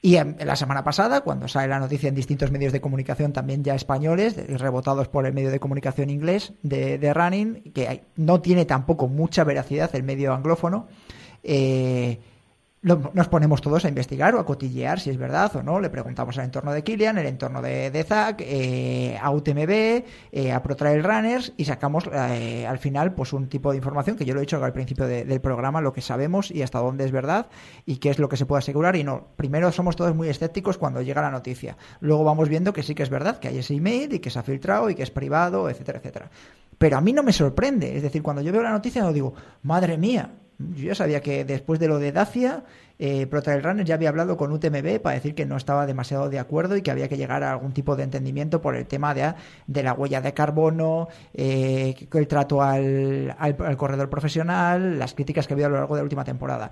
Speaker 3: Y en, la semana pasada, cuando sale la noticia en distintos medios de comunicación, también ya españoles, rebotados por el medio de comunicación inglés de, Running, que no tiene tampoco mucha veracidad el medio anglófono, eh, lo- nos ponemos todos a investigar o a cotillear si es verdad o no. Le preguntamos al entorno de Kilian, el entorno de, de Zack, eh, a UTMB, eh, a Pro Trail Runners y sacamos eh, al final pues un tipo de información que yo lo he dicho al principio de- del programa, lo que sabemos y hasta dónde es verdad y qué es lo que se puede asegurar y no. Primero somos todos muy escépticos cuando llega la noticia. Luego vamos viendo que sí que es verdad, que hay ese email y que se ha filtrado y que es privado, etcétera, etcétera. Pero a mí no me sorprende. Es decir, cuando yo veo la noticia no digo, madre mía, yo ya sabía que después de lo de Dacia, eh, Pro Trail Runner ya había hablado con UTMB para decir que no estaba demasiado de acuerdo y que había que llegar a algún tipo de entendimiento por el tema de, de la huella de carbono, eh, el trato al, corredor profesional, las críticas que había a lo largo de la última temporada.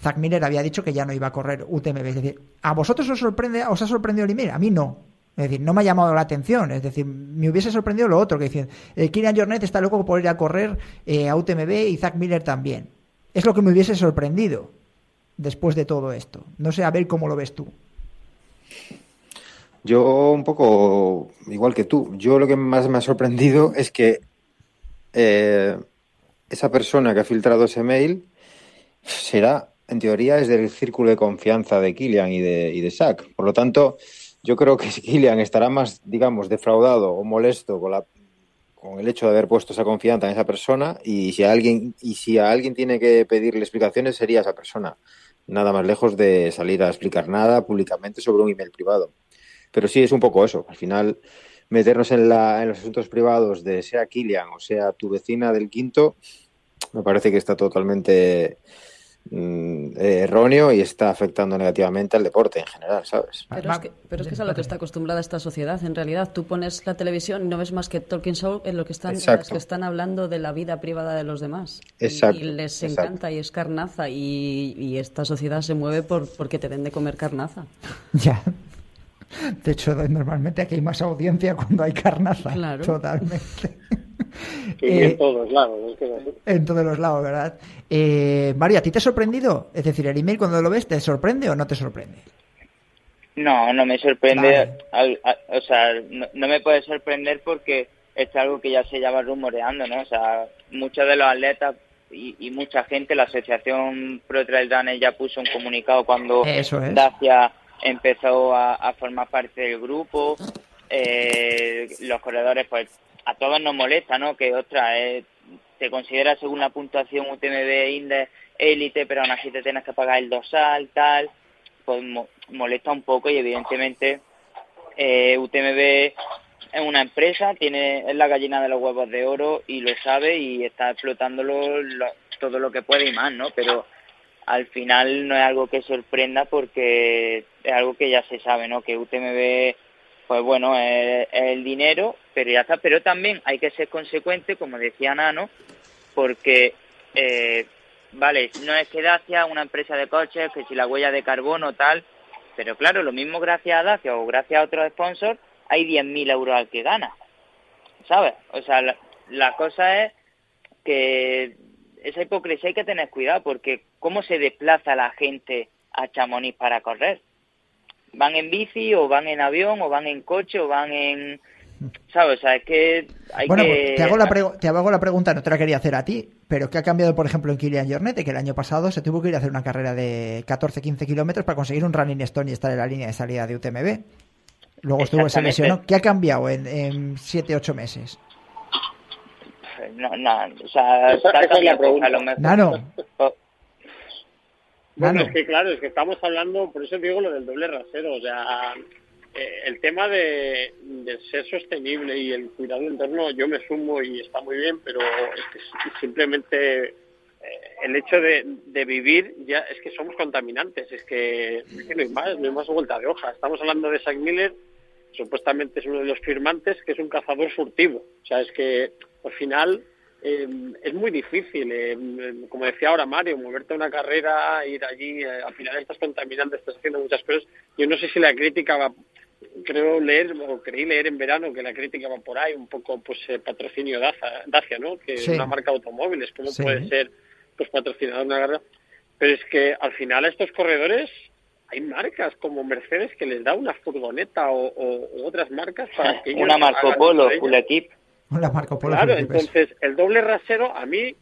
Speaker 3: Zack Miller había dicho que ya no iba a correr UTMB. Es decir, ¿a vosotros os sorprende, os ha sorprendido email? A mí no. Es decir, no me ha llamado la atención. Es decir, me hubiese sorprendido lo otro, que dicen, eh, Kieran Jornet está loco por ir a correr eh, a UTMB y Zack Miller también. Es lo que me hubiese sorprendido después de todo esto. No sé, a ver cómo lo ves tú.
Speaker 17: Yo un poco igual que tú. Yo lo que más me ha sorprendido es que eh, esa persona que ha filtrado ese mail será, en teoría, es del círculo de confianza de Kilian y de, y de. Por lo tanto, yo creo que Kilian estará más, digamos, defraudado o molesto con la con el hecho de haber puesto esa confianza en esa persona y si a alguien y si a alguien tiene que pedirle explicaciones sería esa persona. Nada más lejos de salir a explicar nada públicamente sobre un email privado. Pero sí es un poco eso. Al final meternos en, la, en los asuntos privados de sea Kilian o sea tu vecina del quinto me parece que está totalmente mm, eh, erróneo y está afectando negativamente al deporte en general sabes
Speaker 14: Pero es, que, pero es que es a lo que está acostumbrada esta sociedad. En realidad, tú pones la televisión y no ves más que Talking Show en lo que están, en las que están hablando de la vida privada de los demás. Y-
Speaker 17: Exacto,
Speaker 14: Y, les
Speaker 17: exacto.
Speaker 14: encanta y es carnaza. Y, y esta sociedad se mueve por porque te den de comer carnaza.
Speaker 3: Ya. De hecho, normalmente aquí hay más audiencia cuando hay carnaza.
Speaker 14: Claro.
Speaker 3: Totalmente. Eh,
Speaker 16: en todos lados. es que es así.
Speaker 3: En todos los lados, ¿verdad? Eh, Mario, ¿a ti te ha sorprendido? Es decir, el email cuando lo ves, ¿te sorprende o no te sorprende?
Speaker 18: No, no me sorprende,
Speaker 3: Vale.
Speaker 18: al- a- o sea, no, no me puede sorprender porque es algo que ya se llama rumoreando, ¿no? O sea, muchos de los atletas y, y mucha gente, la asociación Pro Trail Runner ya puso un comunicado cuando
Speaker 3: Eso es.
Speaker 18: Dacia empezó a, a formar parte del grupo, eh, los corredores, pues a todos nos molesta, ¿no? Que, otra, eh, te considera según la puntuación UTMB Index élite, pero aún así te tienes que pagar el dorsal, tal, pues mo- molesta un poco y evidentemente eh, UTMB es una empresa, tiene es la gallina de los huevos de oro y lo sabe y está explotándolo lo- todo lo que puede y más, ¿no? Pero al final no es algo que sorprenda porque es algo que ya se sabe, ¿no? Que UTMB, pues bueno, es el dinero, pero también hay que ser consecuente, como decía Nano, porque, eh, vale, no es que Dacia, una empresa de coches, que si la huella de carbono tal, pero claro, lo mismo gracias a Dacia o gracias a otros sponsors, hay 10.000 euros al que gana, ¿sabes? O sea, la, la cosa es que esa hipocresía hay que tener cuidado porque ¿cómo se desplaza la gente a Chamonix para correr? ¿Van en bici o van en avión o van en coche o van en... ¿Sabes? O sea, es que hay
Speaker 3: bueno,
Speaker 18: que...
Speaker 3: pues te hago, la pregu- te hago la pregunta, no te la quería hacer a ti, Pero ¿qué ha cambiado, por ejemplo, en Kilian Jornet? Que el año pasado se tuvo que ir a hacer una carrera de 14-15 kilómetros para conseguir un running stone y estar en la línea de salida de UTMB. Luego estuvo se lesionó. ¿Qué ha cambiado en 7-8 meses?
Speaker 18: No, no, o sea,
Speaker 16: Esa- es la pregunta.
Speaker 18: a lo mejor.
Speaker 3: Nano.
Speaker 16: Bueno, es que claro, es que estamos hablando, por eso digo lo del doble rasero, o sea, eh, el tema de, ser sostenible y el cuidado interno, yo me sumo y está muy bien, pero es que simplemente eh, el hecho de, vivir ya es que somos contaminantes, es que, no hay más, no hay más vuelta de hoja. Estamos hablando de Zack Miller, supuestamente es uno de los firmantes, que es un cazador furtivo, o sea, es que al final eh, es muy difícil, eh, como decía ahora Mario, moverte una carrera, ir allí, eh, al final estás contaminando, estás haciendo muchas cosas. Yo no sé si la crítica va, creo leer, o creí leer en verano que la crítica va por ahí, un poco pues eh, patrocinio Dacia, Dacia, ¿no? Que
Speaker 3: Sí.
Speaker 16: es una marca de automóviles, ¿cómo
Speaker 3: Sí.
Speaker 16: puede ser pues patrocinador de una carrera? Pero es que al final a estos corredores hay marcas como Mercedes que les da una furgoneta o, o- o otras marcas para que ellos
Speaker 18: Una Marco Polo, full equip.
Speaker 3: La Marco Polo.
Speaker 16: Claro, entonces el doble rasero a mí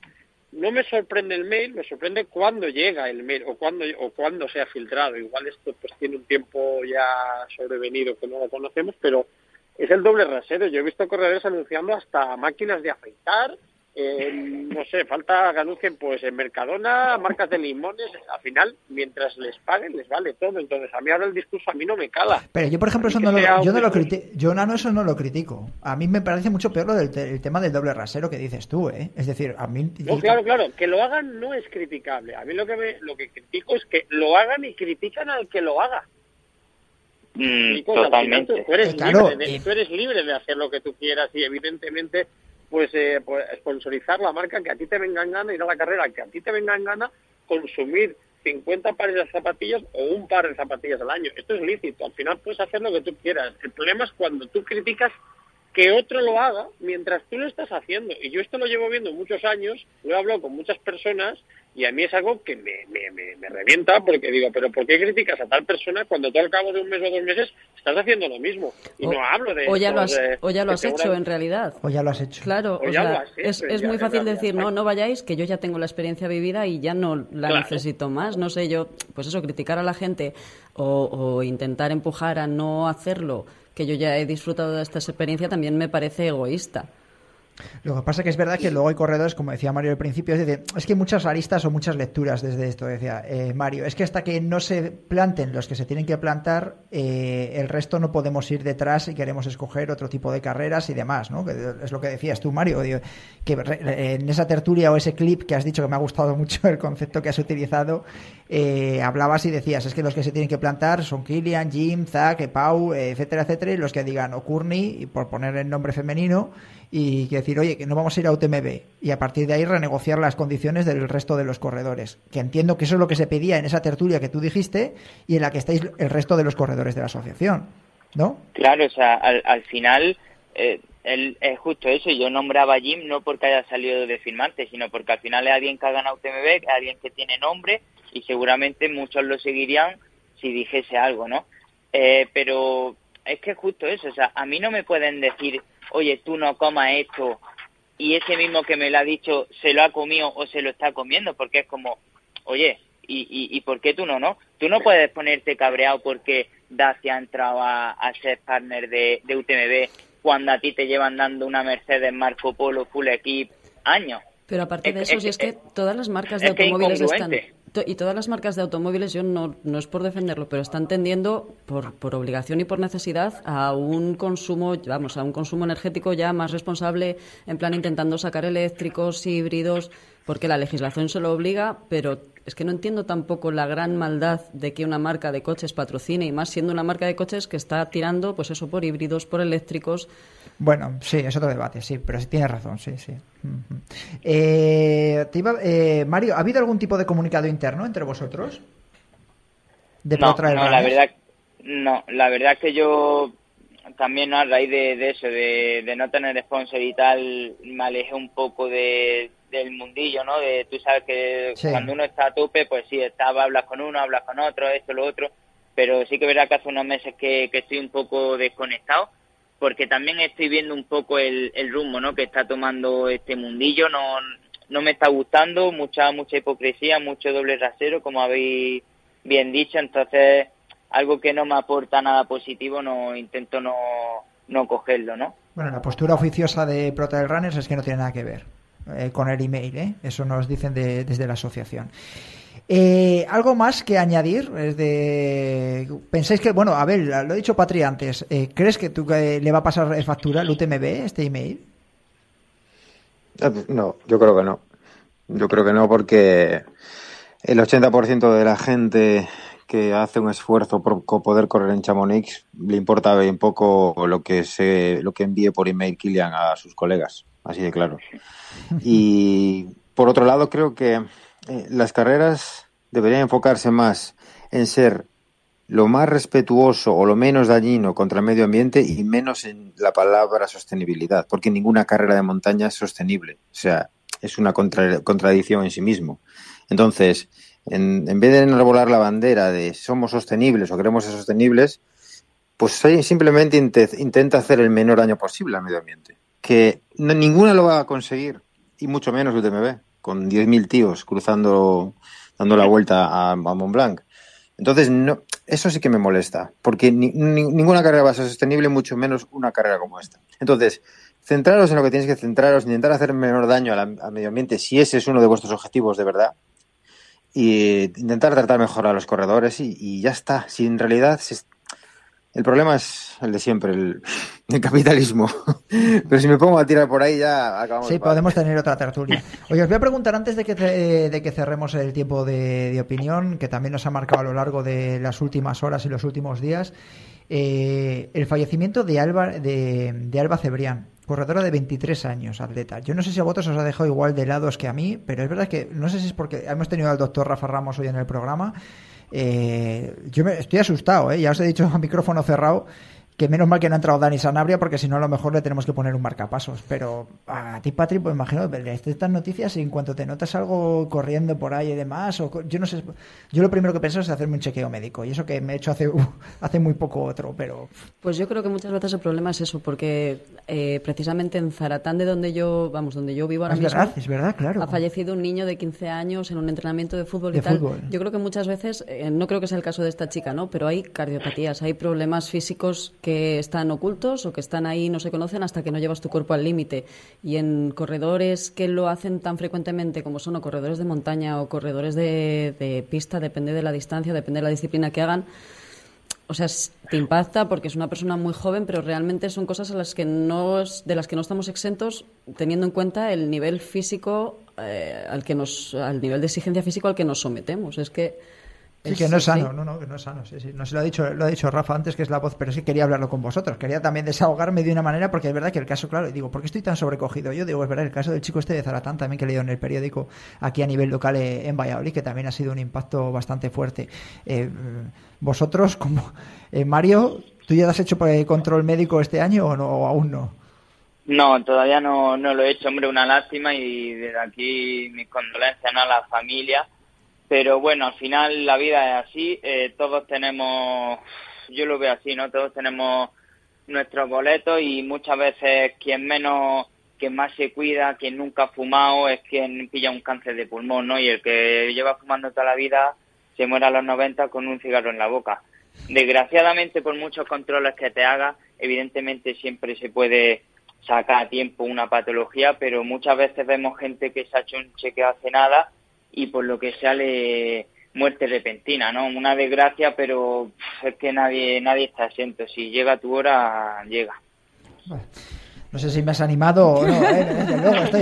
Speaker 16: no me sorprende el mail, me sorprende cuándo llega el mail o cuándo o cuándo se ha filtrado. Igual esto pues tiene un tiempo ya sobrevenido que no lo conocemos, pero es el doble rasero. Yo he visto corredores anunciando hasta máquinas de afeitar, eh, no sé, falta que anuncien pues en Mercadona, marcas de limones. Al final, mientras les paguen, les vale todo. Entonces a mí ahora el discurso a mí no me cala.
Speaker 3: Pero yo, por ejemplo, eso no lo, yo no lo critico. Yo, Nano, eso no lo critico. A mí me parece mucho peor lo del te- el tema del doble rasero que dices tú, ¿eh? Es decir, a mí...
Speaker 16: No, claro, claro, que lo hagan no es criticable. A mí lo que me, lo que critico es que lo hagan y critican al que lo haga.
Speaker 18: Mm, totalmente.
Speaker 16: Tú eres,
Speaker 3: Eh, claro,
Speaker 16: libre de,
Speaker 3: eh.
Speaker 16: tú eres libre de hacer lo que tú quieras y evidentemente pues, eh, pues sponsorizar la marca que a ti te venga en gana, ir a la carrera que a ti te venga en gana, consumir 50 pares de zapatillas o un par de zapatillas al año. Esto es lícito, al final puedes hacer lo que tú quieras. El problema es cuando tú criticas que otro lo haga mientras tú lo estás haciendo. Y yo esto lo llevo viendo muchos años, lo he hablado con muchas personas y a mí es algo que me, me, me, me revienta porque digo, pero ¿por qué criticas a tal persona cuando tú al cabo de un mes o dos meses estás haciendo lo mismo? Y
Speaker 14: O-
Speaker 16: no hablo de...
Speaker 14: O ya lo has,
Speaker 16: eh,
Speaker 14: o ya lo has hecho en realidad.
Speaker 3: O ya lo has hecho.
Speaker 14: Claro,
Speaker 16: O
Speaker 14: o
Speaker 16: ya
Speaker 14: sea,
Speaker 16: lo has hecho,
Speaker 14: es, es
Speaker 16: ya,
Speaker 14: muy fácil
Speaker 16: realidad.
Speaker 14: decir, no, no vayáis, que yo ya tengo la experiencia vivida y ya no la
Speaker 16: Claro.
Speaker 14: necesito más. No sé, yo, pues eso, criticar a la gente o, o intentar empujar a no hacerlo, que yo ya he disfrutado de esta experiencia, también me parece egoísta.
Speaker 3: Lo que pasa que es verdad que luego hay corredores, como decía Mario al principio, es decir, es que hay muchas aristas o muchas lecturas desde esto, decía eh, Mario. Es que hasta que no se planten los que se tienen que plantar, eh, el resto no podemos ir detrás y queremos escoger otro tipo de carreras y demás, ¿no? Que es lo que decías tú, Mario, que re- en esa tertulia o ese clip que has dicho que me ha gustado mucho el concepto que has utilizado, eh, hablabas y decías, es que los que se tienen que plantar son Kilian, Jim, Zach, Pau, eh, etcétera, etcétera, y los que digan o Courtney, y por poner el nombre femenino, y decir, oye, que no vamos a ir a UTMB, y a partir de ahí renegociar las condiciones del resto de los corredores. Que entiendo que eso es lo que se pedía en esa tertulia que tú dijiste y en la que estáis el resto de los corredores de la asociación, ¿no?
Speaker 18: Claro, o sea, al, al final eh, él- es justo eso. Yo nombraba a Jim no porque haya salido de firmante, sino porque al final es alguien que ha ganado UTMB, es alguien que tiene nombre y seguramente muchos lo seguirían si dijese algo, ¿no? Eh, pero es que es justo eso. O sea, a mí no me pueden decir, oye, tú no comas esto y ese mismo que me lo ha dicho se lo ha comido o se lo está comiendo, porque es como, oye, ¿y, y, y por qué tú no, no? Tú no puedes ponerte cabreado porque Dacia ha entrado a, a ser partner de, de UTMB cuando a ti te llevan dando una Mercedes Marco Polo Full Equip años.
Speaker 14: Pero aparte
Speaker 18: Es-
Speaker 14: de eso,
Speaker 18: es-
Speaker 14: si es que todas las marcas de automóviles están... Y todas las marcas de automóviles, yo no, no es por defenderlo, pero están tendiendo por, por obligación y por necesidad a un consumo, vamos, a un consumo energético ya más responsable, en plan intentando sacar eléctricos, híbridos, porque la legislación se lo obliga, pero es que no entiendo tampoco la gran maldad de que una marca de coches patrocine, y más siendo una marca de coches que está tirando, pues eso, por híbridos, por eléctricos,
Speaker 3: Bueno, sí, es otro debate, sí, pero sí tienes razón, sí, sí. Eh, te iba- eh, Mario, ¿ha habido algún tipo de comunicado interno entre vosotros? De
Speaker 18: no, no, la verdad, no, la verdad es que yo también ¿no? a raíz de, de eso, de, de no tener sponsor y tal, me alejé un poco de, del mundillo, ¿no? De, tú sabes que
Speaker 19: Sí.
Speaker 18: cuando uno está a tope, pues sí, estaba, hablas con uno, hablas con otro, esto, lo otro, pero sí que verdad que hace unos meses que, que estoy un poco desconectado, porque también estoy viendo un poco el, el rumbo, ¿no? Que está tomando este mundillo, no no me está gustando, mucha mucha hipocresía, mucho doble rasero, como habéis bien dicho, entonces algo que no me aporta nada positivo, no intento no, no cogerlo, ¿no?
Speaker 3: Bueno, la postura oficiosa de Prota del Runners es que no tiene nada que ver eh, con el email, ¿eh? Eso nos dicen de- desde la asociación. Eh, ¿Algo más que añadir? Es de... ¿Pensáis que, bueno, a ver, lo ha dicho Patri antes, ¿crees que tú le va a pasar factura al UTMB este email?
Speaker 17: No, yo creo que no. Yo creo que no porque el 80% de la gente que hace un esfuerzo por poder correr en Chamonix le importa bien poco lo que se lo que envíe por email Kilian a sus colegas, así de claro. Y por otro lado, creo que eh, las carreras deberían enfocarse más en ser lo más respetuoso o lo menos dañino contra el medio ambiente y menos en la palabra sostenibilidad, porque ninguna carrera de montaña es sostenible. O sea, es una contra- contradicción en sí mismo. Entonces, en, en vez de enarbolar la bandera de somos sostenibles o queremos ser sostenibles, pues simplemente inte- intenta hacer el menor daño posible al medio ambiente. Que no- ninguna lo va a conseguir, y mucho menos el UTMB, con 10.000 tíos cruzando, dando la vuelta a, Mont Blanc. Entonces, no, eso sí que me molesta, porque ni- ni- ninguna carrera va a ser sostenible, mucho menos una carrera como esta. Entonces, centraros en lo que tenéis que centraros, intentar hacer menor daño al medio ambiente, si ese es uno de vuestros objetivos de verdad, y intentar tratar mejor a los corredores y, y ya está. Si en realidad se- el problema es el de siempre, el, el capitalismo. Pero si me pongo a tirar por ahí ya acabamos.
Speaker 3: Sí, podemos tener otra tertulia. Oye, os voy a preguntar antes de que, ce- de que cerremos el tiempo de, de opinión, que también nos ha marcado a lo largo de las últimas horas y los últimos días, eh, el fallecimiento de Alba, de, Alba Cebrián, corredora de 23 años, atleta. Yo no sé si a vosotros os ha dejado igual de lados que a mí, pero es verdad que no sé si es porque hemos tenido al doctor Rafa Ramos hoy en el programa. Eh, yo me, estoy asustado, ¿eh? ya os he dicho a micrófono cerrado que menos mal que no ha entrado Dani Sanabria porque si no a lo mejor le tenemos que poner un marcapasos. Pero a ti, Patri, pues imagino, estas noticias y en cuanto te notas algo corriendo por ahí y demás, o yo no sé, yo lo primero que pienso es hacerme un chequeo médico y eso que me he hecho hace, hace muy poco otro, pero
Speaker 14: Pues yo creo que muchas veces el problema es eso, porque eh, precisamente en Zaratán, de donde yo, vamos, donde yo vivo ahora
Speaker 3: es
Speaker 14: mismo,
Speaker 3: verdad, es verdad, claro.
Speaker 14: ha fallecido un niño de 15 años en un entrenamiento de fútbol
Speaker 3: De
Speaker 14: y tal.
Speaker 3: fútbol.
Speaker 14: Yo creo que muchas veces, eh, no creo que sea el caso de esta chica, ¿no? Pero hay cardiopatías, hay problemas físicos que están ocultos o que están ahí no se conocen hasta que no llevas tu cuerpo al límite. Y en corredores que lo hacen tan frecuentemente como son o corredores de montaña o corredores de, pista, depende de la distancia, depende de la disciplina que hagan, o sea, te impacta porque es una persona muy joven, pero realmente son cosas que de las que no estamos exentos, teniendo en cuenta el nivel físico eh, al que nos, al nivel de exigencia físico al que nos sometemos. Es que
Speaker 3: Sí, que no es sano, no, no, que no es sano. Sí, sí. No se lo ha dicho, lo ha dicho Rafa antes, que es la voz, pero sí quería hablarlo con vosotros. Quería también desahogarme de una manera, porque es verdad que el caso, claro, digo, ¿por qué estoy tan sobrecogido? Yo digo, es verdad, el caso del chico este de Zaratán, también que he leído en el periódico aquí a nivel local eh, en Valladolid, que también ha sido un impacto bastante fuerte. Eh, vosotros, como eh, Mario, ¿tú ya has hecho eh, control médico este año o, no, o aún no?
Speaker 18: No, todavía no, no lo he hecho, hombre, una lástima y desde aquí mis condolencias ¿no? a la familia. Pero bueno, al final la vida es así, eh, todos tenemos, yo lo veo así, ¿no? Todos tenemos nuestros boletos y muchas veces quien menos, quien más se cuida, quien nunca ha fumado es quien pilla un cáncer de pulmón, ¿no? Y el que lleva fumando toda la vida se muere a los 90 con un cigarro en la boca. Desgraciadamente, por muchos controles que te haga, evidentemente siempre se puede sacar a tiempo una patología, pero muchas veces vemos gente que se ha hecho un chequeo hace nada y por lo que sale muerte repentina, ¿no? Una desgracia, pero es que nadie nadie está exento. Si llega tu hora, llega.
Speaker 3: No sé si me has animado o no, ¿eh? desde luego, estoy,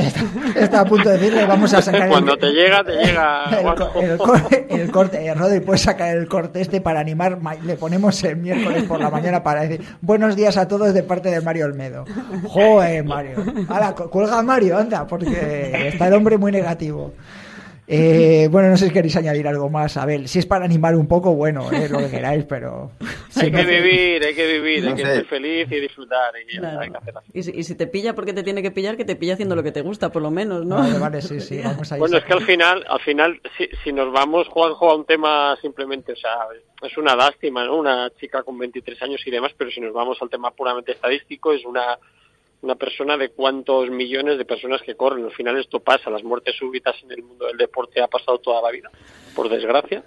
Speaker 3: está a punto de decirle, vamos a sacar
Speaker 16: Cuando
Speaker 3: el,
Speaker 16: te llega, te llega.
Speaker 3: el, el co- el corte, eh, Rodri, puedes sacar el corte este para animar, ma- le ponemos el miércoles por la mañana para decir buenos días a todos de parte de Mario Olmedo. Joder, Mario. Hala, cu- cuelga a Mario, anda, porque está el hombre muy negativo. Eh, bueno, no sé si queréis añadir algo más. A ver, si es para animar un poco, bueno, eh, lo que queráis, pero...
Speaker 16: Hay que vivir, hay que vivir, hay que ser feliz y disfrutar. Y ya,
Speaker 14: Claro.
Speaker 16: hay que hacer así.
Speaker 14: Y si, y si te pilla porque te tiene que pillar, que te pilla haciendo lo que te gusta, por lo menos, ¿no?
Speaker 3: Vale, vale, sí, sí, vamos a ir
Speaker 16: Bueno, es que al final, al final, si, si nos vamos, Juanjo, a un tema simplemente, o sea, es una lástima, ¿no? Una chica con 23 años y demás, pero si nos vamos al tema puramente estadístico, es una, una persona de cuántos millones de personas que corren. Al final esto pasa, las muertes súbitas en el mundo del deporte ha pasado toda la vida, por desgracia,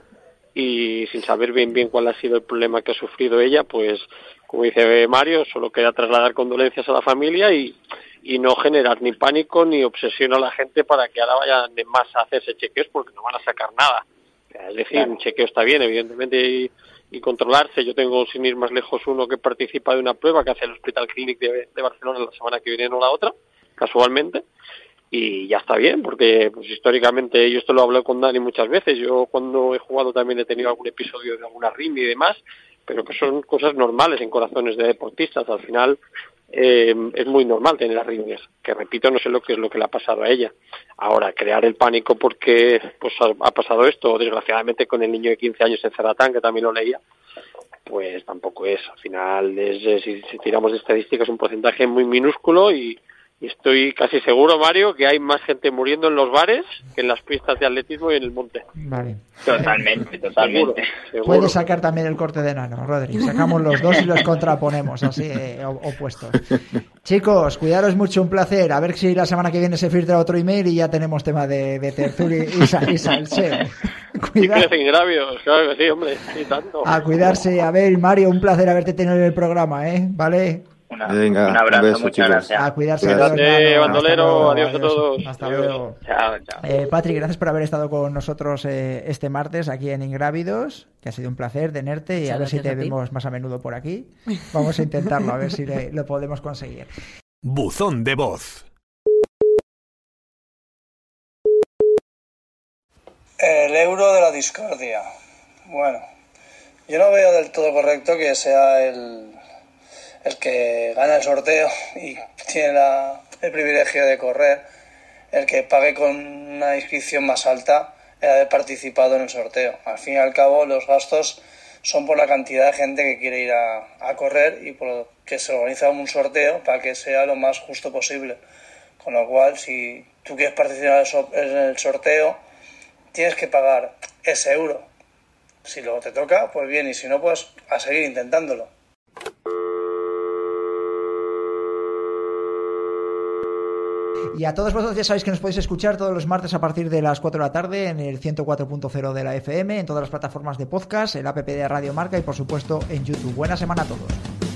Speaker 16: y sin saber bien bien cuál ha sido el problema que ha sufrido ella, pues como dice Mario, solo queda trasladar condolencias a la familia y, y no generar ni pánico ni obsesión a la gente para que ahora vayan de más a hacerse chequeos porque no van a sacar nada. Es decir, un chequeo está bien, evidentemente, y, y controlarse. Yo tengo, sin ir más lejos, uno que participa de una prueba que hace el Hospital Clinic de, Barcelona la semana que viene, no la otra, casualmente. Y ya está bien, porque pues, históricamente, yo esto lo hablo con Dani muchas veces, yo cuando he jugado también he tenido algún episodio de alguna RIM y demás, pero que son cosas normales en corazones de deportistas. Al final eh, es muy normal tener arritmias, que repito, no sé lo que es lo que le ha pasado a ella. Ahora, crear el pánico porque pues ha, pasado esto, desgraciadamente con el niño de 15 años en Ceratán, que también lo leía, pues tampoco es. Al final, es, si, si tiramos de estadísticas, es un porcentaje muy minúsculo y, y estoy casi seguro, Mario, que hay más gente muriendo en los bares que en las pistas de atletismo y en el monte.
Speaker 3: Vale.
Speaker 18: Totalmente, totalmente.
Speaker 3: Puedes sacar también el corte de nano, Rodri. Sacamos los dos y los contraponemos, así eh, opuestos. Chicos, cuidaros mucho, un placer. A ver si la semana que viene se filtra otro email y ya tenemos tema de, de tertulia y, sa- y salseo.
Speaker 16: Crecen gravios, claro que sí, hombre, y tanto.
Speaker 3: A cuidarse. A ver, Mario, un placer haberte tenido en el programa, ¿eh? ¿Vale?
Speaker 17: Venga,
Speaker 18: un abrazo,
Speaker 17: beso,
Speaker 18: muchas
Speaker 17: chicos.
Speaker 18: gracias.
Speaker 3: A cuidarse.
Speaker 16: Cuídate, bandolero, adiós a todos.
Speaker 3: Hasta
Speaker 16: Adiós.
Speaker 3: luego.
Speaker 18: Chao, chao.
Speaker 3: Eh, Patrick, gracias por haber estado con nosotros eh, este martes aquí en Ingrávidos, que ha sido un placer tenerte y
Speaker 14: Muchas
Speaker 3: a ver si te
Speaker 14: a
Speaker 3: vemos más a menudo por aquí. Vamos a intentarlo, a ver si le- lo podemos conseguir.
Speaker 1: Buzón de voz.
Speaker 19: El euro de la discordia. Bueno, yo no veo del todo correcto que sea el, el que gana el sorteo y tiene la- el privilegio de correr, el que pague con una inscripción más alta el haber participado en el sorteo. Al fin y al cabo, los gastos son por la cantidad de gente que quiere ir a, a correr y por lo que se organiza un sorteo para que sea lo más justo posible. Con lo cual, si tú quieres participar en el sorteo, tienes que pagar ese euro. Si luego te toca, pues bien, y si no, pues a seguir intentándolo.
Speaker 3: Y a todos vosotros ya sabéis que nos podéis escuchar todos los martes a partir de las 4 de la tarde en el 104.0 de la FM, en todas las plataformas de podcast, el app de Radio Marca y por supuesto en YouTube. Buena semana a todos.